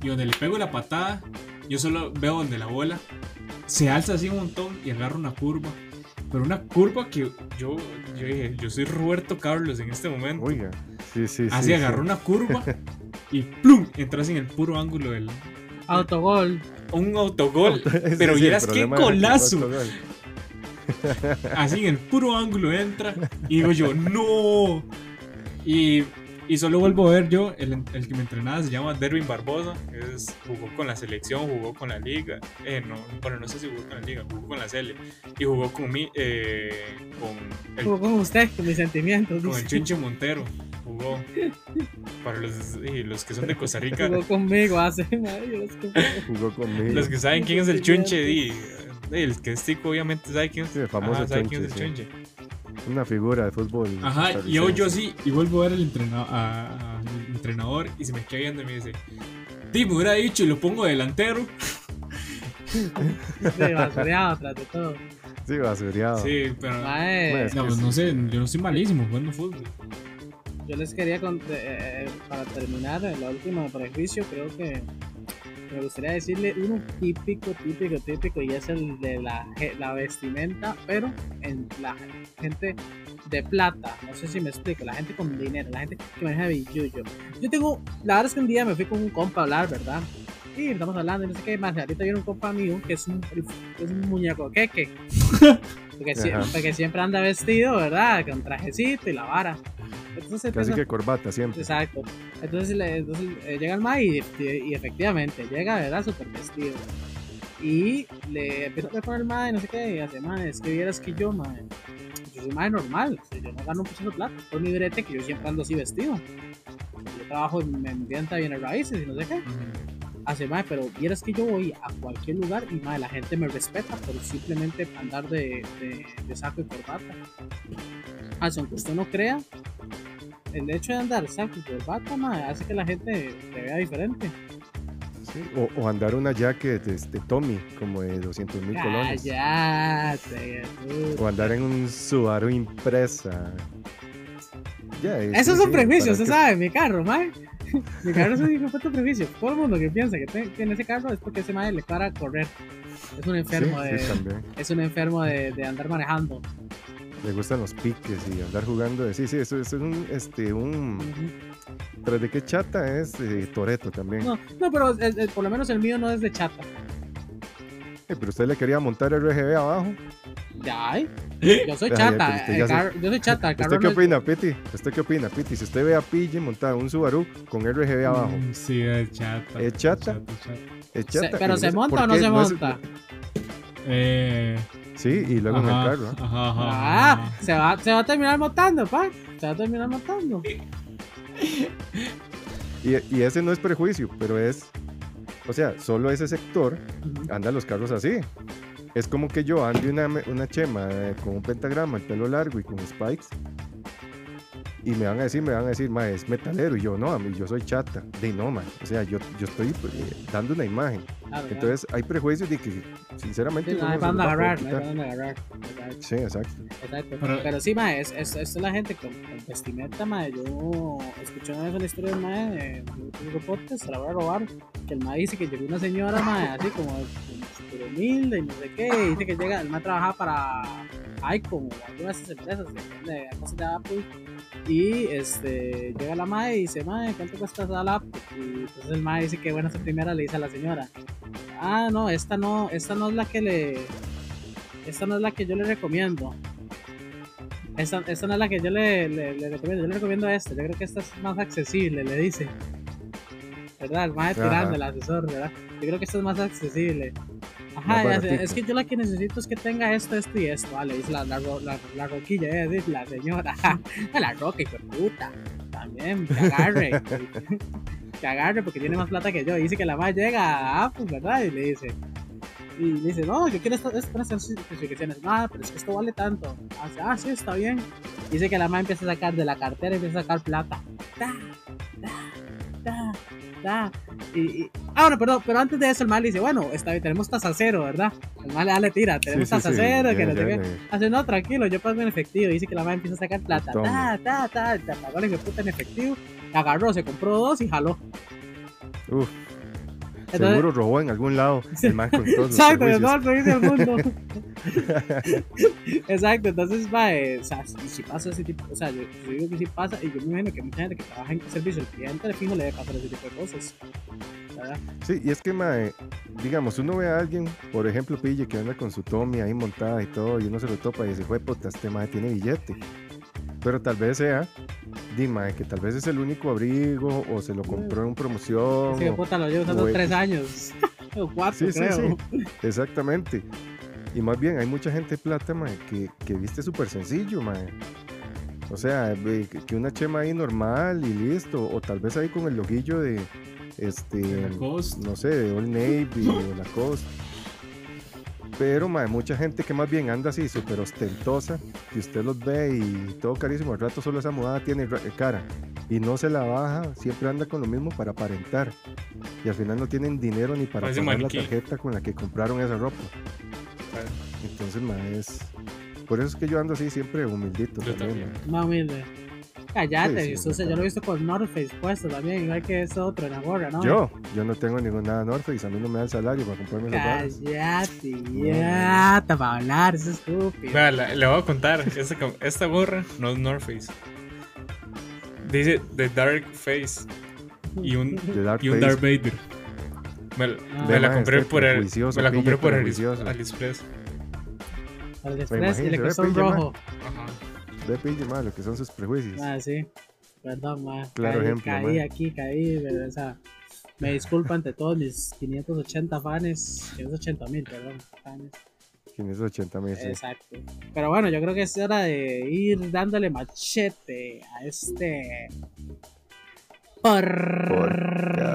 Y donde le pego la patada, yo solo veo donde la bola se alza así un montón y agarra una curva. Pero una curva que yo, yo dije, yo soy Roberto Carlos en este momento. Oiga, Sí, sí, Así sí, agarró sí. una curva [LAUGHS] y ¡plum! Entras en el puro ángulo del. Autogol. Un autogol. [LAUGHS] Pero sí, vieras qué autogol. Así en el puro ángulo entra. Y digo yo, ¡no! Y, y solo vuelvo a ver yo, el, el que me entrenaba se llama Derwin Barbosa. Es, jugó con la selección, jugó con la liga. Eh, no, bueno, no sé si jugó con la liga, jugó con la Cele. Y jugó con mi, eh, con el Como con usted, con mis sentimientos. con el. Chinche Montero jugó para los, y los que son de Costa Rica Jugó conmigo hace. madre. Jugó conmigo. los que saben quién es el Chunche di, el que es tico obviamente sabe quién es Sí, el famoso Ajá, sabe quién es el Chunche, Chunche Una figura de fútbol. ajá y hoy yo sí y vuelvo a ver al entrenador, a- al entrenador y se me queda viendo y me dice Di, me hubiera dicho y lo pongo delantero Sí, basureado tras de todo. Sí, basureado. sí pero Mae, no, pues sí. no sé yo no soy malísimo jugando fútbol yo les quería cont- eh, eh, para terminar el último prejuicio creo que me gustaría decirle uno típico típico típico y es el de la, la vestimenta pero en la gente de plata. No sé si me explico la gente con dinero la gente que maneja billuyo. Yo tengo la verdad es que un día me fui con un compa a hablar verdad y estamos hablando y no sé qué más. Ahorita viene un compa mío que es un, es un muñeco queque [LAUGHS] porque, siempre anda vestido verdad con trajecito y la vara entonces Casi empieza- que corbata siempre. Exacto. Entonces, le- entonces, eh, llega el ma y, y efectivamente llega, ¿verdad? Súper vestido. Y le empieza a hablar con el ma y no sé qué. Y hace, ma, es que vieras que yo, ma, yo soy ma normal. yo no gano un peso de plata. Por mi brete que yo siempre ando así vestido. Yo trabajo en, en venta de bienes raíces y no sé qué. Hace, ma, pero vieras que yo voy a cualquier lugar y, ma, la gente me respeta por simplemente andar de, de, de saco y corbata. Hace, aunque usted no crea, el hecho de andar saco y corbata, ma, hace que la gente te vea diferente. Sí, O, o andar una jacket de, de Tommy, como de 200 mil colones. O andar en un Subaru impresa. Ya, eh, Eso sí, es un sí, prejuicio, para usted que- sabe, mi carro, mae. [LAUGHS] Mi carro es un hijo de prejuicio. Todo el mundo que piensa que te- tiene ese carro es porque ese mae le para correr. Es un Sí, enfermo de. sí, es un enfermo de, de andar manejando. Le gustan los piques y andar jugando. de- Sí, sí, eso, eso es un, este, un... Tras de qué chata es eh, Toreto también. No, no, pero el- el- por lo menos el mío no es de chata. Eh, pero usted le quería montar el RGB abajo. Ya, ay. Yo soy chata. el ya yo soy chata. El carro ¿Usted qué no es- opina, Piti? ¿Usted qué opina, Piti? Si usted ve a Pille montar un Subaru con RGB abajo, Mm, sí es chata ¿Es chata? chata, chata. ¿es Se- chata? pero se monta o no se monta. eh Sí, y luego en el carro. ¿eh? ajá, ajá, Ah, ajá. se va, se va a terminar montando, pa. Se va a terminar montando. Y, y ese no es prejuicio, pero es. O sea, solo ese sector Ujú. anda los carros así. Es como que yo ande una, una chema eh, con un pentagrama, el pelo largo y con spikes. Y me van a decir, me van a decir, ma, es metalero. Y yo, no, a mí, yo soy chata. De no, ma. O sea, yo, yo estoy eh, dando una imagen. Claro. Entonces, hay prejuicios de que, sinceramente, Sí, no uno hay se para los dónde va a agarrar, no para dónde agarrar. Sí, exacto. exacto. Pero- Pero, sí, ma, es, es, es la gente con, con vestimenta, ma. Yo escuché una vez una historia del ma de un podcast, se la voy a robar. Que el ma dice que llegó una señora, ma, así como súper humilde y no sé qué. y dice que llega, el ma trabajaba para Icon o alguna de esas empresas de, de de Apple. Y este, llega la madre y dice, madre, ¿cuánto cuesta esa laptop? Y entonces el madre dice que bueno, esta primera le dice a la señora, ah, no, esta no, esta no es la que le, esta no es la que yo le recomiendo. Esta, esta no es la que yo le, le, le recomiendo, yo le recomiendo esta, yo creo que esta es más accesible, le dice. ¿Verdad? El Ajá. tirando, el asesor, ¿verdad? Yo creo que esta es más accesible. Ajá, Más ya es que yo la que necesito es que tenga esto, esto y esto. Vale, dice la, la, la, la roquilla, eh, dice la señora. [LAUGHS] la roca, hijo puta. También, que agarre. que agarre porque tiene más plata que yo. Y dice que la más llega a pues, ¿verdad? Y le dice. Y le dice, no, yo quiero estas estas especificaciones. No, pero es que esto vale tanto. Hace, ah, sí, está bien. Dice que la mamá empieza a sacar de la cartera, empieza a sacar plata. Da, da, da, da. Y, y- ah, bueno, perdón, pero antes de eso el mal dice, bueno, está bien, tenemos tasa cero, ¿verdad? El mal le tira, tenemos Sí, sí, tasa sí, cero, ya- que no sé ya qué. le- Hace, no, tranquilo, yo pago en efectivo. Dice que la mamá empieza a sacar plata. Toma. Ta, ta, ta, ta, de puta en efectivo. Agarró, se compró dos y jaló. Uf, Seguro robó en algún lado el man con todos los [LAUGHS] Exacto, todo el del mundo. [LAUGHS] Exacto, entonces, va, o sea, si, si pasa ese tipo, o sea, yo, yo digo que sí pasa, y yo me imagino que mucha gente que trabaja en servicio al cliente, al fijo le debe pasar ese tipo de cosas. ¿verdad? Sí, y es que, mae, digamos, uno ve a alguien, por ejemplo, Pille, que anda con su Tommy ahí montada y todo, y uno se lo topa y dice, fue puta, este mae tiene billete. Pero tal vez sea, di, mae, que tal vez es el único abrigo, o se lo compró en promoción. Ese o- puta lo llevo usando o tres años, [LAUGHS] o cuatro, Sí, sí, creo. sí, exactamente. Y más bien, hay mucha gente plata, mae, que, que viste súper sencillo, mae. O sea, que una chema ahí normal y listo, o tal vez ahí con el loguillo de, este, no sé, de Old Navy o Lacoste. Pero, mae, mucha gente que más bien anda así súper ostentosa, que usted los ve y todo carísimo, al rato solo esa mudada tiene ra- cara y no se la baja, siempre anda con lo mismo para aparentar. Y al final no tienen dinero ni para Parece pagar la tarjeta con la que compraron esa ropa. Entonces, mae, es... Por eso es que yo ando así siempre humildito Yo también. Más humilde. Cállate, Sí, sí, entonces yo lo he visto con North Face puesto también, igual que ese otro en la gorra, ¿no? Yo, yo no tengo ningún nada North Face, a mí no me da el salario para comprarme esas barras. Cállate, ya, te va a hablar, es estúpido. Vea, la- le voy a contar. Esta, esta gorra no es North Face. Dice The Dark Face. Y un, [LAUGHS] Dark y un Face. Darth Vader. Me, la- Ah. me la compré este por el, me la compré por el. AliExpress. Al de Pues Express y le costó un rojo. Ajá. Ve, pille, mae, lo que son sus prejuicios. Ah, sí. Perdón, ma. Claro caí, ejemplo, caí ma. aquí, caí, pero, o sea, me disculpo ante todos mis 580 fans, 580 mil, perdón, fans. 580 mil, sí. Exacto. Pero bueno, yo creo que es hora de ir dándole machete a este podcast.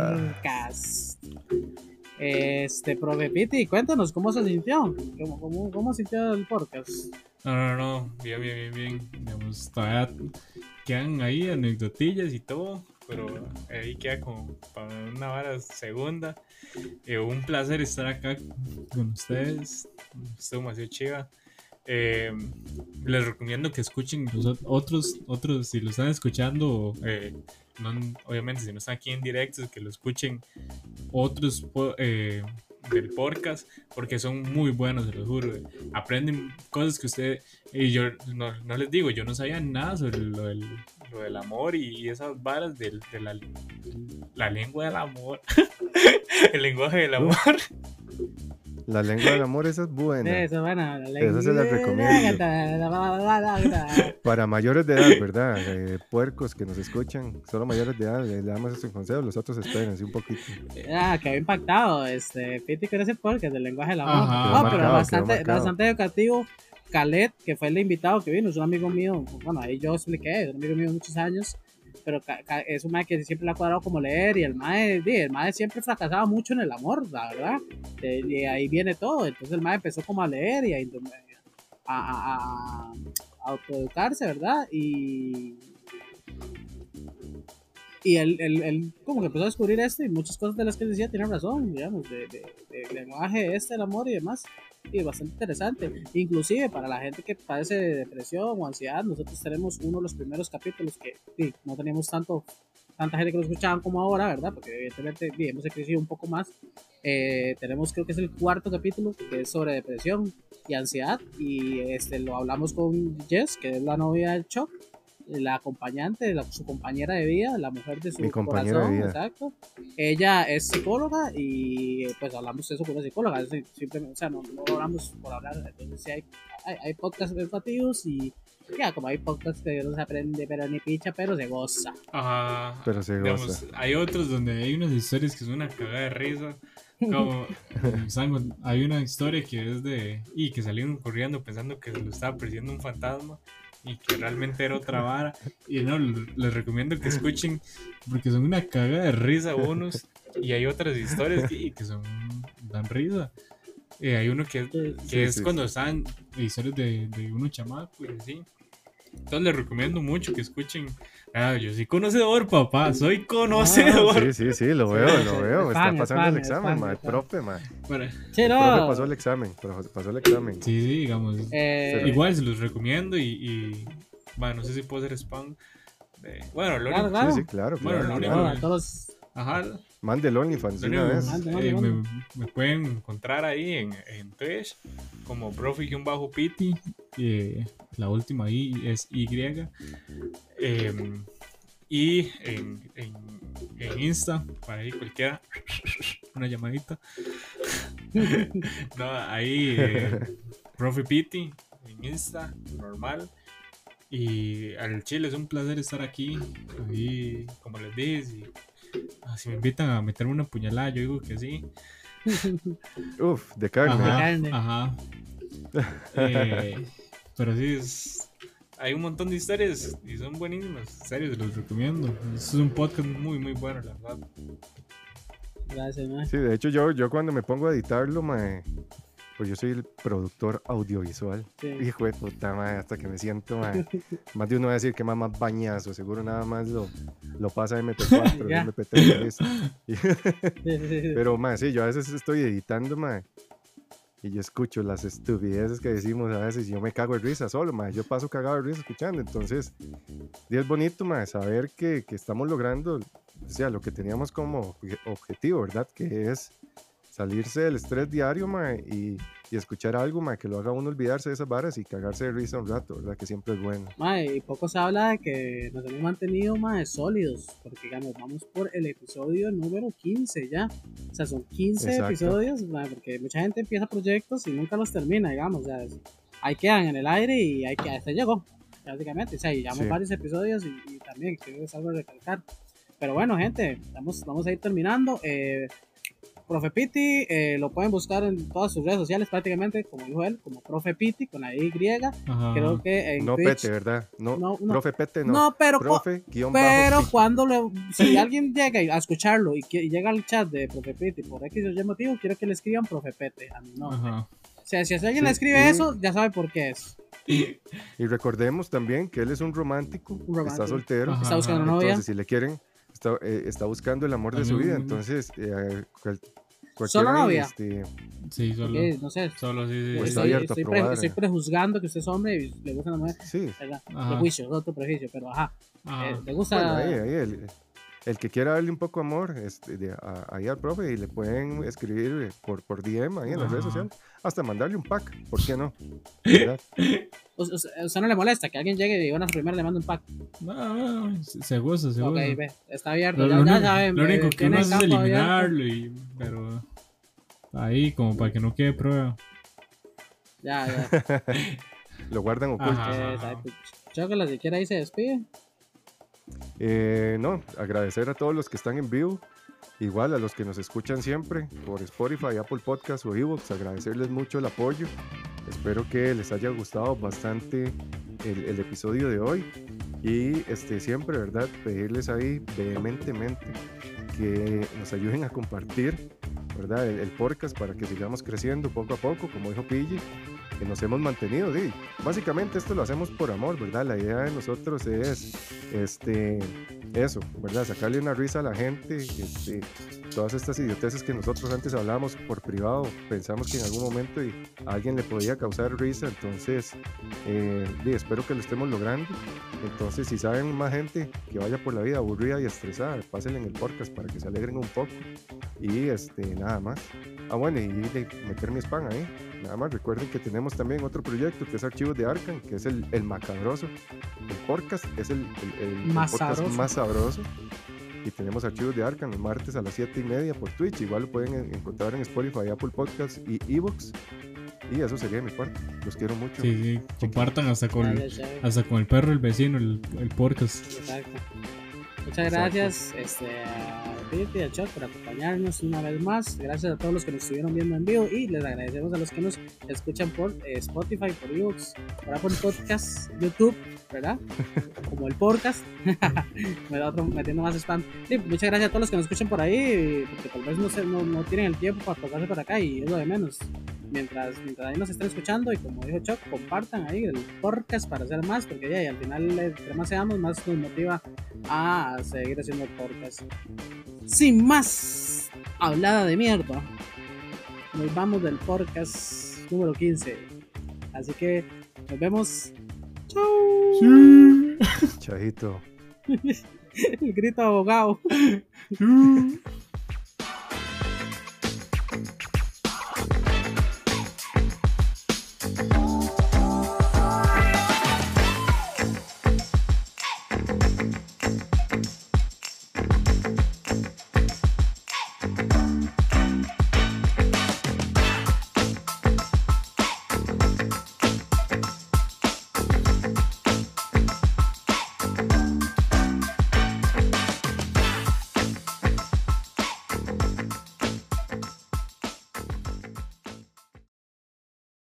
Este, profe Piti, cuéntanos cómo se sintió, cómo, cómo, cómo sintió el podcast. No, no, no. Bien, bien, bien, bien. Digamos, todavía quedan ahí anecdotillas y todo. Pero ahí queda como para una vara segunda. Eh, un placer estar acá con ustedes. Estuvo demasiado chiva. Eh, les recomiendo que escuchen los ot- otros, otros, si lo están escuchando, eh, no- obviamente si no están aquí en directo, que lo escuchen otros eh, del podcast, porque son muy buenos, se los juro. Aprenden cosas que usted, y yo no, no les digo, yo no sabía nada sobre lo del, lo del amor y esas varas del- de la, la lengua del amor, [LAUGHS] el lenguaje del amor. La lengua del amor, esa es buena. Eso, bueno, la Esa se la recomiendo. [LAUGHS] Para mayores de edad, ¿verdad? Eh, puercos que nos escuchan, solo mayores de edad, le damos esos consejos, los otros esperen así un poquito. Ah, quedó impactado. Este, Piti con ese podcast del lenguaje del amor. Ajá. No, pero marcado, bastante, bastante educativo. Calet, que fue el invitado que vino, es un amigo mío. Bueno, ahí yo expliqué, es un amigo mío de muchos años. Pero es un mae que siempre le ha cuadrado como leer. Y el mae, el mae siempre fracasaba mucho en el amor, la verdad. Y ahí viene todo. Entonces el mae empezó como a leer y a, a, a- a- autoeducarse, ¿verdad? Y y él, él, él como que empezó a descubrir esto y muchas cosas de las que decía tienen razón, digamos, de, de, de lenguaje este, el amor y demás. Y bastante interesante. Inclusive para la gente que padece de depresión o ansiedad, nosotros tenemos uno de los primeros capítulos que sí, no teníamos tanto tanta gente que lo escuchaban como ahora, ¿verdad? Porque evidentemente sí, hemos crecido un poco más. Eh, tenemos creo que es el cuarto capítulo que es sobre depresión y ansiedad y este lo hablamos con Jess, que es la novia del Choc la acompañante, la- su compañera de vida, la mujer de su Mi compañera de corazón, vida. exacto. Ella es psicóloga y pues hablamos eso con una psicóloga, es decir, simplemente, o sea, no, no hablamos por hablar, entonces sí hay, hay, hay podcasts educativos y ya, como hay podcasts que no se aprende pero ni picha, pero se goza. Ajá. Pero se Digamos, goza. hay otros donde hay unas historias que son una cagada de risa. Como, [LAUGHS] Sango, hay una historia que es de. Y que salieron corriendo pensando que lo estaba persiguiendo un fantasma. Y que realmente era otra vara. Y no, les recomiendo que escuchen. Porque son una cagada de risa unos. Y hay otras historias que, que son. dan risa. Eh, hay uno que, que Sí, es sí, cuando están historias de, de uno chamaco y así. Entonces les recomiendo mucho que escuchen. Ah, yo soy conocedor, papá, soy conocedor. Sí, sí, sí, lo veo, lo veo. Es Está pasando el examen, ma, el profe, ma. Sí, El no. profe pasó el examen, profe pasó el examen. Sí, sí, digamos. Eh, Igual se los recomiendo y, y bueno, no sé si puedo hacer spam. de- bueno, lo Claro, único- claro. Sí, sí, claro, Bueno, claro, lo único- claro. todos Ajá. Mande el OnlyFans de una vez. Eh, me, me pueden encontrar ahí en, en Twitch como profi-piti. eh, la última I es Y. em, y en, en, en Insta, para ahí cualquiera, [LAUGHS] una llamadita. [LAUGHS] no, ahí, eh, Profi Piti, en Insta, normal. Y al chile es un placer estar aquí. Ahí, como les dije, si, ah, si me invitan a meterme una puñalada, yo digo que sí. [LAUGHS] Uf, de carne. Ajá, ajá. [LAUGHS] Eh, pero sí, es- hay un montón de historias y son buenísimas. En serio, se los recomiendo. Es un podcast muy, muy bueno, la verdad. Gracias, mae. Sí, de hecho yo, yo cuando me pongo a editarlo, mae, pues yo soy el productor audiovisual. Sí. Hijo de puta, mae, hasta que me siento, mae. [LAUGHS] Más de uno va a decir que más más bañazo, seguro nada más lo, lo pasa a [LAUGHS] MP4, Ya. MP3, listo. Y- Sí, sí, sí, sí. Pero, mae, sí, yo a veces estoy editando, mae. Y yo escucho las estupideces que decimos a veces y yo me cago de risa solo, mae. Yo paso cagado de risa escuchando. Entonces, y es bonito, mae, saber que, que estamos logrando, o sea, lo que teníamos como obje- objetivo, ¿verdad? Que es salirse del estrés diario, mae, y, y escuchar algo, mae, que lo haga uno olvidarse de esas varas y cagarse de risa un rato, ¿verdad? Que siempre es bueno. Mae, y poco se habla de que nos hemos mantenido más sólidos, porque digamos, vamos por el episodio número 15 ya. O sea, son 15 Exacto. episodios, mae, porque mucha gente empieza proyectos y nunca los termina, digamos. O sea, es- ahí quedan en el aire y ahí que hasta llegó, prácticamente. O sea, y llevamos Sí. varios episodios y, y también creo que es algo a recalcar. Pero bueno, gente, vamos, vamos a ir terminando. Eh, Profe Piti, eh, lo pueden buscar en todas sus redes sociales prácticamente, como dijo él, como Profe Piti con la Y. Ajá. Creo que en No Twitch- pete, ¿verdad? No, No, no. profe pete, no. No, pero, profe, guion pero bajo, cuando le, si alguien llega a escucharlo y, que- y llega al chat de Profe Pete por X o Y motivo, quiero que le escriban Profe Pete. A mí no. Ajá. O sea, si alguien Sí, le escribe y- eso, ya sabe por qué es. Y recordemos también que él es un romántico, Un romántico. está soltero. Ajá. Está buscando novia. Entonces, si le quieren, está, eh, está buscando el amor de su vida. Entonces, eh, cual- ¿Solo novia? Este, Sí, solo. Ok, no sé. Solo sí, sí. Pues está estoy, abierto a estoy, pre- estoy eh. prejuzgando que usted es hombre y le gusta la mujer. sí. ¿verdad? Prejuicio, es otro prejuicio, pero ajá. Ajá. Eh, le gusta. Bueno, ahí, ahí, el, que quiera darle un poco de amor este, de- a- ahí al profe y le pueden escribir por, por DM ahí en las redes sociales. Hasta mandarle un pack, ¿por qué no? [LAUGHS] O, sea, no le molesta que alguien llegue y una primera le mande un pack. No, no, se se goza, se Ok, goza. ve, está abierto. Lo, ya, único, saben. lo eh, único que uno hace es abierto. eliminarlo, y, pero ahí como para que no quede prueba. Ya, ya. [LAUGHS] Lo guardan oculto. Ajá. Exacto. Chocolate, si quiere ahí se despide. Eh, no, agradecer a todos los que están en vivo, igual a los que nos escuchan siempre por Spotify, Apple Podcasts o Evox, agradecerles mucho el apoyo. Espero que les haya gustado bastante el, episodio de hoy y este, siempre, ¿verdad? Pedirles ahí vehementemente que nos ayuden a compartir, ¿verdad? El, el podcast para que sigamos creciendo poco a poco, como dijo Pille, que nos hemos mantenido. di, Básicamente esto lo hacemos por amor, ¿verdad? La idea de nosotros es este, eso, ¿verdad? Sacarle una risa a la gente, este, todas estas idioteces que nosotros antes hablábamos por privado, pensamos que en algún momento a alguien le podía causar risa, entonces eh, espero que lo estemos logrando. Entonces, si saben más gente que vaya por la vida aburrida y estresada, pásenle en el podcast para que se alegren un poco. Y este, nada más. Ah, bueno, y meter mi spam ahí. Nada más, recuerden que tenemos también otro proyecto que es Archivos de Arcan, que es el, el macabroso. El podcast es el, el- el- el Más podcast sabroso. más sabroso. Y tenemos Archivos de Arcan los martes a las 7 y media por Twitch. Igual lo pueden en- encontrar en Spotify, Apple Podcasts y Evox. Y eso sería mi parte. Los quiero mucho. Sí, sí, compartan hasta con, hasta con el perro, el vecino, el, el podcast. Exacto. Muchas gracias este, a Pete y a Chuck por acompañarnos una vez más. Gracias a todos los que nos estuvieron viendo en vivo y les agradecemos a los que nos escuchan por eh, Spotify, por Evox, por Apple Podcasts, YouTube, ¿verdad? [LAUGHS] Como el podcast. [LAUGHS] Me da otro metiendo más spam. Sí, muchas gracias a todos los que nos escuchan por ahí, porque tal vez no, se- no, no tienen el tiempo para pasarse por acá y es lo de menos. Mientras, mientras ahí nos estén escuchando y como dijo Chuck, compartan ahí el podcast para hacer más, porque ya, y al final, entre más seamos, más nos motiva a seguir haciendo el podcast. Sin más hablada de mierda, nos vamos del podcast número 15. Así que nos vemos. Chao. Chajito. [LAUGHS] El grito abogado. Uh.